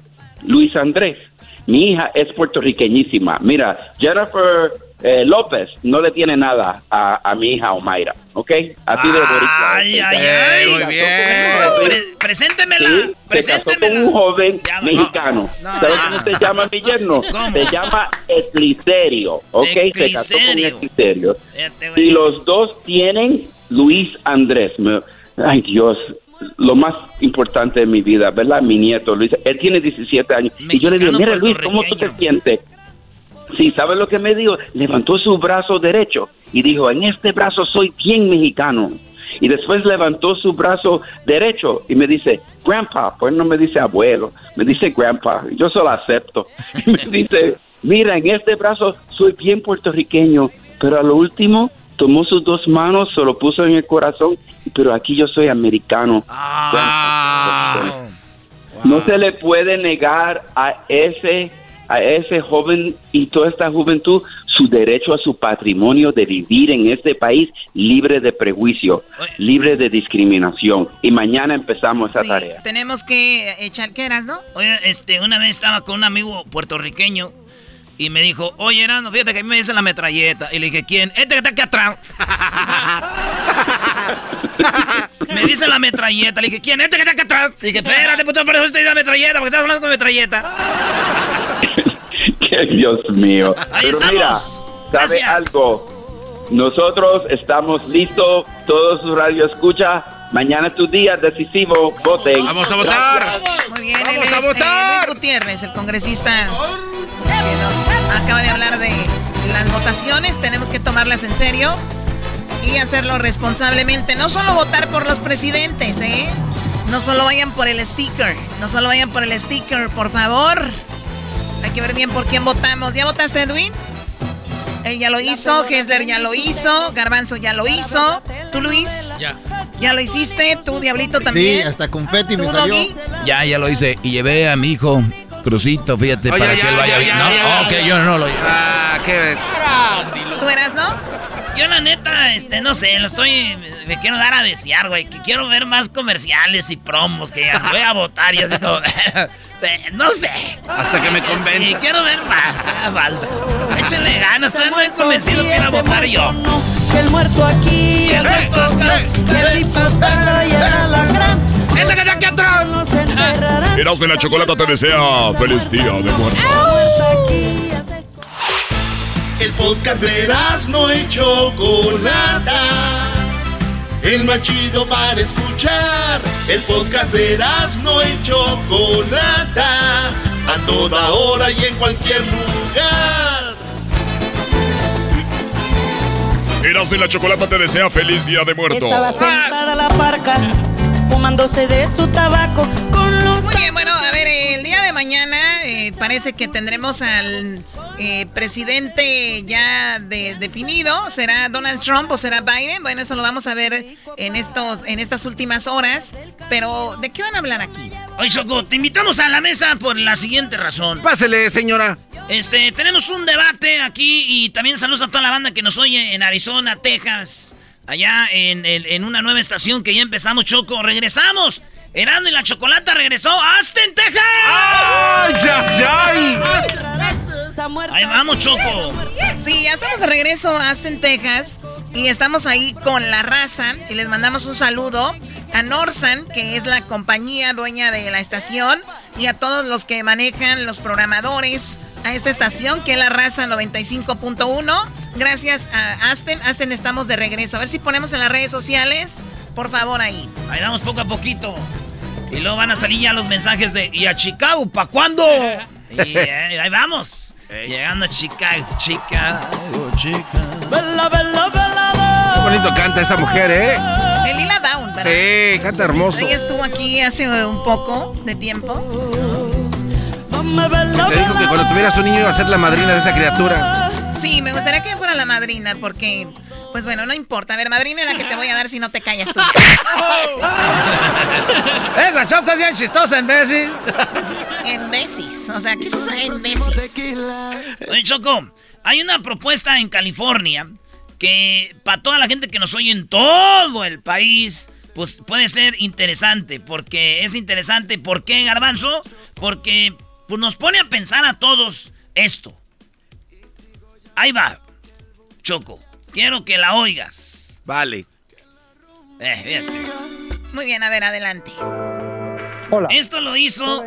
Luis Andrés, mi hija es puertorriqueñísima. Mira, Jennifer eh, López no le tiene nada a, mi hija Omaira, ¿ok? A ti de Boricua. Ay, ay, ay, muy bien. preséntemela, sí, preséntemela. con un joven mexicano. ¿Sabes cómo se llama mi yerno? Se llama Ecliserio, ¿ok? Se casó con Ecliserio. Y los dos tienen Luis Andrés. Ay, Dios, lo más importante de mi vida, ¿verdad? Mi nieto Luis, él tiene 17 años. y yo le digo, mira Luis, ¿cómo tú te sientes? Sí, ¿sabes lo que me dijo? Levantó su brazo derecho y dijo, en este brazo soy bien mexicano. Y después levantó su brazo derecho y me dice, grandpa, pues no me dice abuelo, me dice grandpa, yo solo acepto. Y me dice, mira, en este brazo soy bien puertorriqueño, pero a lo último tomó sus dos manos, se lo puso en el corazón, pero aquí yo soy americano. Ah. No se le puede negar a ese a ese joven y toda esta juventud su derecho a su patrimonio de vivir en este país libre de prejuicio, libre de discriminación. Y mañana empezamos esa tarea. Tenemos que echar queras, ¿no? Oye, este, una vez estaba con un amigo puertorriqueño y me dijo, oye, Erano, fíjate que a mí me dice la metralleta. Y le dije, ¿quién? Este que está aquí atrás. me dice la metralleta. Le dije, ¿quién? Este que está aquí atrás. Le dije, espérate, puto, pero usted dice la metralleta, porque estás hablando con metralleta. ¡Qué Dios mío! Ahí pero estamos. mira, ¿sabe algo? Nosotros estamos listos, todos su radio escucha. Mañana es tu día decisivo, voten. ¡Vamos a votar! Muy bien, ¡Vamos él es, a votar! Luis Gutiérrez, el congresista acaba de hablar de las votaciones. Tenemos que tomarlas en serio y hacerlo responsablemente. No solo votar por los presidentes, ¿eh? No solo vayan por el sticker. No solo vayan por el sticker, por favor. Hay que ver bien por quién votamos. ¿Ya votaste, Edwin? Él ya lo hizo, Hesler ya lo hizo, Garbanzo ya lo hizo. ¿Tú, Luis? Ya. ¿Ya lo hiciste? ¿Tú, Diablito, también? Sí, hasta confeti me salió. Ya, ya lo hice. Y llevé a mi hijo Crucito, fíjate, para que él vaya bien. No, ok, yo no lo llevo. Ah, qué... ¿Tú eras, no? Yo la neta, este, no sé, lo estoy, me quiero dar a desear, güey, que quiero ver más comerciales y promos, que ya voy a votar y así como, no sé. Hasta que me convenza. Sí, quiero ver más, ah, falta. Échenle ganas, estoy muy convencido que ir a votar yo. Que el muerto aquí es esto, que el diputado y la gran. ¡Esta que está aquí atrás! Eras de la Chocolata te desea feliz día de muerte. El podcast de no y Chocolata. El más chido para escuchar. El podcast de no y Chocolata. A toda hora y en cualquier lugar. Eras de la Chocolata te desea feliz día de muerto. Estaba sentada la parca, fumándose de su tabaco con los... Muy bien, bueno, a ver, el día de mañana eh, parece que tendremos al eh, presidente ya definido. ¿Será Donald Trump o será Biden? Bueno, eso lo vamos a ver en, estos, en estas últimas horas. Pero, ¿de qué van a hablar aquí? Oye, Choco, te invitamos a la mesa por la siguiente razón. Pásele, señora. Este, tenemos un debate aquí y también saludos a toda la banda que nos oye en Arizona, Texas. Allá en, en una nueva estación que ya empezamos, Choco. Regresamos. Erano y la Chocolata regresó a Austin, Texas. ¡Ay, ay, ay! Ahí vamos, Choco. Sí, ya estamos de regreso a Austin, Texas. Y estamos ahí con la raza. Y les mandamos un saludo a Norsan, que es la compañía dueña de la estación. Y a todos los que manejan, los programadores, a esta estación que es la raza 95.1. Gracias a Asten. Asten, estamos de regreso. A ver si ponemos en las redes sociales. Por favor, ahí. Ahí damos poco a poquito. Y luego van a salir ya los mensajes de ¿y a Chicago? ¿Para cuándo? y eh, ahí vamos. Llegando a Chicago, Chicago, Chicago. Bella, bella, bella. Qué bonito canta esta mujer, ¿eh? El Lila Down, ¿verdad? Sí, canta hermoso. Ella estuvo aquí hace un poco de tiempo. Te dijo que cuando tuvieras un niño iba a ser la madrina de esa criatura. Sí, me gustaría que fuera la madrina, porque, pues bueno, no importa. A ver, madrina es la que te voy a dar si no te callas tú. Esa choco es bien chistosa en veces. En veces. O sea, ¿qué es eso en veces? Oye, Choco, hay una propuesta en California que para toda la gente que nos oye en todo el país, pues puede ser interesante. Porque es interesante. ¿Por qué, Garbanzo? Porque pues, nos pone a pensar a todos esto. Ahí va, Choco. Quiero que la oigas. Vale. Eh. Muy bien, a ver, adelante. Hola. Esto lo hizo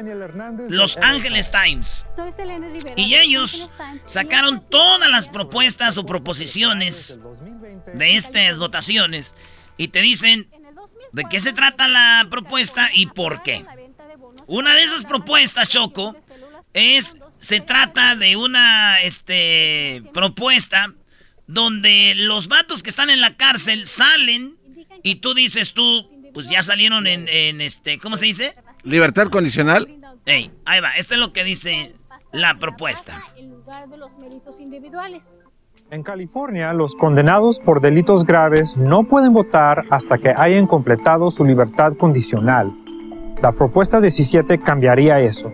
Los Angeles Times. Soy Selena Rivera. Y ellos sacaron todas las propuestas o proposiciones de estas votaciones y te dicen de qué se trata la propuesta y por qué. Una de esas propuestas, Choco, es se trata de una este propuesta donde los vatos que están en la cárcel salen y tú dices tú, pues ya salieron en, en este, ¿cómo se dice? Libertad condicional. Ey, ahí va, esto es lo que dice la propuesta. En lugar de los méritos individuales. En California, los condenados por delitos graves no pueden votar hasta que hayan completado su libertad condicional. La propuesta 17 cambiaría eso,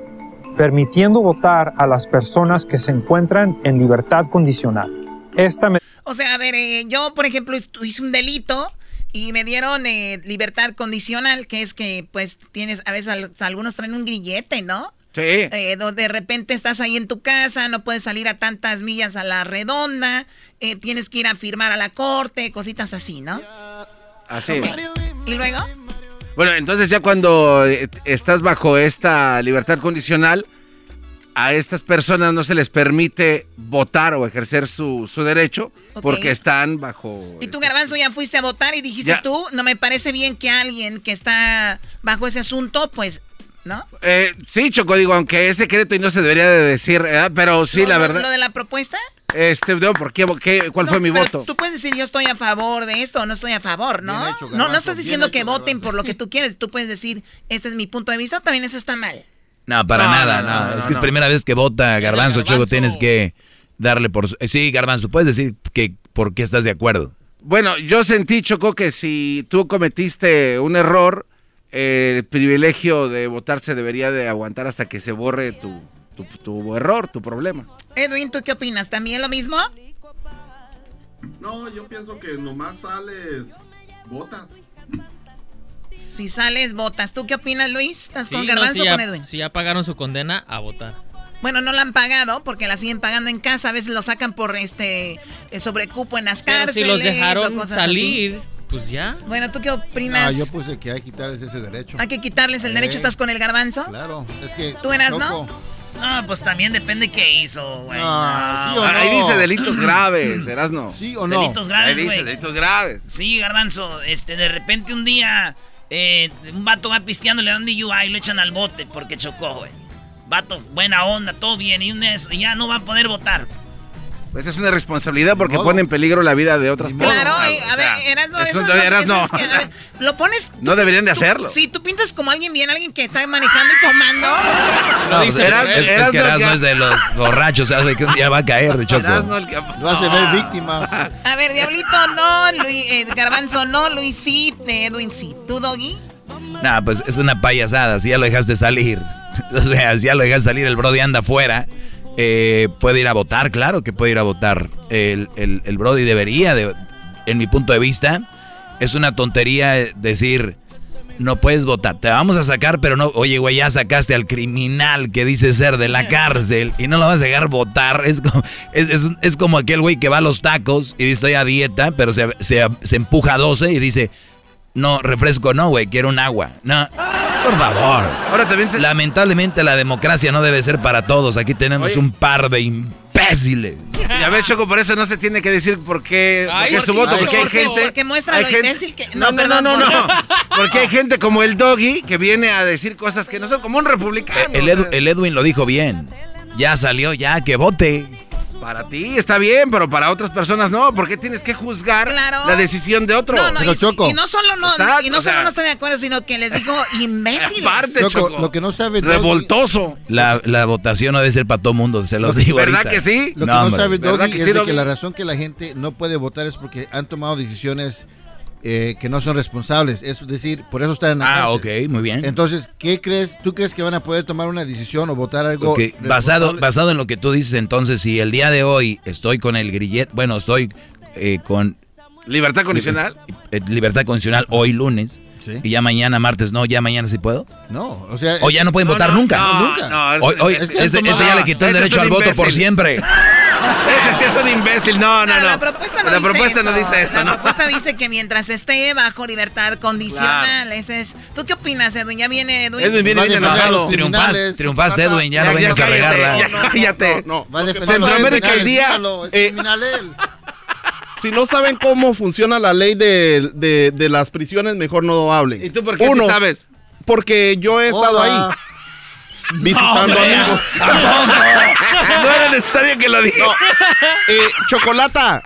permitiendo votar a las personas que se encuentran en libertad condicional. Esta me- O sea, a ver, eh, yo, por ejemplo, hice un delito y me dieron eh, libertad condicional, que es que, pues, tienes, a veces al- algunos traen un grillete, ¿no? Sí. Eh, donde de repente estás ahí en tu casa, no puedes salir a tantas millas a la redonda, eh, tienes que ir a firmar a la corte, cositas así, ¿no? Así. Y luego, Bueno, entonces ya cuando eh, estás bajo esta libertad condicional, a estas personas no se les permite votar o ejercer su, su derecho porque están bajo... y tú, Garbanzo, ya fuiste a votar y dijiste Ya. tú, no me parece bien que alguien que está bajo ese asunto, pues, ¿no? Eh, sí, Choco, digo, aunque es secreto y no se debería de decir, pero sí, la verdad... ¿Lo de la propuesta? Este, no, ¿por qué? ¿Qué- ¿Cuál fue mi Pero voto? Tú puedes decir yo estoy a favor de esto o no estoy a favor, ¿no? No, no estás diciendo hecho, que voten por lo que tú quieres. Tú puedes decir, este es mi punto de vista, también eso está mal. No, para No, nada, no, no. no, es no, que es primera vez que vota Garbanzo, Choco, tienes que darle por... su- eh, Sí, Garbanzo, puedes decir que por qué estás de acuerdo. Bueno, yo sentí, Choco, que si tú cometiste un error, eh, el privilegio de votar se debería de aguantar hasta que se borre tu, tu, tu error, tu problema. Edwin, ¿tú qué opinas? ¿También lo mismo? No, yo pienso que nomás sales, votas. Si sales, votas. ¿Tú qué opinas, Luis? ¿Estás Sí, con no, Garbanzo si o ya, con Edwin? si ya pagaron su condena, a votar. Bueno, no la han pagado porque la siguen pagando en casa. A veces lo sacan por este eh, sobrecupo en las Pero cárceles. si los o dejaron cosas salir, así. pues ya. Bueno, ¿tú qué No, opinas? yo puse que hay que quitarles ese derecho. Hay que quitarles el Eh, derecho. ¿Estás con el Garbanzo? Claro, es que. ¿Tú eras, no? No, pues también depende qué hizo, güey. Ah, No. ¿sí o no? Ahí dice delitos graves, Erasno. ¿Sí o no? Delitos graves, Ahí dice güey. delitos graves. Sí, Garbanzo, este, de repente un día eh, un vato va pisteando, le dan DUI y lo echan al bote porque chocó, güey. Vato, buena onda, todo bien, y un mes ya no va a poder votar. Pues es una responsabilidad porque modo. pone en peligro la vida de otras personas. Claro, O a ver, sea, eras no, eso eso, no- no, eras eso no. es que, a ver, lo pones. No deberían de hacerlo. Sí, tú pintas como alguien bien, alguien que está manejando y tomando. No, pues, Eras- es, que Erasmo ya- es de los borrachos, ¿sabes? Que un día va a caer, Choco. Erasno el que- Lo hace ver víctima. A ver, Diablito, no, Luis, eh, Garbanzo, no, Luis, sí, Edwin, sí. ¿Tú, Doggy? Nah, pues es una payasada, si ya lo dejaste salir. O sea, si ya lo dejaste salir, el Brody anda afuera. Eh, puede ir a votar, claro que puede ir a votar. El, el, el Brody debería, de, en mi punto de vista, es una tontería decir, no puedes votar, te vamos a sacar, pero no, oye, güey, ya sacaste al criminal que dice ser de la cárcel y no lo vas a dejar votar. Es como, es, es- es como aquel güey que va a los tacos y dice, estoy a dieta, pero se, se, se empuja a 12 y dice, No, refresco no, güey, quiero un agua. No, por favor. Ahora también Lamentablemente la democracia no debe ser para todos. Aquí tenemos un par de imbéciles. Y a ver, Choco, por eso no se tiene que decir por qué, por Ay, qué es tu voto, porque hay gente... porque muestra hay lo gente- imbécil que- No, no, no, no, perdón, no, por- no. Porque hay gente como el Doggy que viene a decir cosas que no son como un republicano. El, Edu- el Edwin lo dijo bien. Ya salió, ya que vote. Para ti está bien, pero para otras personas no. ¿Por qué tienes que juzgar Claro. la decisión de otro? No, no, y, y no solo no, Exacto, y no o solo sea, no estoy de acuerdo, sino que les dijo imbéciles. Aparte, Choco, Choco. lo que no sabe Doggy- Revoltoso. La, la votación no debe ser para todo mundo, se los digo ¿Verdad ahorita. que sí? Lo que No, no, hombre. sabe ¿Verdad Doggy que es sí, de Doggy? que la razón que la gente no puede votar es porque han tomado decisiones eh, que no son responsables. Es decir, por eso están en la Ah, cárcel. ok, muy bien. Entonces, ¿qué crees? ¿Tú crees que van a poder tomar una decisión o votar algo? Ok, basado, basado en lo que tú dices, entonces, si el día de hoy estoy con el grillet, bueno, estoy eh, con... ¿Libertad condicional? eh, libertad condicional hoy lunes. Sí. Y ya mañana martes no, ya mañana sí puedo. No, o sea... O ya no pueden No, votar no, nunca. no, nunca. no, Hoy, hoy, es- este, es- este ya le quitó el derecho al voto por siempre. Ese sí es un imbécil. No, no, No, no. la propuesta no La dice propuesta eso. no dice eso, La ¿no? propuesta dice que mientras esté bajo libertad condicional, ese es... ¿Tú qué opinas, Edwin? ¿Ya viene Edwin? Edwin viene bien enojado. Triunfaste, triunfaste. Edwin, ya, no Ya, vengas a cállate, regarla. cállate. Va a defender a los Centroamérica el día. dígalo, es eh, criminal él. Si no saben cómo funciona la ley de, de- de las prisiones, mejor no hablen. ¿Y tú por qué Uno, sí sabes? Porque yo he estado Hola. ahí. Visitando No, amigos. No era necesario que lo diga. Eh, Chocolata,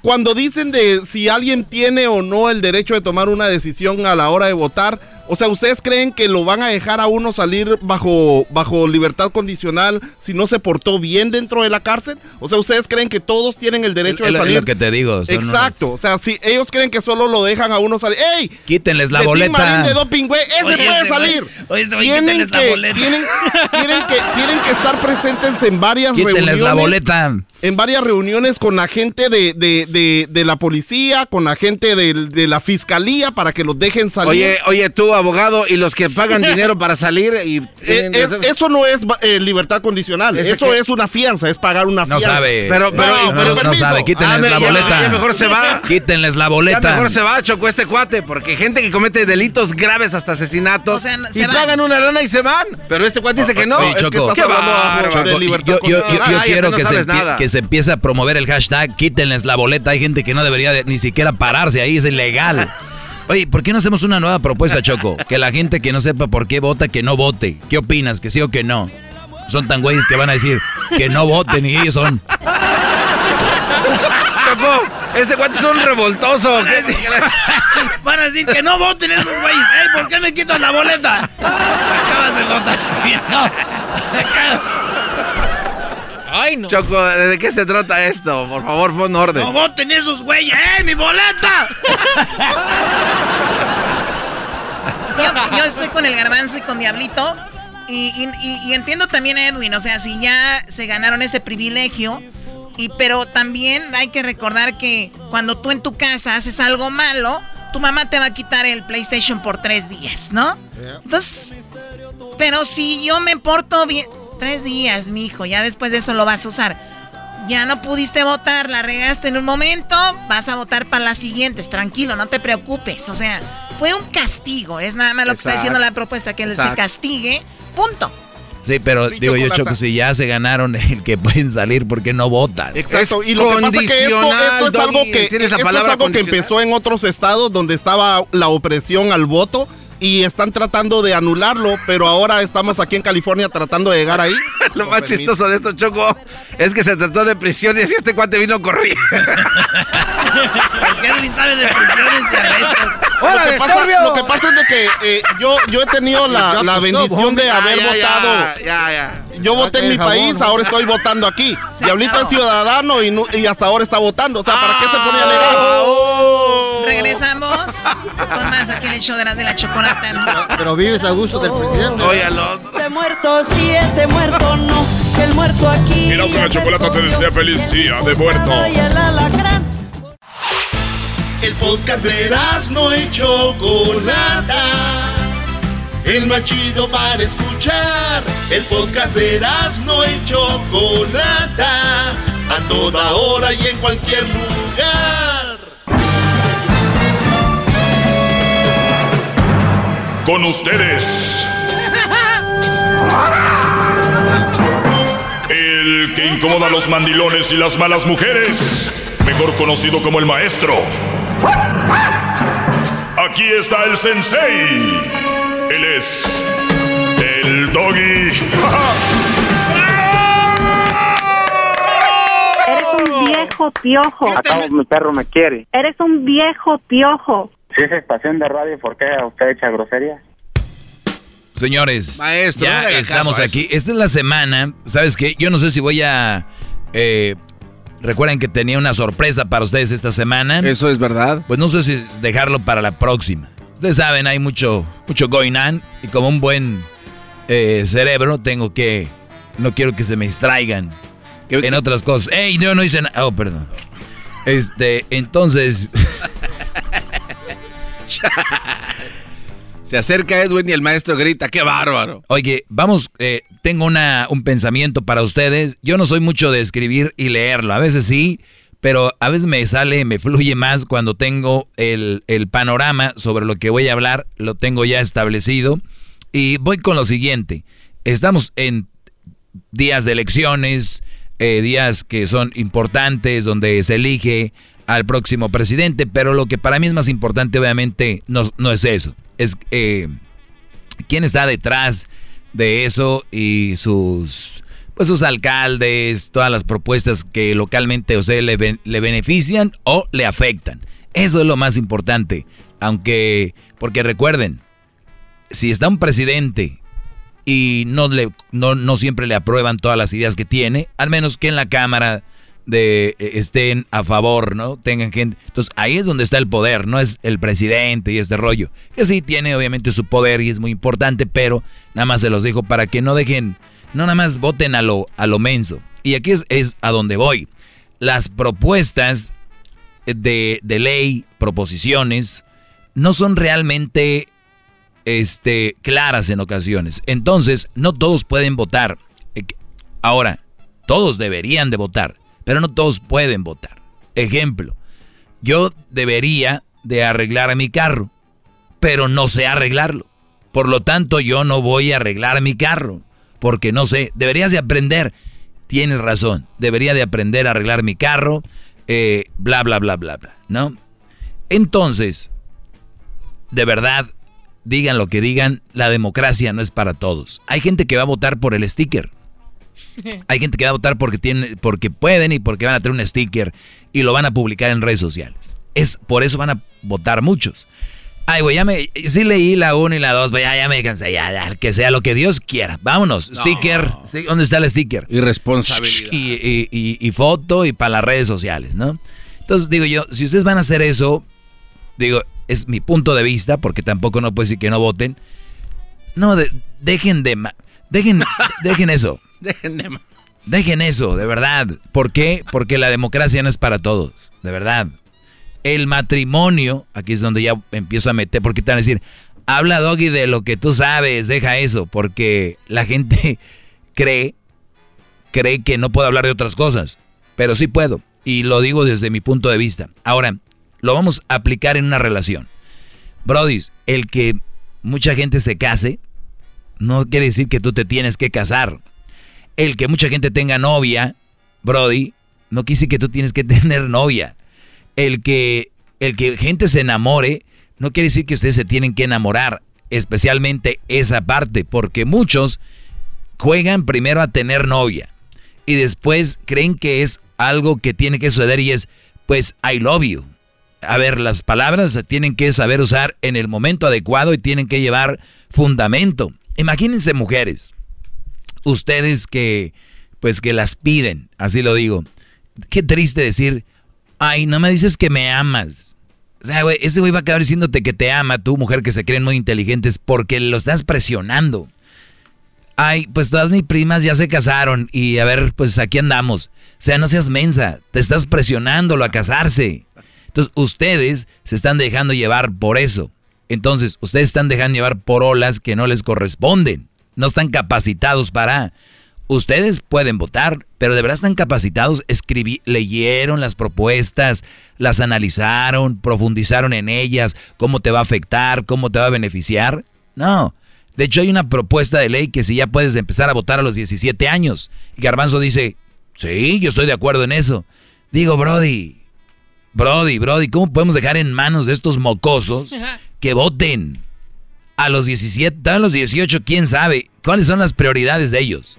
cuando dicen de si alguien tiene o no el derecho de tomar una decisión a la hora de votar, o sea, ¿ustedes creen que lo van a dejar a uno salir bajo, bajo libertad condicional si no se portó bien dentro de la cárcel? O sea, ¿ustedes creen que todos tienen el derecho de lo- es salir? lo que te digo. Exacto, o sea, si ellos creen que solo lo dejan a uno salir, ¡ey! Quítenles la Betín boleta. Marín de doping, güey, ese Oye, puede este salir. oye, este güey, tienen, quítenles la que, boleta. tienen, tienen, que, tienen que estar presentes en varias Quítenles reuniones. la boleta. En varias reuniones con la gente de, de, de, de la policía, con la gente de, de la fiscalía para que los dejen salir. Oye, oye, tú, abogado, y los que pagan dinero para salir y... Eh, es- eso no es eh, libertad condicional, ¿Ese eso es una fianza, es pagar una No fianza. sabe. Pero- pero- No, no, pero no sabe. Quítenles Ah, la ya- boleta. ya mejor se va. Quítenles la Ya boleta. mejor se va, Choco, este cuate, porque gente que comete delitos graves hasta asesinatos O sea, no- y se van. pagan una lana y se van. Pero este cuate dice que no. Oye, Es que Choco. estás hablando de de libertad Yo, yo- yo- yo condicional. quiero no que, se que se empiece a promover el hashtag quítenles la boleta. Hay gente que no debería de- ni siquiera pararse ahí, es ilegal. Oye, ¿por qué no hacemos una nueva propuesta, Choco? Que la gente que no sepa por qué vota, que no vote. ¿Qué opinas? ¿Que sí o que no? Son tan güeyes que van a decir que no voten y ellos son. Choco, ese cuate es un revoltoso. Van a decir que no voten esos güeyes. ¡Ey, ¿por qué me quitas la boleta? Acabas de votar. No. Ay, no. Choco, ¿de qué se trata esto? Por favor, pon orden. No voten esos güeyes. ¡Ey, mi boleta! Yo, yo estoy con el garbanzo y con Diablito. Y, y- y- y entiendo también a Edwin, o sea, si ya se ganaron ese privilegio. Y, pero también hay que recordar que cuando tú en tu casa haces algo malo, tu mamá te va a quitar el PlayStation por tres días, ¿no? Entonces, pero si yo me porto bien, tres días, mi hijo, ya después de eso lo vas a usar. Ya no pudiste votar, la regaste en un momento, vas a votar para las siguientes, tranquilo, no te preocupes. O sea, fue un castigo, es nada más lo que está diciendo la propuesta, que se Exacto. castigue, punto. Sí, pero Sí, digo yo. Choco, si ya se ganaron el que pueden salir, ¿por qué no votan? Exacto, y lo que pasa es que esto, es algo que, ¿entiendes la esto es algo que empezó en otros estados donde estaba la opresión al voto y están tratando de anularlo, pero ahora estamos aquí en California tratando de llegar ahí. Lo Con más permiso. chistoso de esto, Choco, es que se trató de prisión y así este cuate vino corriendo. Edwin sabe de prisiones y arrestos. Lo que, pasa, lo que pasa es de que eh, yo, yo he tenido la, la bendición de haber Ya, votado. Ya, ya. Yo voté en mi jabón, país, ahora estoy votando aquí. Diablito acabó. es ciudadano y, no- y hasta ahora está votando. O sea, ¿para qué se pone a negar? Oh. Regresamos con más aquí en el show de la, de la chocolata. Pero vives a gusto del presidente. Óyalo. Ese muerto sí, ese muerto no. El muerto aquí. Mira que la chocolata te desea feliz día de muerto. El podcast de no y Chocolata. El más chido para escuchar. El podcast de no y Chocolata. A toda hora y en cualquier lugar. Con ustedes. El que incomoda a los mandilones y las malas mujeres, mejor conocido como el maestro. Aquí está el sensei. Él es el doggy. Eres un viejo piojo. Acabo, mi perro me quiere. Eres un viejo piojo. Si es estación de radio, ¿por qué usted echa groserías? Señores, Maestro, ya estamos aquí. Esta es la semana. ¿Sabes qué? Yo no sé si voy a... eh, recuerden que tenía una sorpresa para ustedes esta semana. Eso es verdad. Pues no sé si dejarlo para la próxima. Ustedes saben, hay mucho, mucho going on. Y como un buen eh, cerebro, tengo que... No quiero que se me distraigan en otras cosas. ¡Ey! Yo no hice nada. Oh, perdón. Este, entonces... Se acerca Edwin y el maestro grita, ¡qué bárbaro! Oye, vamos, eh, tengo una, un pensamiento para ustedes. Yo no soy mucho de escribir y leerlo. A veces sí, pero a veces me sale, me fluye más cuando tengo el, el panorama sobre lo que voy a hablar, lo tengo ya establecido. Y voy con lo siguiente. Estamos en días de elecciones, eh, días que son importantes, donde se elige al próximo presidente, pero lo que para mí es más importante obviamente no, no es eso, es eh, quién está detrás de eso y sus pues sus alcaldes, todas las propuestas que localmente usted le, le benefician o le afectan. Eso es lo más importante, aunque porque recuerden, si está un presidente y no, le, no, no siempre le aprueban todas las ideas que tiene, al menos que en la Cámara de, eh, estén a favor, ¿no? Tengan gente. Entonces ahí es donde está el poder, no es el presidente y este rollo. Que sí tiene obviamente su poder y es muy importante, pero nada más se los dijo para que no dejen, no nada más voten a lo, a lo menso. Y aquí es, es a donde voy. Las propuestas de, de ley, proposiciones, no son realmente este, claras en ocasiones. Entonces, no todos pueden votar. Ahora, todos deberían de votar, pero no todos pueden votar. Ejemplo, yo debería de arreglar mi carro, pero no sé arreglarlo. Por lo tanto, yo no voy a arreglar mi carro, porque no sé, deberías de aprender. Tienes razón, debería de aprender a arreglar mi carro, eh, bla, bla, bla, bla, bla, ¿no? Entonces, de verdad, digan lo que digan, la democracia no es para todos. Hay gente que va a votar por el sticker. Hay gente que va a votar porque tienen, porque pueden y porque van a tener un sticker y lo van a publicar en redes sociales. Es por eso van a votar muchos. Ay, güey, ya me, sí leí la 1 y la 2, ya, ya me cansé, ya, ya, que sea lo que Dios quiera. Vámonos, No. sticker, ¿dónde está el sticker? Irresponsabilidad. Y, y- y- y foto y para las redes sociales, ¿no? Entonces digo yo, si ustedes van a hacer eso, digo, es mi punto de vista, porque tampoco no puedo decir que no voten. No, de- dejen de... Dejen, dejen eso. Dejen de... Dejen eso, de verdad. ¿Por qué? Porque la democracia no es para todos, de verdad. El matrimonio, aquí es donde ya empiezo a meter, porque te van a decir, habla Doggy de lo que tú sabes, deja eso, porque la gente cree, cree que no puedo hablar de otras cosas, pero sí puedo, y lo digo desde mi punto de vista. Ahora, lo vamos a aplicar en una relación. Brody, el que mucha gente se case, no quiere decir que tú te tienes que casar. El que mucha gente tenga novia, Brody, no quiere decir que tú tienes que tener novia. El que, el que gente se enamore, no quiere decir que ustedes se tienen que enamorar, especialmente esa parte, porque muchos juegan primero a tener novia y después creen que es algo que tiene que suceder y es, pues, I love you. A ver, las palabras se tienen que saber usar en el momento adecuado y tienen que llevar fundamento. Imagínense mujeres, ustedes que, pues, que las piden, así lo digo. Qué triste decir, ay, no me dices que me amas. O sea, güey, ese güey va a acabar diciéndote que te ama, tú, mujer que se creen muy inteligentes, porque lo estás presionando. Ay, pues todas mis primas ya se casaron y a ver, pues aquí andamos. O sea, no seas mensa, te estás presionándolo a casarse. Entonces, ustedes se están dejando llevar por eso. Entonces, ustedes están dejando llevar por olas que no les corresponden. No están capacitados para... Ustedes pueden votar, pero de verdad están capacitados, escribí, leyeron las propuestas, las analizaron, profundizaron en ellas, cómo te va a afectar, cómo te va a beneficiar. No. De hecho, hay una propuesta de ley que si ya puedes empezar a votar a los 17 años. Y Garbanzo dice, sí, yo estoy de acuerdo en eso. Digo, Brody, Brody, Brody, ¿cómo podemos dejar en manos de estos mocosos que voten? A los 17, a los 18, quién sabe. ¿Cuáles son las prioridades de ellos?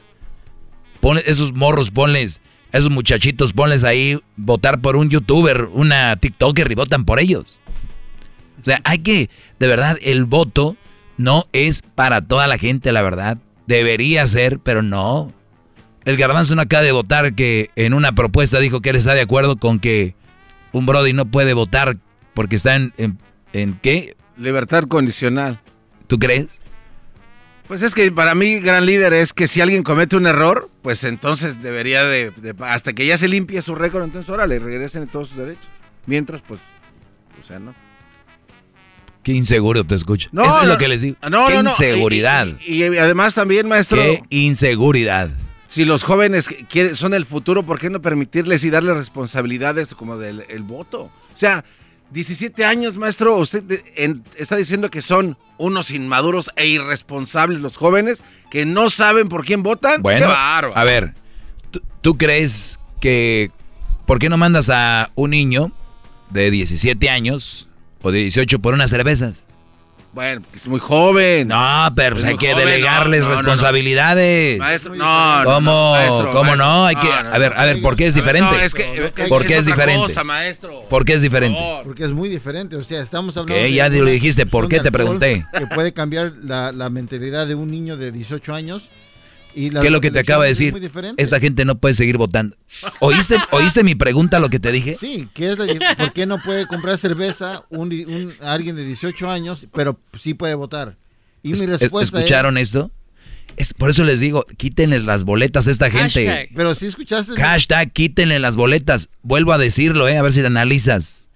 Pon esos morros, ponles, esos muchachitos, ponles ahí votar por un youtuber, una TikToker y votan por ellos. O sea, hay que, de verdad, el voto no es para toda la gente, la verdad. Debería ser, pero no. El garbanzo no acaba de votar que en una propuesta dijo que él está de acuerdo con que un Brody no puede votar porque está en, en, en qué? Libertad condicional. ¿Tú crees? Pues es que para mí, gran líder, es que si alguien comete un error, pues entonces debería de, de- hasta que ya se limpie su récord, entonces ahora le regresen todos sus derechos. Mientras, pues, o sea, ¿no? Qué inseguro te escucho. No, Eso es no, lo que les digo. no, Qué no, no. inseguridad. Y, y además también, maestro, Qué inseguridad. si los jóvenes quieren- son el futuro, ¿por qué no permitirles y darles responsabilidades como del el voto? O sea, 17 años, maestro, usted en- está diciendo que son unos inmaduros e irresponsables los jóvenes que no saben por quién votan. Bueno, a ver, ¿tú, tú crees que... ¿Por qué no mandas a un niño de 17 años o de 18 por unas cervezas? Bueno, porque es muy joven. No, pero pues Es hay que joven, delegarles no, no, no, no. responsabilidades. Maestro, no, no, ¿Cómo? no, maestro, ¿Cómo maestro, no? Hay que... no, no, a ver, a ver, ¿por qué es diferente? No, es que, ¿Por qué es diferente? cosa, maestro. ¿Por qué es diferente? Porque es muy diferente, o sea, estamos hablando ¿Qué? Ya de lo dijiste, ¿por qué te pregunté? Que puede cambiar la, la mentalidad de un niño de 18 años. Y la ¿Qué es lo que te acaba de es decir? diferente. Esa gente no puede seguir votando. ¿Oíste, ¿Oíste mi pregunta, lo que te dije? Sí, ¿qué es la- ¿por qué no puede comprar cerveza un, alguien de 18 años, pero sí puede votar? Y mi Es- es- respuesta ¿Escucharon esto? Es, por eso les digo, quítenle las boletas a esta gente. Hashtag. Pero si escuchaste... Hashtag, quítenle las boletas. Vuelvo a decirlo, eh, a ver si lo analizas.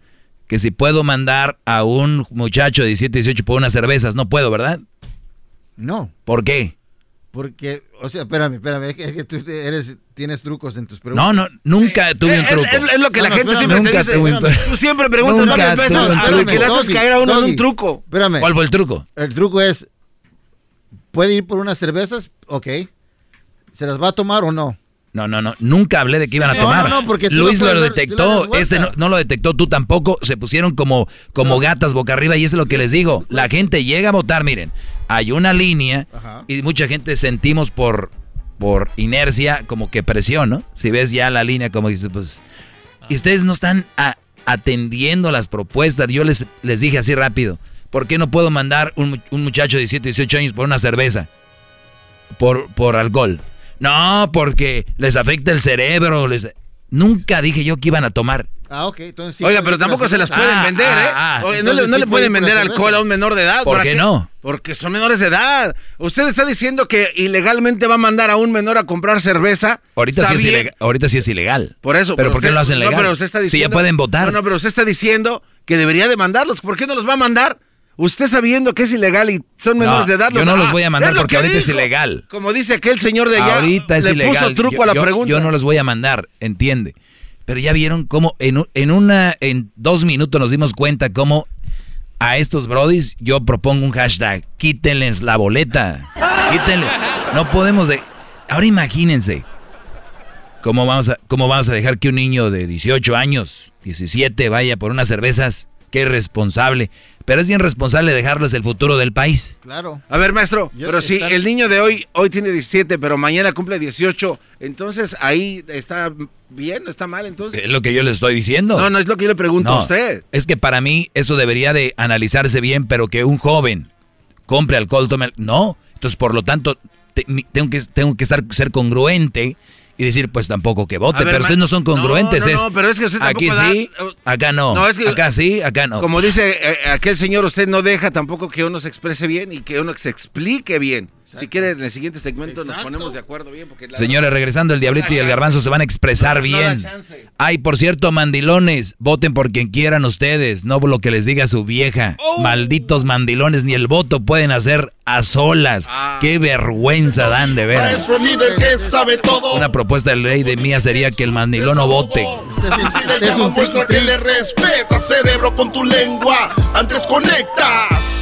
Que si puedo mandar a un muchacho de 17, 18 por unas cervezas, no puedo, ¿verdad? No, ¿Por qué? Porque, o sea, espérame, espérame, es que, es que tú eres, tienes trucos en tus preguntas. No, no, nunca tuve un Es- truco. Es, es lo que la No, no, gente espérame, siempre te nunca dice. tuve un truco. Tú siempre preguntas Nunca varias veces hasta que le haces caer a uno en un truco. Espérame. ¿Cuál fue el truco? El truco es, ¿puede ir por unas cervezas? Ok. ¿Se las va a tomar o no? No, no, no, nunca hablé de que iban a No, tomar. no, no, porque Luis lo dar- detectó, este no, no lo detectó, tú tampoco. Se pusieron como, como gatas boca arriba y es lo que les digo. La gente llega a votar, miren, hay una línea Ajá. y mucha gente sentimos por, por inercia como que presión, ¿no? Si ves ya la línea como dices, pues... Y ustedes no están a- atendiendo las propuestas. Yo les, les dije así rápido, ¿por qué no puedo mandar un, un muchacho de 17, 18 años por una cerveza? Por, por alcohol. No, porque les afecta el cerebro. Les... Nunca dije yo que iban a tomar. Ah, ok. Entonces sí Oiga, pero por tampoco se las pueden Ah, vender, ah, ¿eh? ah. Oye, no, le, no sí le puede pueden por vender alcohol a un menor de edad. ¿Por ¿Para qué no? Porque son menores de edad. Usted está diciendo que ilegalmente va a mandar a un menor a comprar cerveza. Ahorita sí, es ilegal, ahorita sí es ilegal. Por eso. ¿Pero por qué lo hacen legal? No, pero usted está si diciendo. ya pueden votar. No, no, pero usted está diciendo que debería de mandarlos. ¿Por qué no los va a mandar? Usted sabiendo que es ilegal y son No, menores de edad. yo no los voy a mandar porque que ahorita es ilegal. Como dice aquel señor de allá. Ahorita es le ilegal. puso truco yo, a la yo- pregunta. yo no los voy a mandar, entiende. Pero ya vieron cómo en, en una, en dos minutos nos dimos cuenta cómo a estos brodis yo propongo un hashtag. Quítenles la boleta. Quítenle. No podemos de... Ahora imagínense. ¿Cómo vamos, a, ¿Cómo vamos a dejar que un niño de 18 años, 17, vaya por unas cervezas? Qué irresponsable. Pero es bien responsable dejarles el futuro del país. Claro. A ver, maestro, Yo- pero si el niño de hoy hoy tiene 17, pero mañana cumple 18, entonces ahí está bien, está mal, entonces. Es lo que yo les estoy diciendo. No, no es lo que yo le pregunto No, a usted. Es que para mí eso debería de analizarse bien, pero que un joven compre alcohol, tome... No, entonces por lo tanto te- mi- tengo que, tengo que estar, ser congruente y decir pues tampoco que vote, ver, pero ustedes no son congruentes. No, no, no, pero es que usted aquí da- sí, acá no. No, es que- acá sí, acá no. Como dice eh, aquel señor, usted no deja tampoco que uno se exprese bien y que uno se explique bien. Si quiere, en el siguiente segmento nos ponemos de acuerdo bien. Porque la- Señores, regresando, el diablito y el garbanzo se van a expresar No, bien. Ay, por cierto, mandilones, voten por quien quieran ustedes, no por lo que les diga su vieja. Oh. Malditos mandilones, ni el voto pueden hacer a solas. Ah. Qué vergüenza dan de todo. Una propuesta de ley de mía sería que el mandilón no vote. Muestra que le respeta, cerebro, con tu lengua. Antes conectas.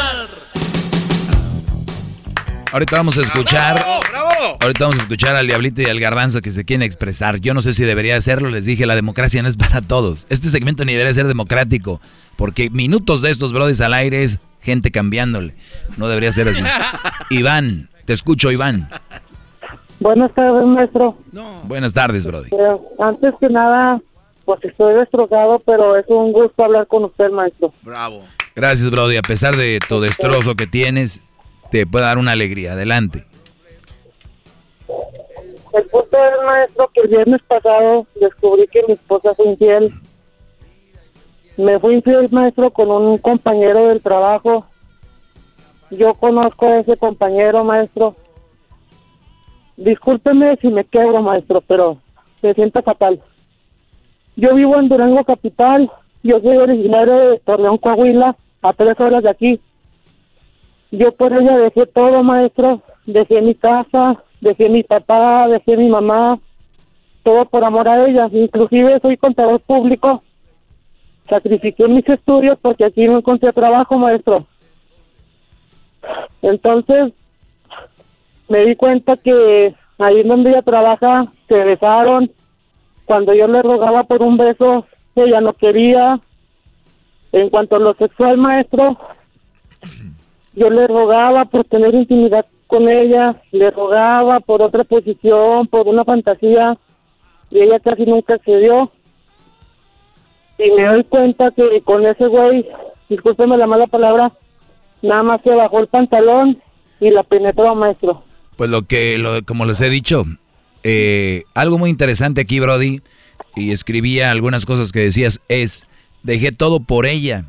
Ahorita vamos a escuchar. Ahorita vamos a escuchar al Diablito y al Garbanzo que se quieren expresar. Yo no sé si debería hacerlo. Les dije, la democracia no es para todos. Este segmento ni debería ser democrático. Porque minutos de estos brodis al aire es gente cambiándole. No debería ser así. Iván, te escucho, Iván. Buenas tardes, maestro. Buenas tardes, Brody. Eh, antes que nada, pues estoy destrozado, pero es un gusto hablar con usted, maestro. Bravo. Gracias, Brody. A pesar de tu destrozo que tienes, te puede dar una alegría. Adelante. El punto es, maestro, que el viernes pasado descubrí que mi esposa fue infiel. Me fui infiel, maestro, con un compañero del trabajo. Yo conozco a ese compañero, maestro. Discúlpeme si me quebro, maestro, pero se siente fatal. Yo vivo en Durango Capital. Yo soy originario de Torreón, Coahuila, a tres horas de aquí. Yo por ella dejé todo, maestro. Dejé mi casa, dejé mi papá, dejé mi mamá. Todo por amor a ella. Inclusive soy contador público. Sacrifiqué mis estudios porque aquí no encontré trabajo, maestro. Entonces, me di cuenta que ahí donde ella trabaja se besaron. Cuando yo le rogaba por un beso, ella no quería. En cuanto a lo sexual, maestro, yo le rogaba por tener intimidad con ella, le rogaba por otra posición, por una fantasía, y ella casi nunca cedió. Y me doy cuenta que con ese güey, discúlpeme la mala palabra, nada más se bajó el pantalón y la penetró, maestro. Pues lo que, lo, como les he dicho, eh, algo muy interesante aquí, Brody, y escribía algunas cosas que decías, es, dejé todo por ella.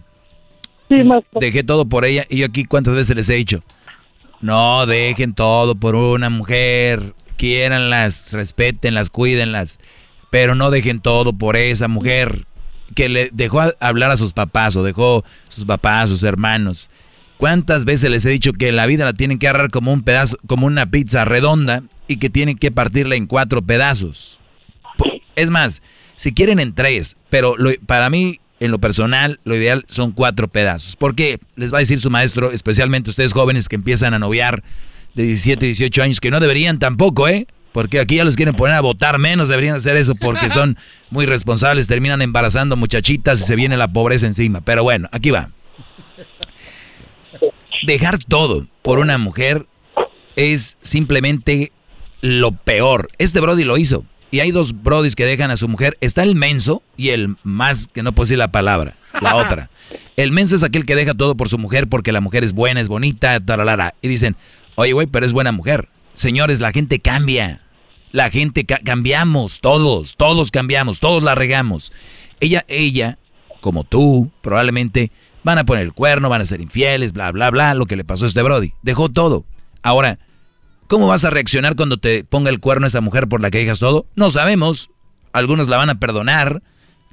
Maestro. Dejé todo por ella, y yo aquí cuántas veces les he dicho, no dejen todo por una mujer, quiéranlas, respétenlas, cuídenlas, pero no dejen todo por esa mujer que le dejó hablar a sus papás o dejó sus papás, sus hermanos. ¿Cuántas veces les he dicho que la vida la tienen que agarrar como un pedazo, como una pizza redonda y que tienen que partirla en cuatro pedazos? Es más, si quieren en tres, pero lo- para mí, en lo personal, lo ideal son cuatro pedazos. Porque les va a decir su maestro, especialmente ustedes jóvenes que empiezan a noviar de 17, 18 años, que no deberían tampoco, ¿eh? Porque aquí ya los quieren poner a votar menos, deberían hacer eso porque son muy responsables, terminan embarazando muchachitas y se viene la pobreza encima. Pero bueno, aquí va. Dejar todo por una mujer es simplemente lo peor. Este Brody lo hizo. Y hay dos Brodis que dejan a su mujer. Está el menso y el más, que no puedo decir la palabra, la otra. El menso es aquel que deja todo por su mujer porque la mujer es buena, es bonita, talalala. Y dicen, oye, güey, pero es buena mujer. Señores, la gente cambia. La gente ca- cambiamos, todos, todos cambiamos, todos la regamos. Ella, ella, como tú, probablemente van a poner el cuerno, van a ser infieles, bla, bla, bla, lo que le pasó a este Brody. Dejó todo. Ahora, ¿cómo vas a reaccionar cuando te ponga el cuerno esa mujer por la que dejas todo? No sabemos. Algunos la van a perdonar,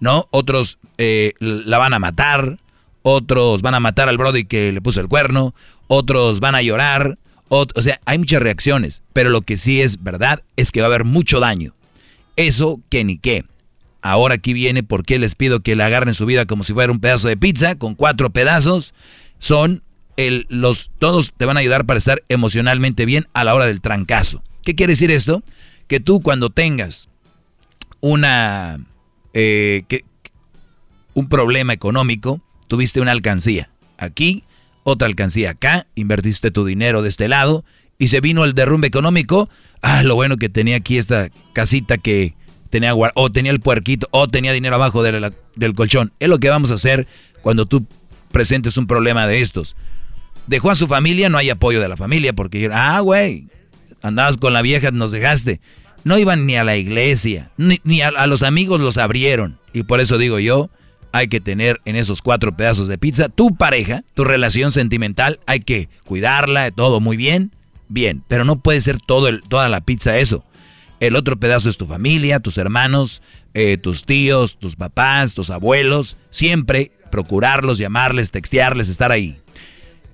¿no? Otros eh, la van a matar. Otros van a matar al Brody que le puso el cuerno. Otros van a llorar. ot- o sea, hay muchas reacciones. Pero lo que sí es verdad es que va a haber mucho daño. Eso que ni qué. Ahora aquí viene por qué les pido que le agarren su vida como si fuera un pedazo de pizza con cuatro pedazos. Son los, todos te van a ayudar para estar emocionalmente bien a la hora del trancazo. ¿Qué quiere decir esto? Que tú cuando tengas una, eh, que, un problema económico, tuviste una alcancía. Aquí, otra alcancía acá, invertiste tu dinero de este lado y se vino el derrumbe económico. Ah, lo bueno que tenía aquí esta casita que tenía o tenía el puerquito o tenía dinero abajo del colchón. Es lo que vamos a hacer cuando tú presentes un problema de estos. Dejó a su familia, no hay apoyo de la familia porque ah, güey, andabas con la vieja, nos dejaste. No iban ni a la iglesia, ni, ni a, los amigos los abrieron. Y por eso digo yo, hay que tener en esos cuatro pedazos de pizza tu pareja, tu relación sentimental, hay que cuidarla, todo muy bien, bien, pero no puede ser todo toda la pizza eso. El otro pedazo es tu familia, tus hermanos, eh, tus tíos, tus papás, tus abuelos. Siempre procurarlos, llamarles, textearles, estar ahí.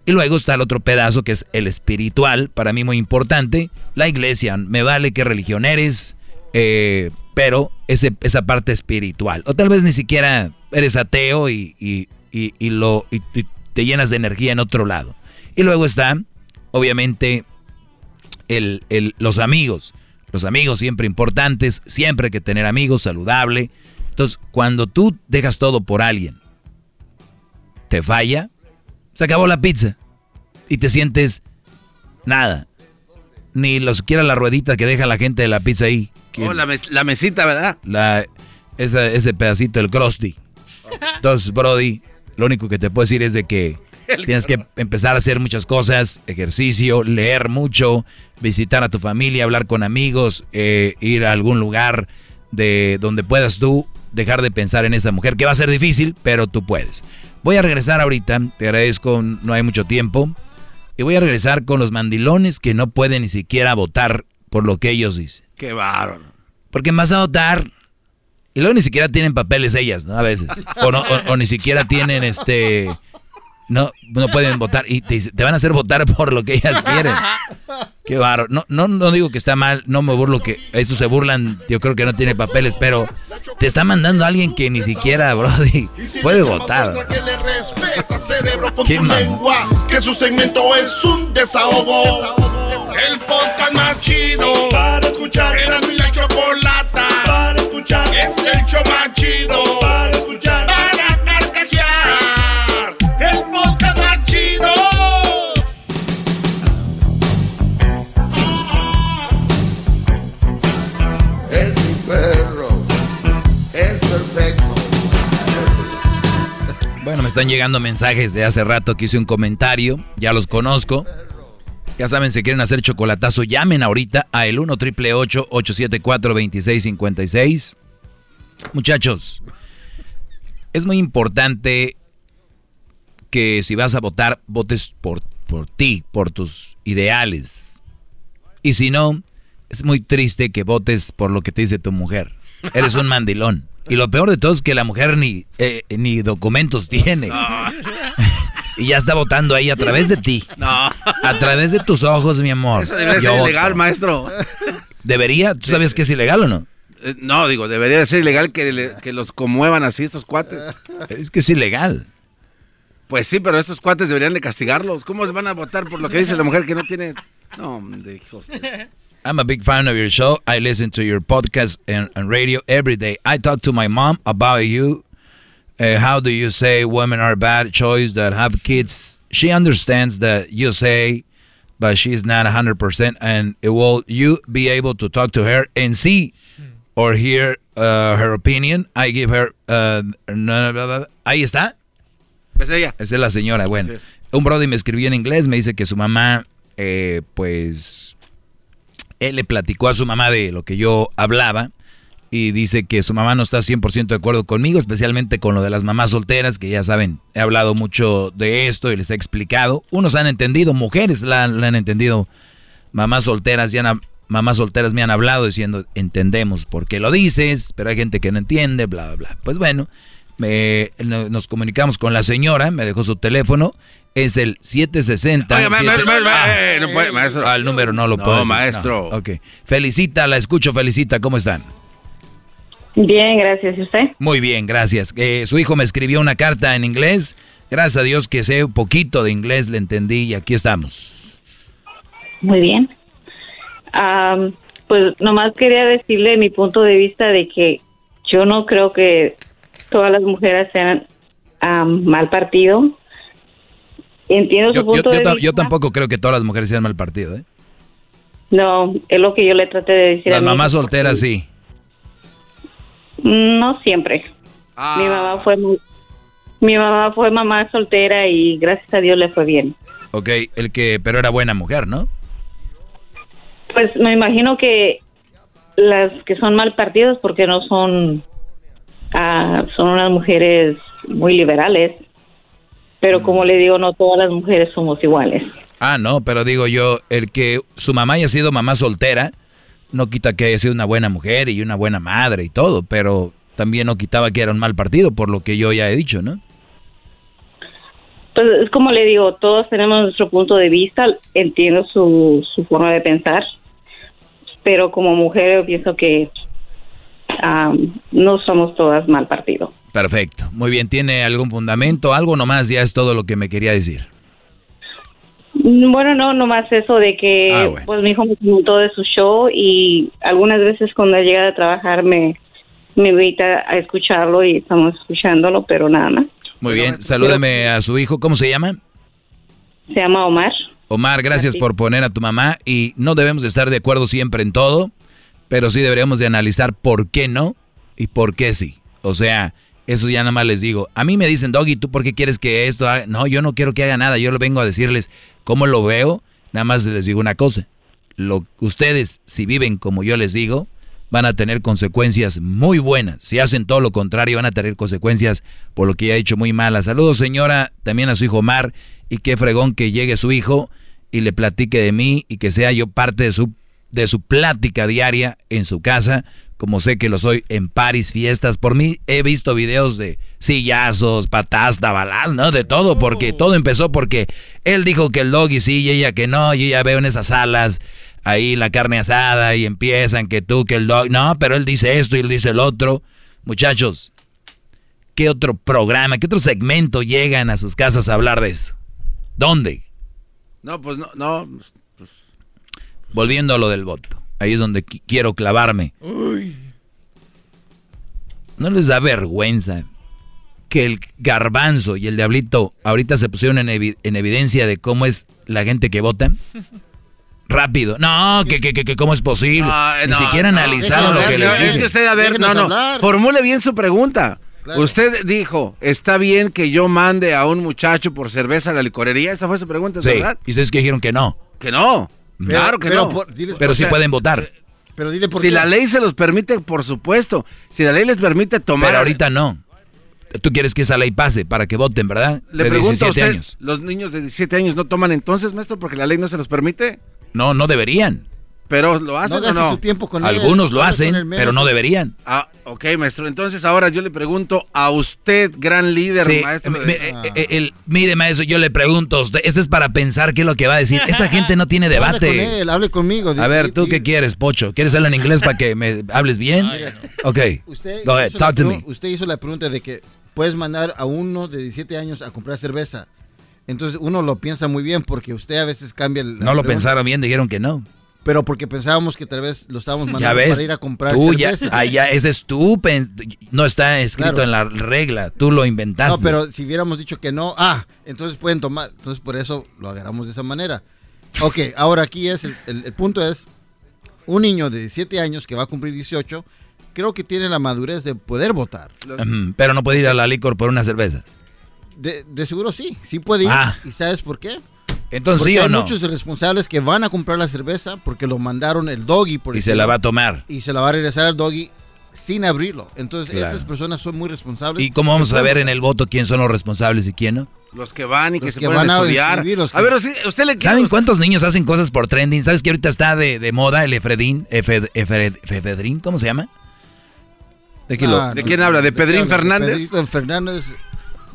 Y luego está el otro pedazo que es el espiritual, para mí muy importante. La iglesia, me vale qué religión eres, eh, pero ese, esa parte espiritual. O tal vez ni siquiera eres ateo y, y, y, lo, te llenas de energía en otro lado. Y luego está, obviamente, el, el, los amigos. Los amigos siempre importantes, siempre hay que tener amigos, saludable. Entonces, cuando tú dejas todo por alguien, te falla, se acabó la pizza. Y te sientes nada. Ni lo siquiera la ruedita que deja la gente de la pizza ahí. Oh, la, mes- la mesita, ¿verdad? La, esa- ese pedacito del crusty. Entonces, Brody, lo único que te puedo decir es de que tienes que empezar a hacer muchas cosas, ejercicio, leer mucho, visitar a tu familia, hablar con amigos, eh, ir a algún lugar de donde puedas tú dejar de pensar en esa mujer, que va a ser difícil, pero tú puedes. Voy a regresar ahorita, te agradezco, no hay mucho tiempo, y voy a regresar con los mandilones que no pueden ni siquiera votar por lo que ellos dicen. Qué bárbaro. Porque vas a votar. Y luego ni siquiera tienen papeles ellas, ¿no? A veces. O, no, o, o ni siquiera tienen este. No, no pueden votar. Y te, dice- te van a hacer votar por lo que ellas quieren. Qué barro. No, no, no digo que está mal, no me burlo que. Eso se burlan, yo creo que no tiene papeles, pero te está mandando a alguien que ni siquiera, Brody, puede votar. que le respeta cerebro con Qué tu lengua, que su segmento es un desahogo. El podcast más chido para escuchar. Era mi la chocolata para escuchar. Es el show más chido me están llegando mensajes de hace rato que hice un comentario, ya los conozco. Ya saben, si quieren hacer chocolatazo, llamen ahorita a el 1 triple 874 2656. Muchachos, es muy importante que si vas a votar, votes por, por ti, por tus ideales. Y si no, es muy triste que votes por lo que te dice tu mujer. Eres un mandilón. Y lo peor de todo es que la mujer ni, eh, ni documentos tiene. y ya está votando ahí a través de ti. No. A través de tus ojos, mi amor. Eso debería Yo ser ilegal, maestro. ¿Debería? ¿Tú sabías que es ilegal o no? Eh, No, digo, debería de ser ilegal que, le- que los conmuevan así estos cuates. Es que es ilegal. Pues sí, pero estos cuates deberían de castigarlos. ¿Cómo van a votar por lo que dice la mujer que no tiene... No, de hijos. I'm a big fan of your show. I listen to your podcast and, and radio every day. I talk to my mom about you. Uh, how do you say women are bad choice that have kids? She understands that you say, but she's not 100%. And will you be able to talk to her and see or hear uh, her opinion? I give her. Uh. Ahí está. Es ella. Esa es la señora. Bueno, un brody me escribió en inglés, me dice que su mamá, eh, pues, él le platicó a su mamá de lo que yo hablaba y dice que su mamá no está 100% de acuerdo conmigo, especialmente con lo de las mamás solteras, que ya saben, he hablado mucho de esto y les he explicado. Unos han entendido, mujeres la, han entendido, mamás solteras ya mamás solteras me han hablado diciendo, entendemos por qué lo dices, pero hay gente que no entiende, bla, bla, bla. Pues bueno, me- no- nos comunicamos con la señora, me dejó su teléfono, es el 760. Oiga, ma- ma- siete- ma- ma- Ah, eh, no puede, maestro. Ah, el número no lo No, puedo decir. maestro. No, ok. Felicita, la escucho, felicita, ¿cómo están? Bien, gracias. ¿Y usted? Muy bien, gracias. Eh, su hijo me escribió una carta en inglés. Gracias a Dios que sé un poquito de inglés, le entendí y aquí estamos. Muy bien. Am, pues nomás quería decirle mi punto de vista de que yo no creo que todas las mujeres sean am, mal partido. Entiendo su Yo, yo- punto yo de ta- vista. yo tampoco creo que todas las mujeres sean mal partido. ¿eh? No, es lo que yo le traté de decir. Las mamás solteras sí. No siempre. Ah. Mi mamá fue muy- mi mamá fue mamá soltera y gracias a Dios le fue bien. Ok, el que, pero era buena mujer, ¿no? Pues me imagino que las que son mal partidos porque no son ah, son unas mujeres muy liberales. Pero como le digo, no todas las mujeres somos iguales. Ah, no, pero digo yo, el que su mamá haya sido mamá soltera, No quita que haya sido una buena mujer y una buena madre y todo, pero también no quitaba que era un mal partido, por lo que yo ya he dicho, ¿no? Pues es como le digo, todos tenemos nuestro punto de vista, entiendo su, su forma de pensar, pero como mujer yo pienso que am, no somos todas mal partido. Perfecto. Muy bien, ¿tiene algún fundamento? Algo nomás, ya es todo lo que me quería decir. Bueno, no, nomás eso de que Ah, bueno. pues mi hijo me comentó de su show y algunas veces cuando llega a trabajar me, me invita a escucharlo y estamos escuchándolo, pero nada más. Muy bien, salúdame a su hijo, ¿cómo se llama? Se llama Omar. Omar, gracias Así. por poner a tu mamá y no debemos de estar de acuerdo siempre en todo, pero sí deberíamos de analizar por qué no y por qué sí. O sea, eso ya nada más les digo. A mí me dicen, Doggy, ¿tú por qué quieres que esto haga? No, yo no quiero que haga nada, yo lo vengo a decirles cómo lo veo, nada más les digo una cosa. Lo, ustedes, si viven como yo les digo, van a tener consecuencias muy buenas. Si hacen todo lo contrario, van a tener consecuencias por lo que he hecho muy malas. Saludos, señora, también a su hijo Omar, y qué fregón que llegue su hijo y le platique de mí y que sea yo parte de su, de su plática diaria en su casa, como sé que lo soy en paris, fiestas. Por mí he visto videos de sillazos, patas, tabalás, ¿no? De todo, porque todo empezó porque él dijo que el doggy sí y ella que no, y ya veo en esas salas ahí la carne asada y empiezan que tú, que el dog, no, pero él dice esto y él dice el otro. Muchachos, ¿qué otro programa, qué otro segmento llegan a sus casas a hablar de eso? ¿Dónde? No, pues no, no. Volviendo a lo del voto. Ahí es donde qui- quiero clavarme. ¿No les da vergüenza que el garbanzo y el diablito ahorita se pusieron en, evi- en evidencia de cómo es la gente que vota? Rápido. No, que, que, que, que cómo es posible. Ni no, siquiera no, analizaron no, lo que no, les Es dije. que usted, a ver, no, no. Formule bien su pregunta. Claro. Usted dijo, ¿está bien que yo mande a un muchacho por cerveza a la licorería? Esa fue su pregunta, Sí, ¿verdad? y ustedes que dijeron que no. Que no. Claro que pero no. por- diles Pero sí pueden votar. Pero dile por si qué. la ley se los permite, por supuesto. Si la ley les permite tomar... Pero ahorita no. Tú quieres que esa ley pase para que voten, ¿verdad? Le de pregunto a 17 usted, años. ¿los niños de 17 años no toman entonces, maestro, porque la ley no se los permite? No, no deberían. Pero lo hacen o no? su tiempo con él, Algunos lo hacen, pero no deberían. Ah, ok, maestro. Entonces ahora yo le pregunto a usted, gran líder, Sí, maestro. de- eh, eh, el- mire, maestro, yo le pregunto a usted, este es para pensar qué es lo que va a decir. Esta gente no tiene Hable con debate. él, hable conmigo. A ver, ¿tú qué quieres, Pocho? ¿Quieres hablar en inglés para que me hables bien? Ok, Usted go ahead, hizo la talk to pregu- me. Usted hizo la pregunta de que puedes mandar a uno de 17 años a comprar cerveza. Entonces uno lo piensa muy bien porque usted a veces cambia el... No lo pensaron bien, dijeron que no. Pero porque pensábamos que tal vez lo estábamos mandando para ir a comprar tú cerveza. ah, ya, ese es no está escrito Claro. en la regla, tú lo inventaste. No, pero si hubiéramos dicho que no, ah, entonces pueden tomar. Entonces por eso lo agarramos de esa manera. Ok, ahora aquí es, el, el- el punto es, un niño de 17 años que va a cumplir 18, creo que tiene la madurez de poder votar. Pero no puede ir a la licor por unas cervezas. De, de seguro sí, sí puede ir. Ah. ¿Y sabes por qué? Entonces, Porque ¿sí o hay no? muchos responsables que van a comprar la cerveza porque lo mandaron el doggy. Por Y se la va a tomar. Y se la va a regresar al doggy sin abrirlo. Entonces Claro. esas personas son muy responsables. ¿Y cómo vamos a ver en el voto quién son los responsables y quién no? Los que van y que Los se que van a estudiar. escribir, los que- A ver, usted, le ¿Saben cuántos niños hacen cosas por trending? ¿Sabes que ahorita está de, de moda el efredín? Efed- efed- efedrín, ¿cómo se llama? ¿De, qué lo- Ah, ¿De no, quién habla? ¿De qué Pedrín habla? Fernández? Pedrito Fernández,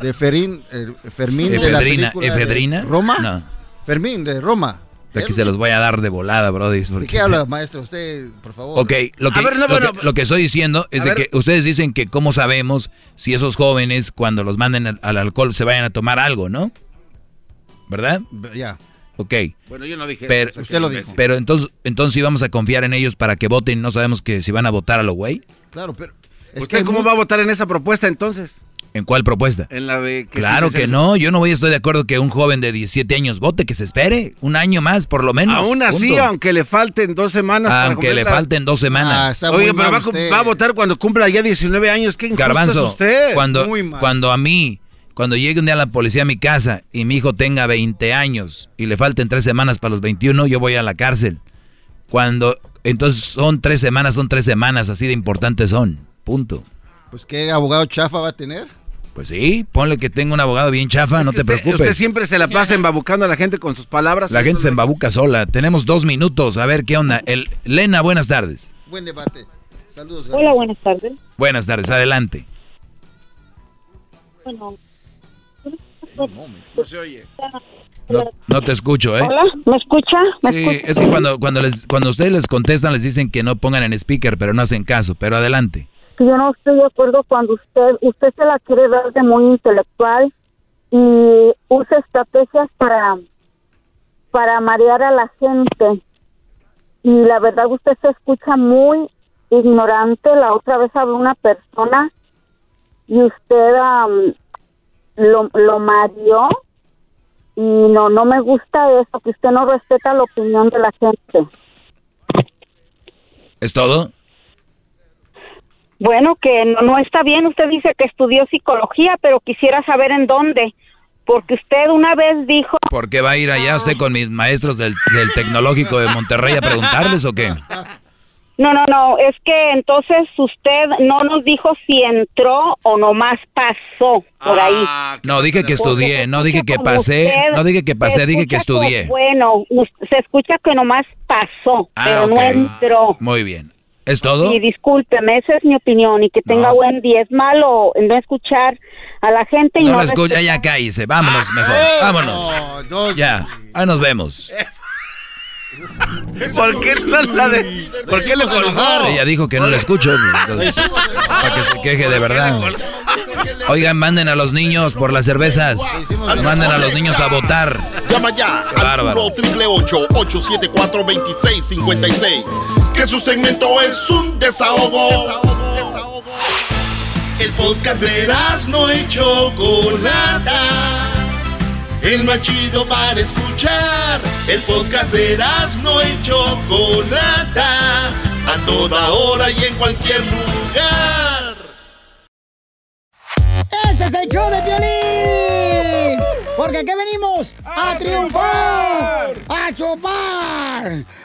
de Ferín, eh, Fermín de la ¿Efedrina? de ¿Efedrina? ¿Roma? No. Fermín, de Roma. Aquí se los voy a dar de volada, brody. ¿De porque- qué habla, maestro? Usted, por favor. Ok, lo que, A ver, no, lo, bueno, que, lo que estoy diciendo es de que ustedes dicen que cómo sabemos si esos jóvenes cuando los manden al, al alcohol se vayan a tomar algo, ¿no? ¿Verdad? Ya. Ok. Bueno, yo no dije Pero, eso. Usted lo dijo. Pero entonces, entonces sí vamos a confiar en ellos para que voten no sabemos que si van a votar a lo güey. Claro, pero... es ¿Usted que cómo va a votar en esa propuesta entonces? ¿En cuál propuesta? En la de que claro sí, que no, yo no voy a estar de acuerdo que un joven de 17 años vote, que se espere un año más por lo menos. Aún así, punto. aunque le falten dos semanas. para Aunque le falten dos semanas. Ah, Oye, pero va, a cum- va a votar cuando cumpla ya 19 años. ¿Qué injusto Garbanzo, es usted? cuando, cuando a mí, cuando llegue un día la policía a mi casa y mi hijo tenga 20 años y le falten tres semanas para los 21, yo voy a la cárcel. Cuando, entonces son tres semanas, son tres semanas, así de importantes son. Punto. Pues qué abogado chafa va a tener. Pues sí, ponle que tengo un abogado bien chafa, no te Usted- preocupes. Usted siempre se la pasa embabucando a la gente con sus palabras. La gente se embabuca sola. Tenemos dos minutos. A ver qué onda. El, Lena, buenas tardes. Buen debate. Saludos. Hola, buenas tardes. Buenas tardes, adelante. Bueno, No se oye. No, no te escucho, ¿eh? Hola, ¿me escucha? ¿Me Sí, escucha? es que cuando, cuando, les, cuando ustedes les contestan les dicen que no pongan en speaker, pero no hacen caso. Pero adelante. Que yo no estoy de acuerdo cuando usted usted se la quiere ver de muy intelectual y usa estrategias para para marear a la gente. Y la verdad usted se escucha muy ignorante. La otra vez habló una persona y usted am, lo, lo mareó. Y no no me gusta eso que usted no respeta la opinión de la gente. ¿Es todo? Bueno, que no, no está bien. Usted dice que estudió psicología, pero quisiera saber en dónde. Porque usted una vez dijo... ¿Por qué va a ir allá usted con mis maestros del, del Tecnológico de Monterrey a preguntarles o qué? No, no, no. Es que entonces usted no nos dijo si entró o nomás pasó por ahí. No, dije que estudié, no dije que pasé, no dije que pasé, dije que estudié. bueno, se escucha que nomás pasó, Ah, pero no entró. Muy bien. ¿Es todo? Y discúlpeme, esa es mi opinión y que tenga No. buen día. Es malo no escuchar a la gente y no, No lo escucha, ya cállese, vámonos mejor, vámonos. Ya, ahí nos vemos. ¿Por qué no la de, ¿Por qué le colgó? Ella dijo que no la escucho, entonces, para que se queje de verdad. Oigan, manden a los niños por las cervezas. Manden a los niños a votar. Llama ya al bárbaro. 1 874 2656 Que su segmento es un desahogo. El podcast de no y Chocolata. El más chido para escuchar. El podcast de no y Chocolata. A toda hora y en cualquier lugar. Este es el show de Piolín. Porque aquí venimos a, triunfar, a chupar.